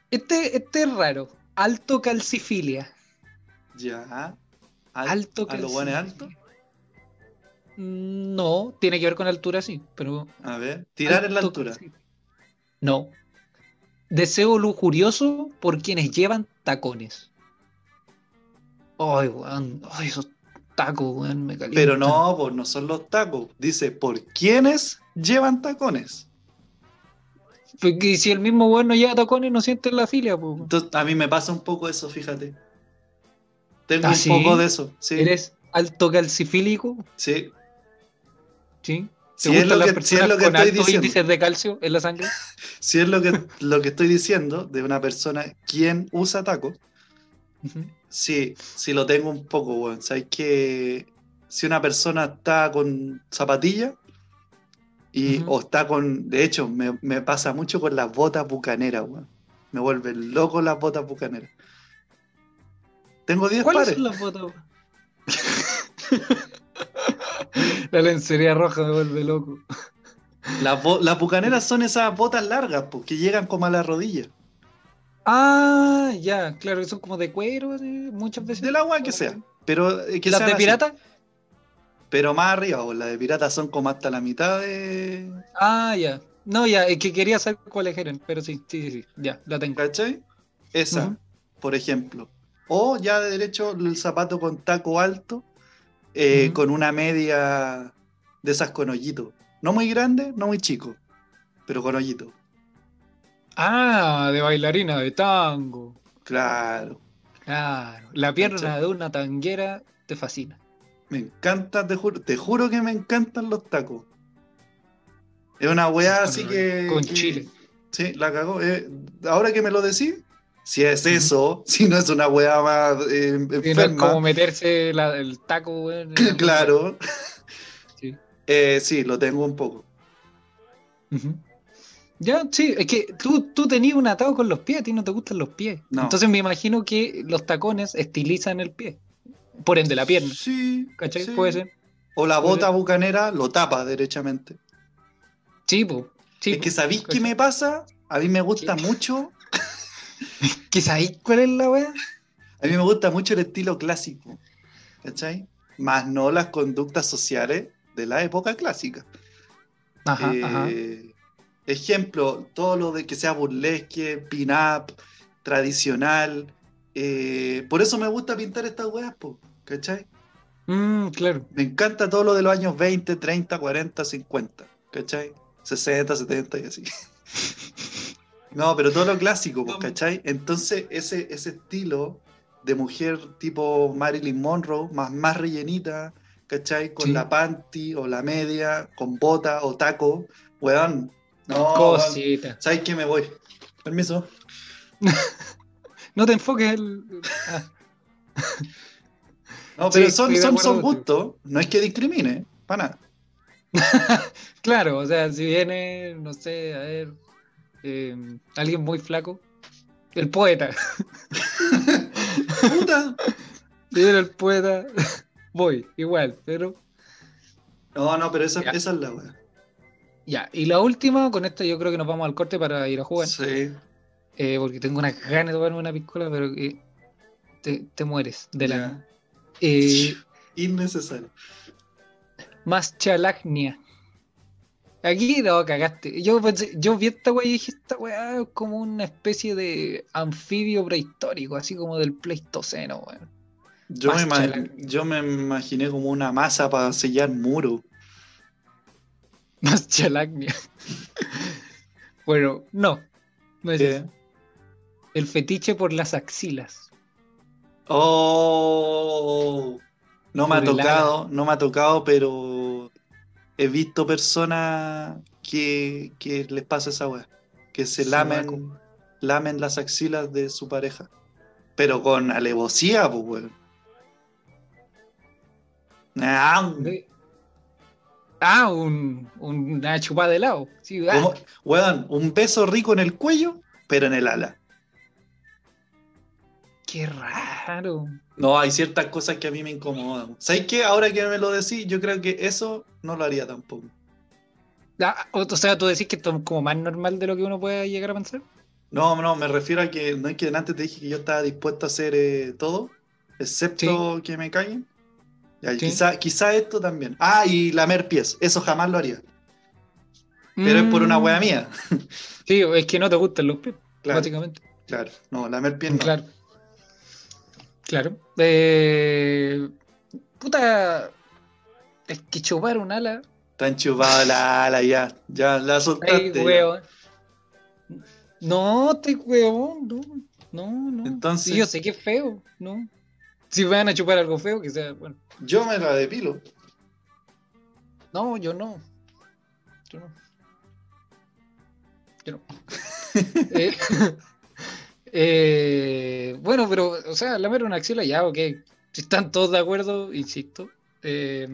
Este, este es raro, alto calcifilia. Ya. Al- Alto ¿A los buenos altos? Mm, No, tiene que ver con altura, sí, pero... A ver, tirar en la alto altura. No. Deseo lujurioso por quienes llevan tacones. Ay, weón. Ay, esos tacos, weón, me calientan. Pero no, pues no son los tacos. Dice, ¿por quiénes llevan tacones? Porque si el mismo weón no lleva tacones, no siente la filia, pues. Entonces, a mí me pasa un poco eso, fíjate. Tengo ¿Ah, un sí? poco de eso. Sí, ¿Eres alto calcifílico? sí. ¿Sí? Si ¿Te es gustan lo que, si es lo que con estoy diciendo. índices de calcio en la sangre? Si es lo que, lo que estoy diciendo de una persona quien usa tacos, Ujú. Sí, sí lo tengo un poco, weón. Sabes que si una persona está con zapatillas y, o está con. De hecho, me, me pasa mucho con las botas bucaneras, weón. Me vuelven loco las botas bucaneras. Tengo 10 ¿Cuáles pares. son las fotos? la lencería roja me vuelve loco. Las, las bucaneras son esas botas largas, pues, que llegan como a la rodilla. Ah, ya, claro, que son como de cuero, muchas veces. Del agua que sea. Pero eh, que ¿Las de así. pirata? Pero más arriba, o las de pirata son como hasta la mitad de. Ah, ya. No, ya, es que quería saber cuáles eran, pero sí, sí, sí, sí, ya, la tengo. ¿Cachai? Esa, por ejemplo. O ya de derecho el zapato con taco alto, eh, con una media de esas con hoyito. No muy grande, no muy chico, pero con hoyito. Ah, de bailarina, de tango. Claro. Claro, la pierna ¿Cachai? de una tanguera te fascina. Me encanta, te juro, te juro que me encantan los tacos. Es una weá así que. Con que- chile. Sí, la cagó. Eh, ahora que me lo decís, si es eso, si no es una weá más eh, no es como meterse la- el taco, weón, claro. Sí. Eh, sí, lo tengo un poco. Ya, sí, es que tú, tú tenías un atado con los pies, a ti no te gustan los pies. No. Entonces me imagino que los tacones estilizan el pie. Por ende, la pierna. Sí. ¿Cachai? sí. Puede ser. O la bota ser. bucanera lo tapa derechamente. Sí, pues. Sí, es que. ¿sabéis qué me pasa? A mí me gusta ¿Qué? mucho. ¿Que sabéis cuál es la weá? A mí me gusta mucho el estilo clásico. ¿Cachai? Más no las conductas sociales de la época clásica. Ajá, Eh, ajá. Ejemplo, todo lo de que sea burlesque, pin-up, tradicional. eh, por eso me gusta pintar estas weas, po, ¿cachai? Mm, claro. Me encanta todo lo de los años 20, 30, 40, 50, ¿cachai? 60, 70 y así. No, pero todo lo clásico, pues, ¿cachai? Entonces, ese, ese estilo de mujer tipo Marilyn Monroe, más, más rellenita, ¿cachai? Con Sí. la panty o la media, con bota o taco, weón. No. Cosita. ¿sabes qué? Me voy. Permiso. No te enfoques el. Ah, No, pero Sí, son, son, son gustos, no es que discrimine, para nada. claro, o sea, si viene, no sé, a ver, eh, alguien muy flaco, el poeta. Puta. Si viene el poeta, voy, igual, pero. No, no, pero esa, Ya. esa es la weá. Ya, y la última, con esta yo creo que nos vamos al corte para ir a jugar. Sí. eh, porque tengo unas ganas de tomarme una piscola, pero que te, te mueres de la. Eh, Innecesario. más chalagnia. Aquí no, cagaste. Yo pensé, yo vi esta weá y dije, esta weá es como una especie de anfibio prehistórico, así como del Pleistoceno, weón. Yo me, yo me imaginé como una masa para sellar muro. Más chalagnia. bueno, no. No es ¿Qué? eso. El fetiche por las axilas. Oh, no me ha tocado, no me ha tocado, pero he visto personas que, que les pasa esa weá, que se lamen, lamen las axilas de su pareja, pero con alevosía, pues weón. Ah, De- Ah, un, una chupada de helado. Sí, ah, como- weón, un beso rico en el cuello, pero en el ala. qué raro. No, hay ciertas cosas que a mí me incomodan. ¿Sabes qué? Ahora que me lo decís, yo creo que eso no lo haría tampoco. Ah, o o sea, tú decís que esto es como más normal de lo que uno puede llegar a pensar. No, no, me refiero a que no es que antes te dije que yo estaba dispuesto a hacer eh, todo, excepto que me caguen. Ya, quizá, quizá esto también. Ah, y lamer pies, eso jamás lo haría. Pero es por una Mm, wea mía. Sí, es que no te gustan los pies, Claro, básicamente. claro. No, lamer pies no. Claro. Claro. Eh, puta. Es que chupar un ala. Tan chupado la ala, ya. Ya la Ay, soltaste. weón. No, te weón, no. No, no. Entonces- Sí, yo sé que es feo, ¿no? Si van a chupar algo feo, que sea, bueno. Yo me la depilo. No, yo no. Yo no. Yo no. Eh, eh, bueno, pero, o sea, lamer una axila ya, ok. Si están todos de acuerdo, insisto. eh,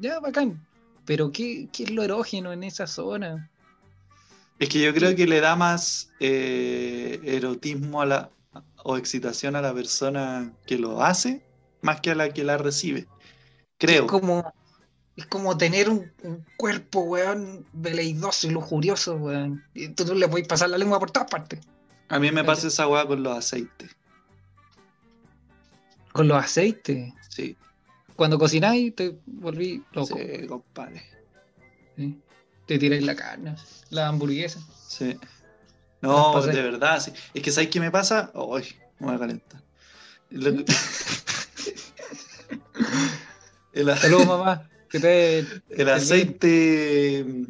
ya, bacán. Pero, ¿qué, ¿qué es lo erógeno en esa zona? Es que yo creo que le da más eh, erotismo a la, o excitación a la persona que lo hace, más que a la que la recibe. Creo. Es como, es como tener un, un cuerpo, weón, veleidoso y lujurioso, weón. Y tú, tú le puedes pasar la lengua por todas partes. A mí me pasa esa weá con los aceites. Con los aceites. Sí, Cuando cocináis, te volví loco. sí, compadre. ¿sí? Te tiráis la carne, la hamburguesa. Sí. No, de verdad, sí. Es que ¿sabes qué me pasa? Ay, me voy a calentar. El, Saludos, mamá. Que te. el aceite mm,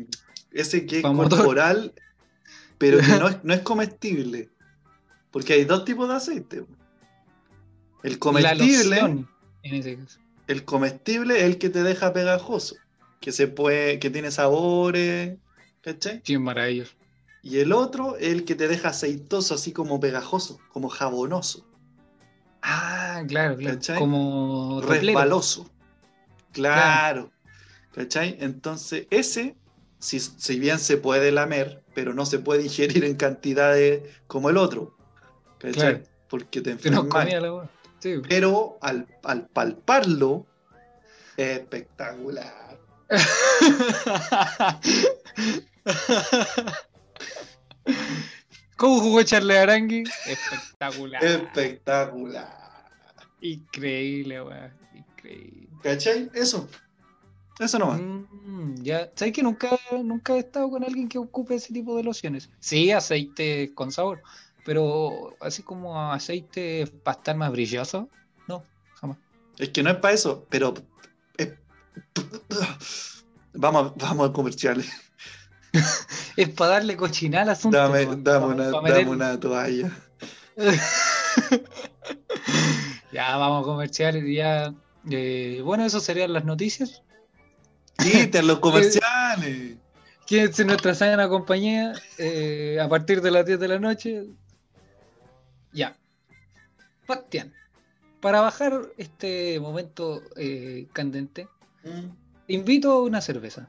ese que es corporal, pero que no es, no es comestible. Porque hay dos tipos de aceite. El comestible, loción, en ese caso. el comestible es el que te deja pegajoso, que se puede, que tiene sabores, ¿cachai? Sí, maravilloso. Y el otro es el que te deja aceitoso, así como pegajoso, como jabonoso, Ah, claro, claro. ¿Cachai? Como resbaloso. Claro. ¿Cachai? Entonces, ese, si, si bien se puede lamer, pero no se puede ingerir en cantidades como el otro. ¿Cachai? Claro. Porque te enfermas. Sí. Pero al, al palparlo, es espectacular. ¿Cómo jugó Charles Arangui? Espectacular. Espectacular. Increíble, weón. Increíble. ¿Cachai? Eso. Eso nomás. Mm, ya, ¿sabes que nunca, nunca he estado con alguien que ocupe ese tipo de lociones? Sí, aceite con sabor, pero así como aceite para estar más brilloso, no, jamás. Es que no es para eso, pero. Vamos, vamos a comerciales. Es para darle cochinal al asunto. Dame, dame, una, dame toalla. Ya, vamos a comerciales y ya. eh, bueno, eso serían las noticias. Quiten los comerciales. Quédense en nuestra sana compañía eh, a partir de las 10 de la noche. Ya. Bastián, para bajar este momento eh, candente, Mm. invito a una cerveza.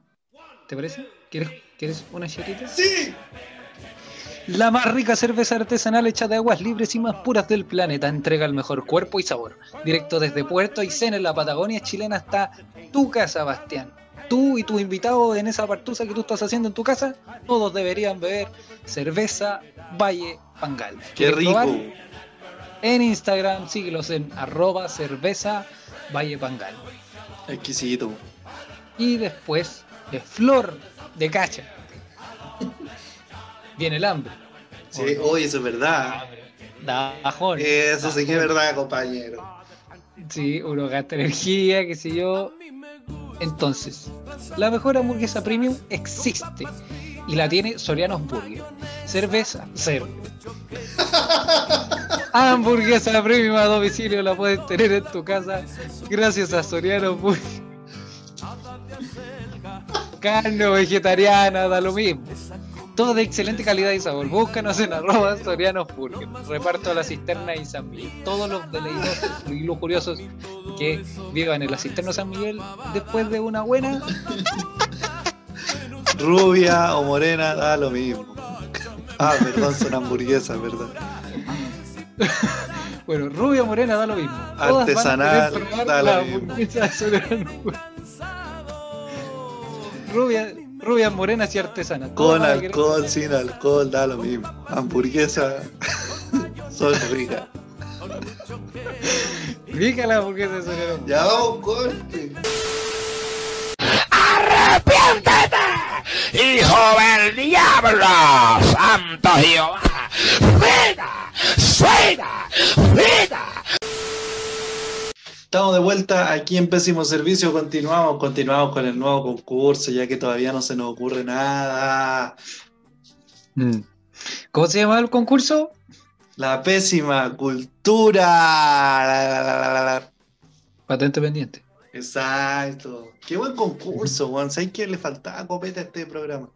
¿Te parece? ¿Quieres, ¿quieres una chatita? ¡Sí! La más rica cerveza artesanal hecha de aguas libres y más puras del planeta entrega el mejor cuerpo y sabor. Directo desde Puerto Aysén en la Patagonia chilena hasta tu casa, Bastián. Tú y tu invitado en esa partusa que tú estás haciendo en tu casa, todos deberían beber cerveza Valle Pangal. ¡Qué ¿Quieres rico! probar? En Instagram, síguelos en arroba cerveza Valle Pangal. Exquisito. Y después de Flor de Cacha. Viene el hambre. Sí, hoy eso es verdad. Da bajón. Eso sí que es verdad, compañero. Sí, uno gasta energía, qué sé yo. Entonces, la mejor hamburguesa premium existe y la tiene Sorianos Burger. Cerveza, cero. hamburguesa premium a domicilio la puedes tener en tu casa gracias a Sorianos Burger. Carne o vegetariana, da lo mismo. Todo de excelente calidad y sabor. Búscanos en arroba Sorianos Burger. Reparto a la cisterna y San Miguel. Todos los veleidosos y lujuriosos que vivan en la cisterna San Miguel después de una buena. Rubia o morena, da lo mismo. Ah, perdón, son hamburguesas, ¿verdad? Bueno, rubia morena da lo mismo. Todas Artesanal, da lo mismo. Hamburguesa. Rubia, rubias morenas y artesanas. Todas Con alcohol, sin alcohol, da lo mismo. Hamburguesas son ricas. Rica la hamburguesa de. Ya vamos, corte. ¡Hijo del diablo! ¡Santo Jehová! ¡Fuera! ¡Fuera! ¡Fuera! Estamos de vuelta aquí en Pésimo Servicio. Continuamos, continuamos con el nuevo concurso, ya que todavía no se nos ocurre nada. Mm. ¿Cómo se llama el concurso? La pésima cultura. La. Patente pendiente. Exacto. Qué buen concurso, Juan. ¿Sabes que le faltaba copete a este programa?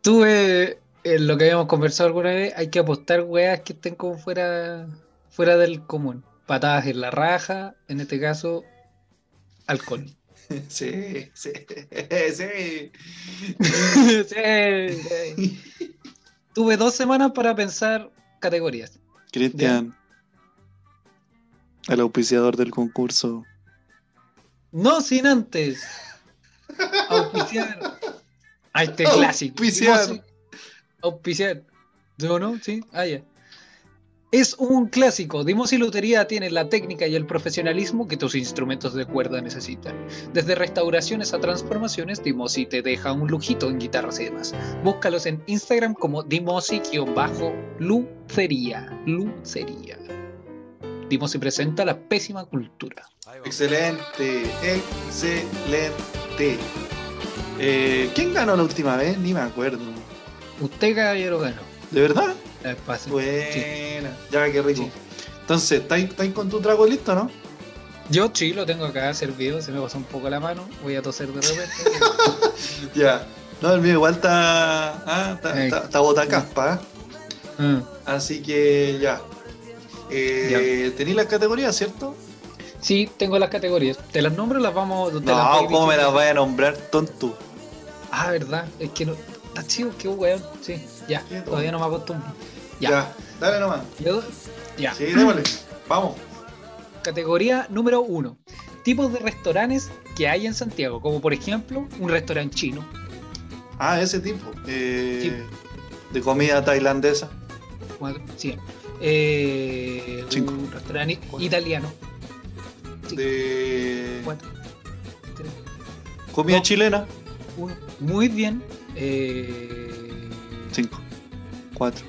Tuve en lo que habíamos conversado alguna vez, hay que apostar weas que estén como fuera, fuera del común. Patadas en la raja, en este caso, alcohol. Sí, sí, sí. Sí. Tuve dos semanas para pensar categorías. Cristian, el auspiciador del concurso. No sin antes auspiciar a este clásico. Auspiciar. Auspiciar. ¿Yo no? Sí. Ah, ya. Es un clásico. Dimosi Lutería tiene la técnica y el profesionalismo que tus instrumentos de cuerda necesitan. Desde restauraciones a transformaciones, Dimosi te deja un lujito en guitarras y demás. Búscalos en Instagram como Dimosi-Lucería. Lucería. Dimosi presenta la pésima cultura. Excelente, excelente. Eh, ¿Quién ganó la última vez? Ni me acuerdo. Usted, caballero, ganó. ¿De verdad? Sí. Buena. Ya, qué rico. Sí. Entonces, ¿estáis con tu trago listo, no? Yo sí lo tengo acá servido, se me pasó un poco la mano, voy a toser de repente. Ya. No, el mío igual está. Ah, está, está, está botacaspa, ¿eh? Mm. Así que ya. Eh, ¿Tenéis las categorías, cierto? Sí, tengo las categorías. ¿Te las nombro las vamos? te las No, voy ¿cómo me las voy a nombrar, tonto? Ah, verdad, es que no. Está chido, qué weón. Sí, ya, todavía no me acostumbro. Ya, Ya, dale nomás. Ya. Sí, démosle. Vamos. Categoría número uno. Tipos de restaurantes que hay en Santiago, como por ejemplo un restaurante chino. Ah, ese tipo. Eh, De comida tailandesa. Cuatro, sí. Eh, Cinco. un restaurante italiano. Sí. De Cuatro, tres, comida No. chilena. uno. Muy bien. Eh, 5, 4,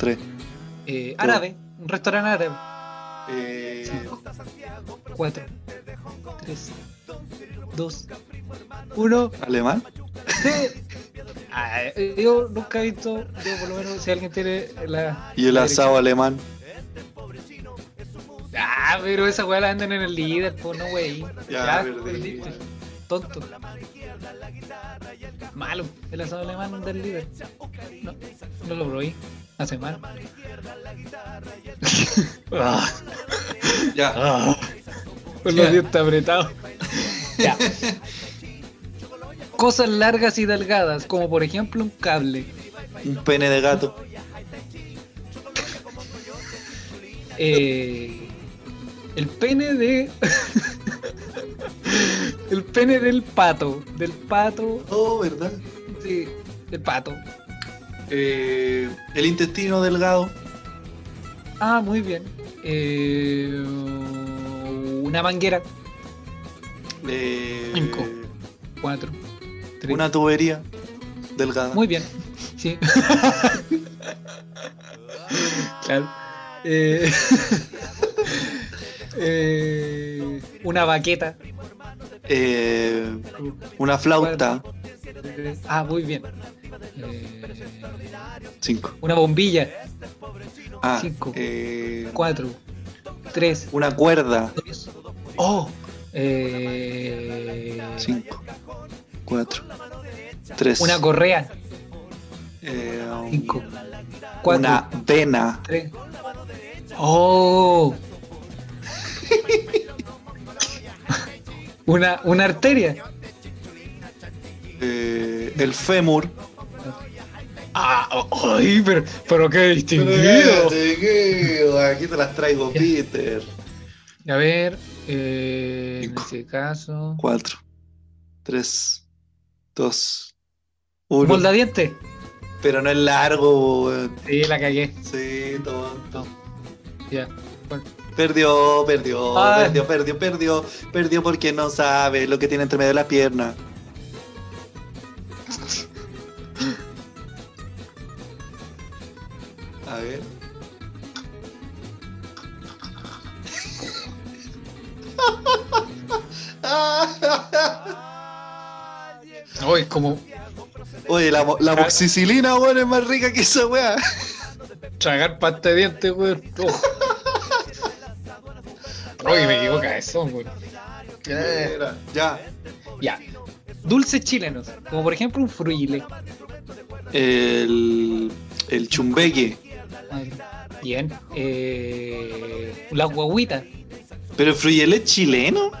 3. eh, árabe, un restaurante árabe. Eh, 4, 3, 2, 1. ¿Alemán? Ah, Yo nunca he visto, yo por lo menos si alguien tiene la... ¿Y el la asado alemán? Ah, pero esa weá la venden en el líder, pues no wey. Ya, perdí. perdiste. Tonto. Malo, el asado alemán del líder. No, no lo probé. Hace mal. Ah. Ya. Con los dientes apretados. Ya. Cosas largas y delgadas, como por ejemplo un cable. Un pene de gato. Eh, el pene de. el pene del pato. Del pato. Oh, ¿verdad? Sí, del pato. Eh, el intestino delgado. Ah, muy bien. Eh, una manguera, Eh, Cinco. cuatro, tres. una tubería delgada. Muy bien, sí. claro. Eh, eh, una baqueta. Eh, una flauta. Ah, muy bien. Cinco. una bombilla. Ah, Cinco. eh, Cuatro, tres, una cuerda. dos. Oh. Eh, Cinco. Cuatro. Tres. una correa. eh, um, Cinco, cuatro, una vena. tres. Oh. una, una arteria. eh, el fémur. Ah, ay, pero, pero qué distinguido. Aquí te las traigo, Peter. A ver, eh, en ese caso. Cuatro. Tres. Dos. Uno. Moldadiente. Pero no es largo, weón. Sí, la cagué. Sí, tonto. Ya. Bueno, Perdió, perdió, Ay. perdió, perdió, perdió, perdió porque no sabe lo que tiene entre medio de la pierna. Es como Oye, la, la moxicilina, weón, es más rica que esa weá. tragar pasta de dientes, weón. Oh. Oye, me equivoco eso, weón. Ya. Ya. Dulces chilenos, como por ejemplo un fruile. El, el chumbeque. Bien. Eh, la guaguita. Pero el fruyel es chileno.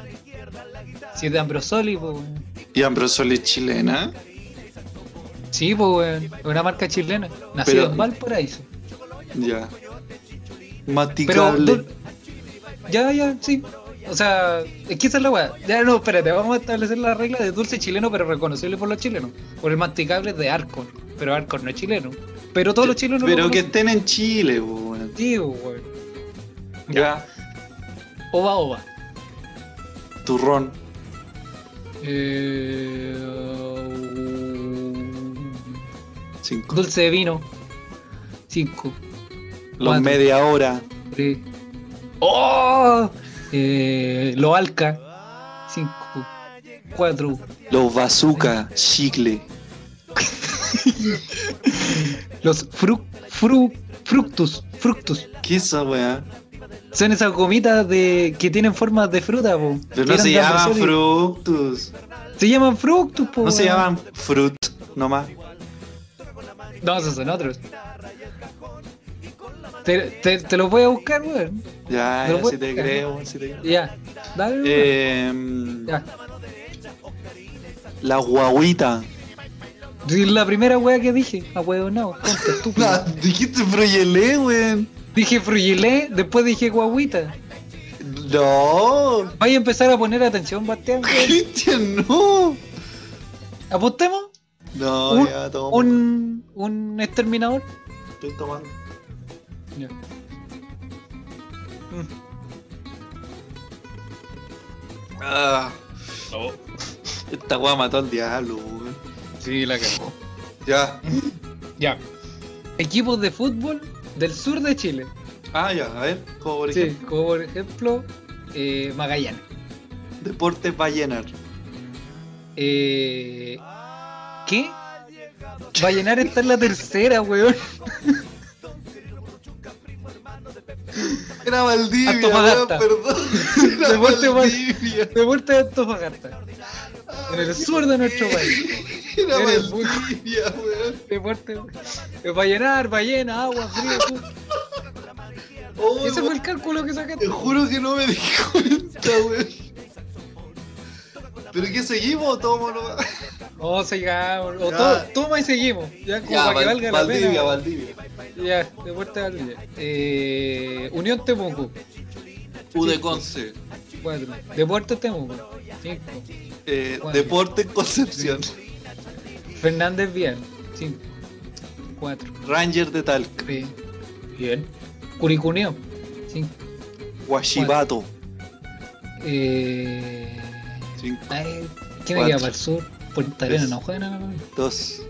Si es de Ambrosoli, pues, weón. Y Ambrosoli es chilena. Sí, pues, weón. Es una marca chilena. Nacida Pero- en Valparaíso. Ya. Pero. Dul- Ya, ya, sí. O sea, es que esa es la weá. Ya no, espérate, vamos a establecer la regla de dulce chileno, pero reconocible por los chilenos. Por el masticable de Arcon. Pero Arcon no es chileno. Pero todos los chilenos lo Pero que conocen. estén en Chile, weón. Sí, weón. Ya. Ova, ova. Turrón. Eh, Cinco. dulce de vino. 5. Los cuatro. media hora. ¡Oh! Eh, lo alca. 5. 4. Los bazooka. Chicle. Los fru, fru, fructus. Fructus. ¿Qué es esa weá? Son esas gomitas de que tienen formas de fruta, po. Pero no se llaman fructus. Se llaman fructus, po. No se llaman fruit nomás. No, esos son otros. Te, te, te los voy a buscar, weón. Ya, ya, si te creo, si te creo. Ya. Dale. Eh, Ya. la guaguita. La primera wea que dije, a huevo no, tonto, estúpido. Ah, dijiste fruyelé, weón. Dije frugilé, después dije guaguita. No. Vaya a empezar a poner atención, Bastián. Cristian, no. Apostemos No, Un- ya, toma. un, un exterminador. Estoy tomando. Ya. Ah. Esta weá mató al diablo, weón. Sí, la cagó. Ya. Ya. Equipos de fútbol del sur de Chile. Ah, ya, a ver, como por Sí, ejemplo, como por ejemplo eh, Magallanes. Deportes Ballenar. Eh, ¿Qué? Vallenar está en la tercera, weón. Era Valdivia, weón, perdón. Era Deporte Val- Valdivia. Deporte de Antofagasta. En el sur de nuestro país. Era Valdivia, weón. Deporte. Eh, Vallenar, ballena, agua, frío. tú. Oh, Ese fue el cálculo que sacaste. Te juro que no me di cuenta, weón. ¿Pero qué seguimos o tomo nomás? No, sigamos. O to- toma y seguimos. Ya, como para que Val- valga la Valdivia, pena. Valdivia. Ya, Deporte Valdivia. Eh, Unión Temuco. U de Conce. 4. Deportes Temuco. 5. Eh. Deporte Concepción. Fernández Vial. 5. 4. Ranger de Talca. Bien. Curicuneo. 5. Guachivato. Eh, Cinco, ay, ¿Qué me queda para el sur? Arenas, Tres. no juegan nada. dos,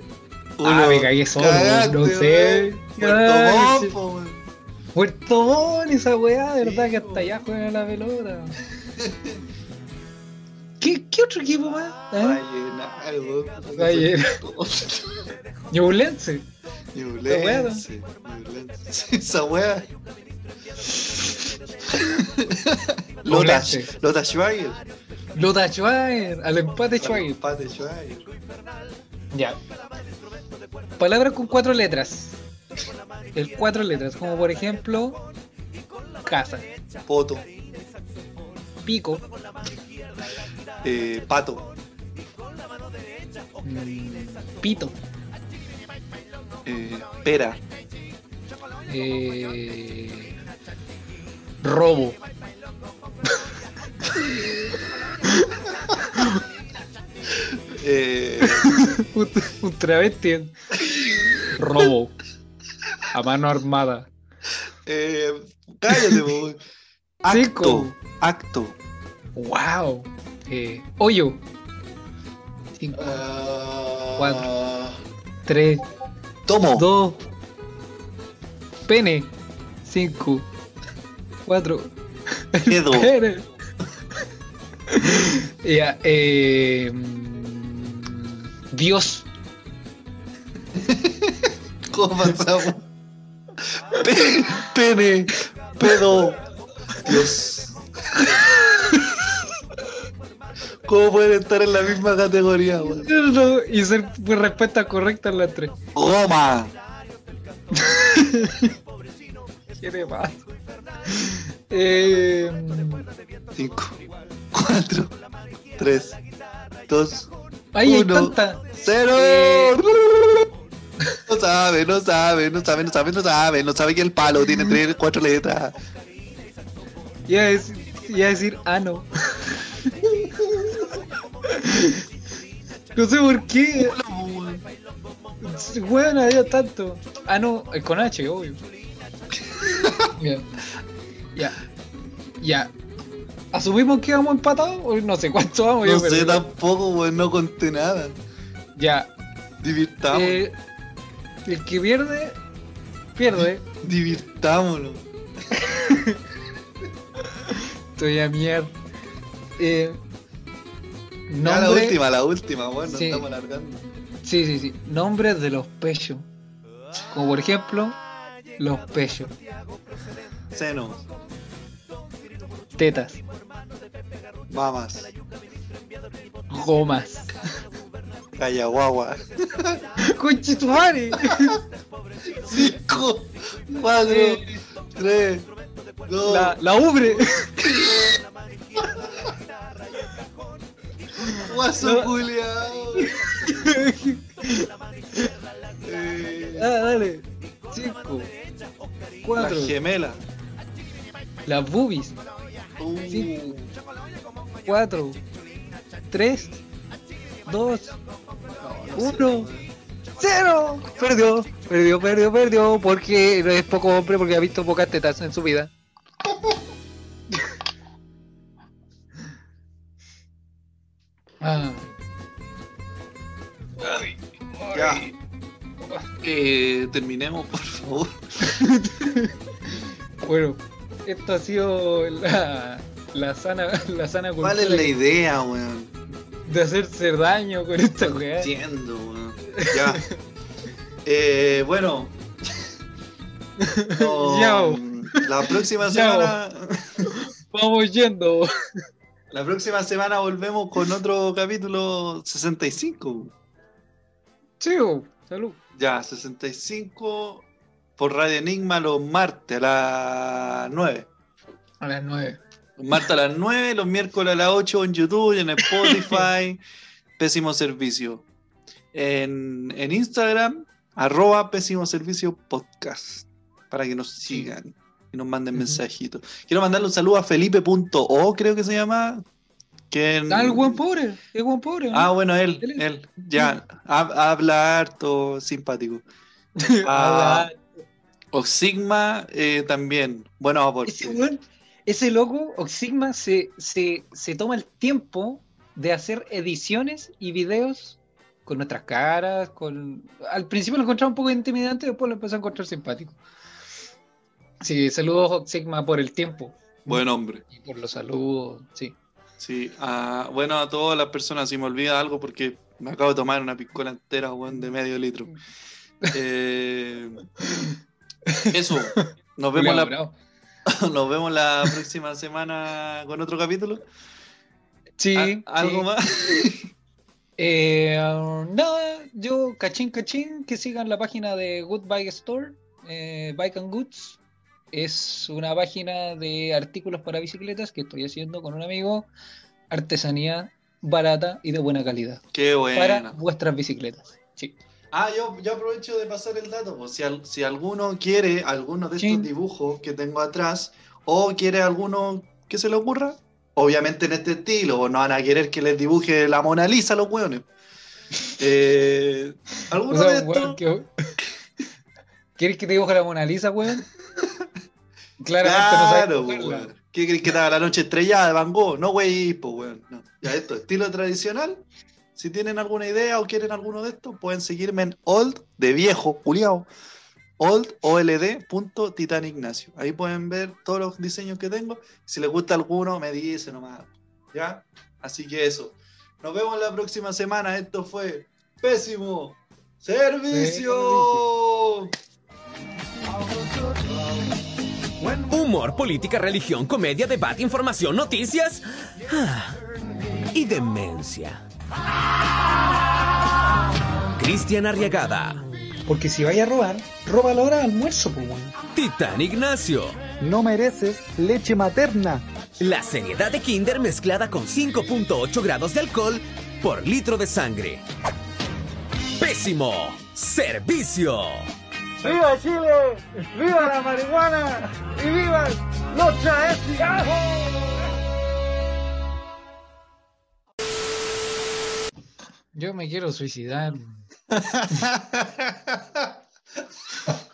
Ah, me cagué solo, Cagaste, no sé. Puerto Montt, sí. Puerto Montt, esa weá, de verdad Sí, que hasta allá juegan la pelota. ¿Qué, ¿Qué otro equipo más? ¿Eh? Vallenar, weón. Vallenar. Ñublense. Ñublense. Esa wea. Lota. Lota Schweiger. Lota Schwager, al empate Schwager. Empate Schweiger. Ya. Palabras con cuatro letras. El cuatro letras, como por ejemplo, casa, Poto. pico, Eh, pato. mm, pito, Eh, pera. eh, robo, Eh, un, un travesti, robo, a mano armada, eh, cállate. Acto. Acto. wow, eh, hoyo, cinco, Ah, Cuatro. tres, Tomo. dos, pene, cinco, cuatro, Dedo. Pene. Ya, eh, Dios, ¿Cómo pasamos? Pe- pene. Pedo. Dios. ¿Cómo pueden estar en la misma categoría, weón? No, y ser pues, respuesta correcta en las tres. Goma. ¿Qué te pasa? Eh, 5, 4, 3, 2, ay, hay Uno. tanta. 0. Eh. No sabe, no sabe, no sabe, no sabe, no sabe, no sabe que el palo tiene 3, 4 letras. Iba a decir, iba a decir ano. No sé por qué. Bueno, había tanto. Ah, no, es con H, obvio. Ya. Ya. Ya. ¿Asumimos que vamos empatados? No sé cuánto vamos. No yo sé tampoco, weón, no conté nada. Ya. Divirtamos, eh, el que pierde, pierde. divirtámonos. Estoy a mierda. Eh, Ya la nombre- última, la última, bueno, Sí. estamos alargando. Sí, sí, sí. Nombres de los pechos. Como por ejemplo, los pechos. Seno, Tetas. mamas, Gomas. callaguagua. 5, 4, Eh. 3, 2, La, la ubre. guaso culiao. Eh, ah, dale. Cinco. Cuatro. gemela. Las boobies. Uh, Sí. Cuatro. Tres. Dos. Uno. ¡Cero! Perdió, perdió, perdió, perdió. Porque no es poco hombre porque ha visto pocas tetas en su vida. Eh, terminemos, por favor. Bueno, esto ha sido la, la sana la sana ¿Cuál es la idea, weón? de hacerse daño con esta No weá. entiendo, weón. Ya. Eh, bueno. No. La próxima semana. Vamos yendo. La próxima semana volvemos con otro capítulo 65. Chivo, salud. Ya, 65 por Radio Enigma los martes a las 9. A las nueve. Los martes a las 9, los miércoles a las 8 en YouTube, en Spotify. Pésimo servicio. En, en Instagram, arroba pésimo servicio podcast. Para que nos sigan y nos manden mensajitos. Quiero mandarle un saludo a Felipe.o, creo que se llama. Que en- Ah, el buen pobre. El buen pobre. ¿no? Ah, bueno, él, Él ya, hab- habla harto, simpático. Ah, Ah, Oxigma eh, también, bueno aporte. ese weón, ese loco, Oxigma, se, se, se toma el tiempo de hacer ediciones y videos con nuestras caras, con... Al principio lo encontraba un poco intimidante, después lo empezó a encontrar simpático. Sí, saludos Oxigma por el tiempo Buen hombre. y por los saludos, sí. Sí, ah, bueno, a todas las personas, si me olvida algo, porque me acabo de tomar una piscola entera, weón, de medio litro. Eh, eso, nos vemos, la, nos vemos la próxima semana con otro capítulo. Sí, ¿A- ¿Algo sí. más? Eh, nada, yo cachín cachín, que sigan la página de Good Bike Store, eh, Bike and Goods. Es una página de artículos para bicicletas que estoy haciendo con un amigo. Artesanía barata y de buena calidad Qué para bueno. vuestras bicicletas. Sí. Ah, yo, yo aprovecho de pasar el dato. pues, si, al- si alguno quiere alguno de estos Sí. dibujos que tengo atrás, o quiere alguno que se le ocurra, obviamente en este estilo, o no van a querer que les dibuje la Mona Lisa a los hueones. Eh, O ¿Alguno sea, de estos? que- ¿Quieres que te dibuje la Mona Lisa, weón? Claramente no sabes Claro, weón. ¿Qué crees que haga la noche estrellada de Van Gogh? No, güey, pues, weón. No. Ya, esto, estilo tradicional. Si tienen alguna idea o quieren alguno de estos, pueden seguirme en old, de viejo, culiao, old, punto Titán Ignacio. Ahí pueden ver todos los diseños que tengo. Si les gusta alguno, me dice nomás. ¿Ya? Así que eso. Nos vemos la próxima semana. Esto fue Pésimo Servicio. Humor, política, religión, comedia, debate, información, noticias ah, y demencia. Cristian Arriagada, Porque si vaya a robar, roba a la hora de almuerzo, pues. Titán Ignacio. No mereces leche materna. La seriedad de Kinder mezclada con 5.8 grados de alcohol por litro de sangre. Pésimo servicio. ¡Viva Chile! ¡Viva la marihuana! ¡Y viva los chaestis! Yo me quiero suicidar.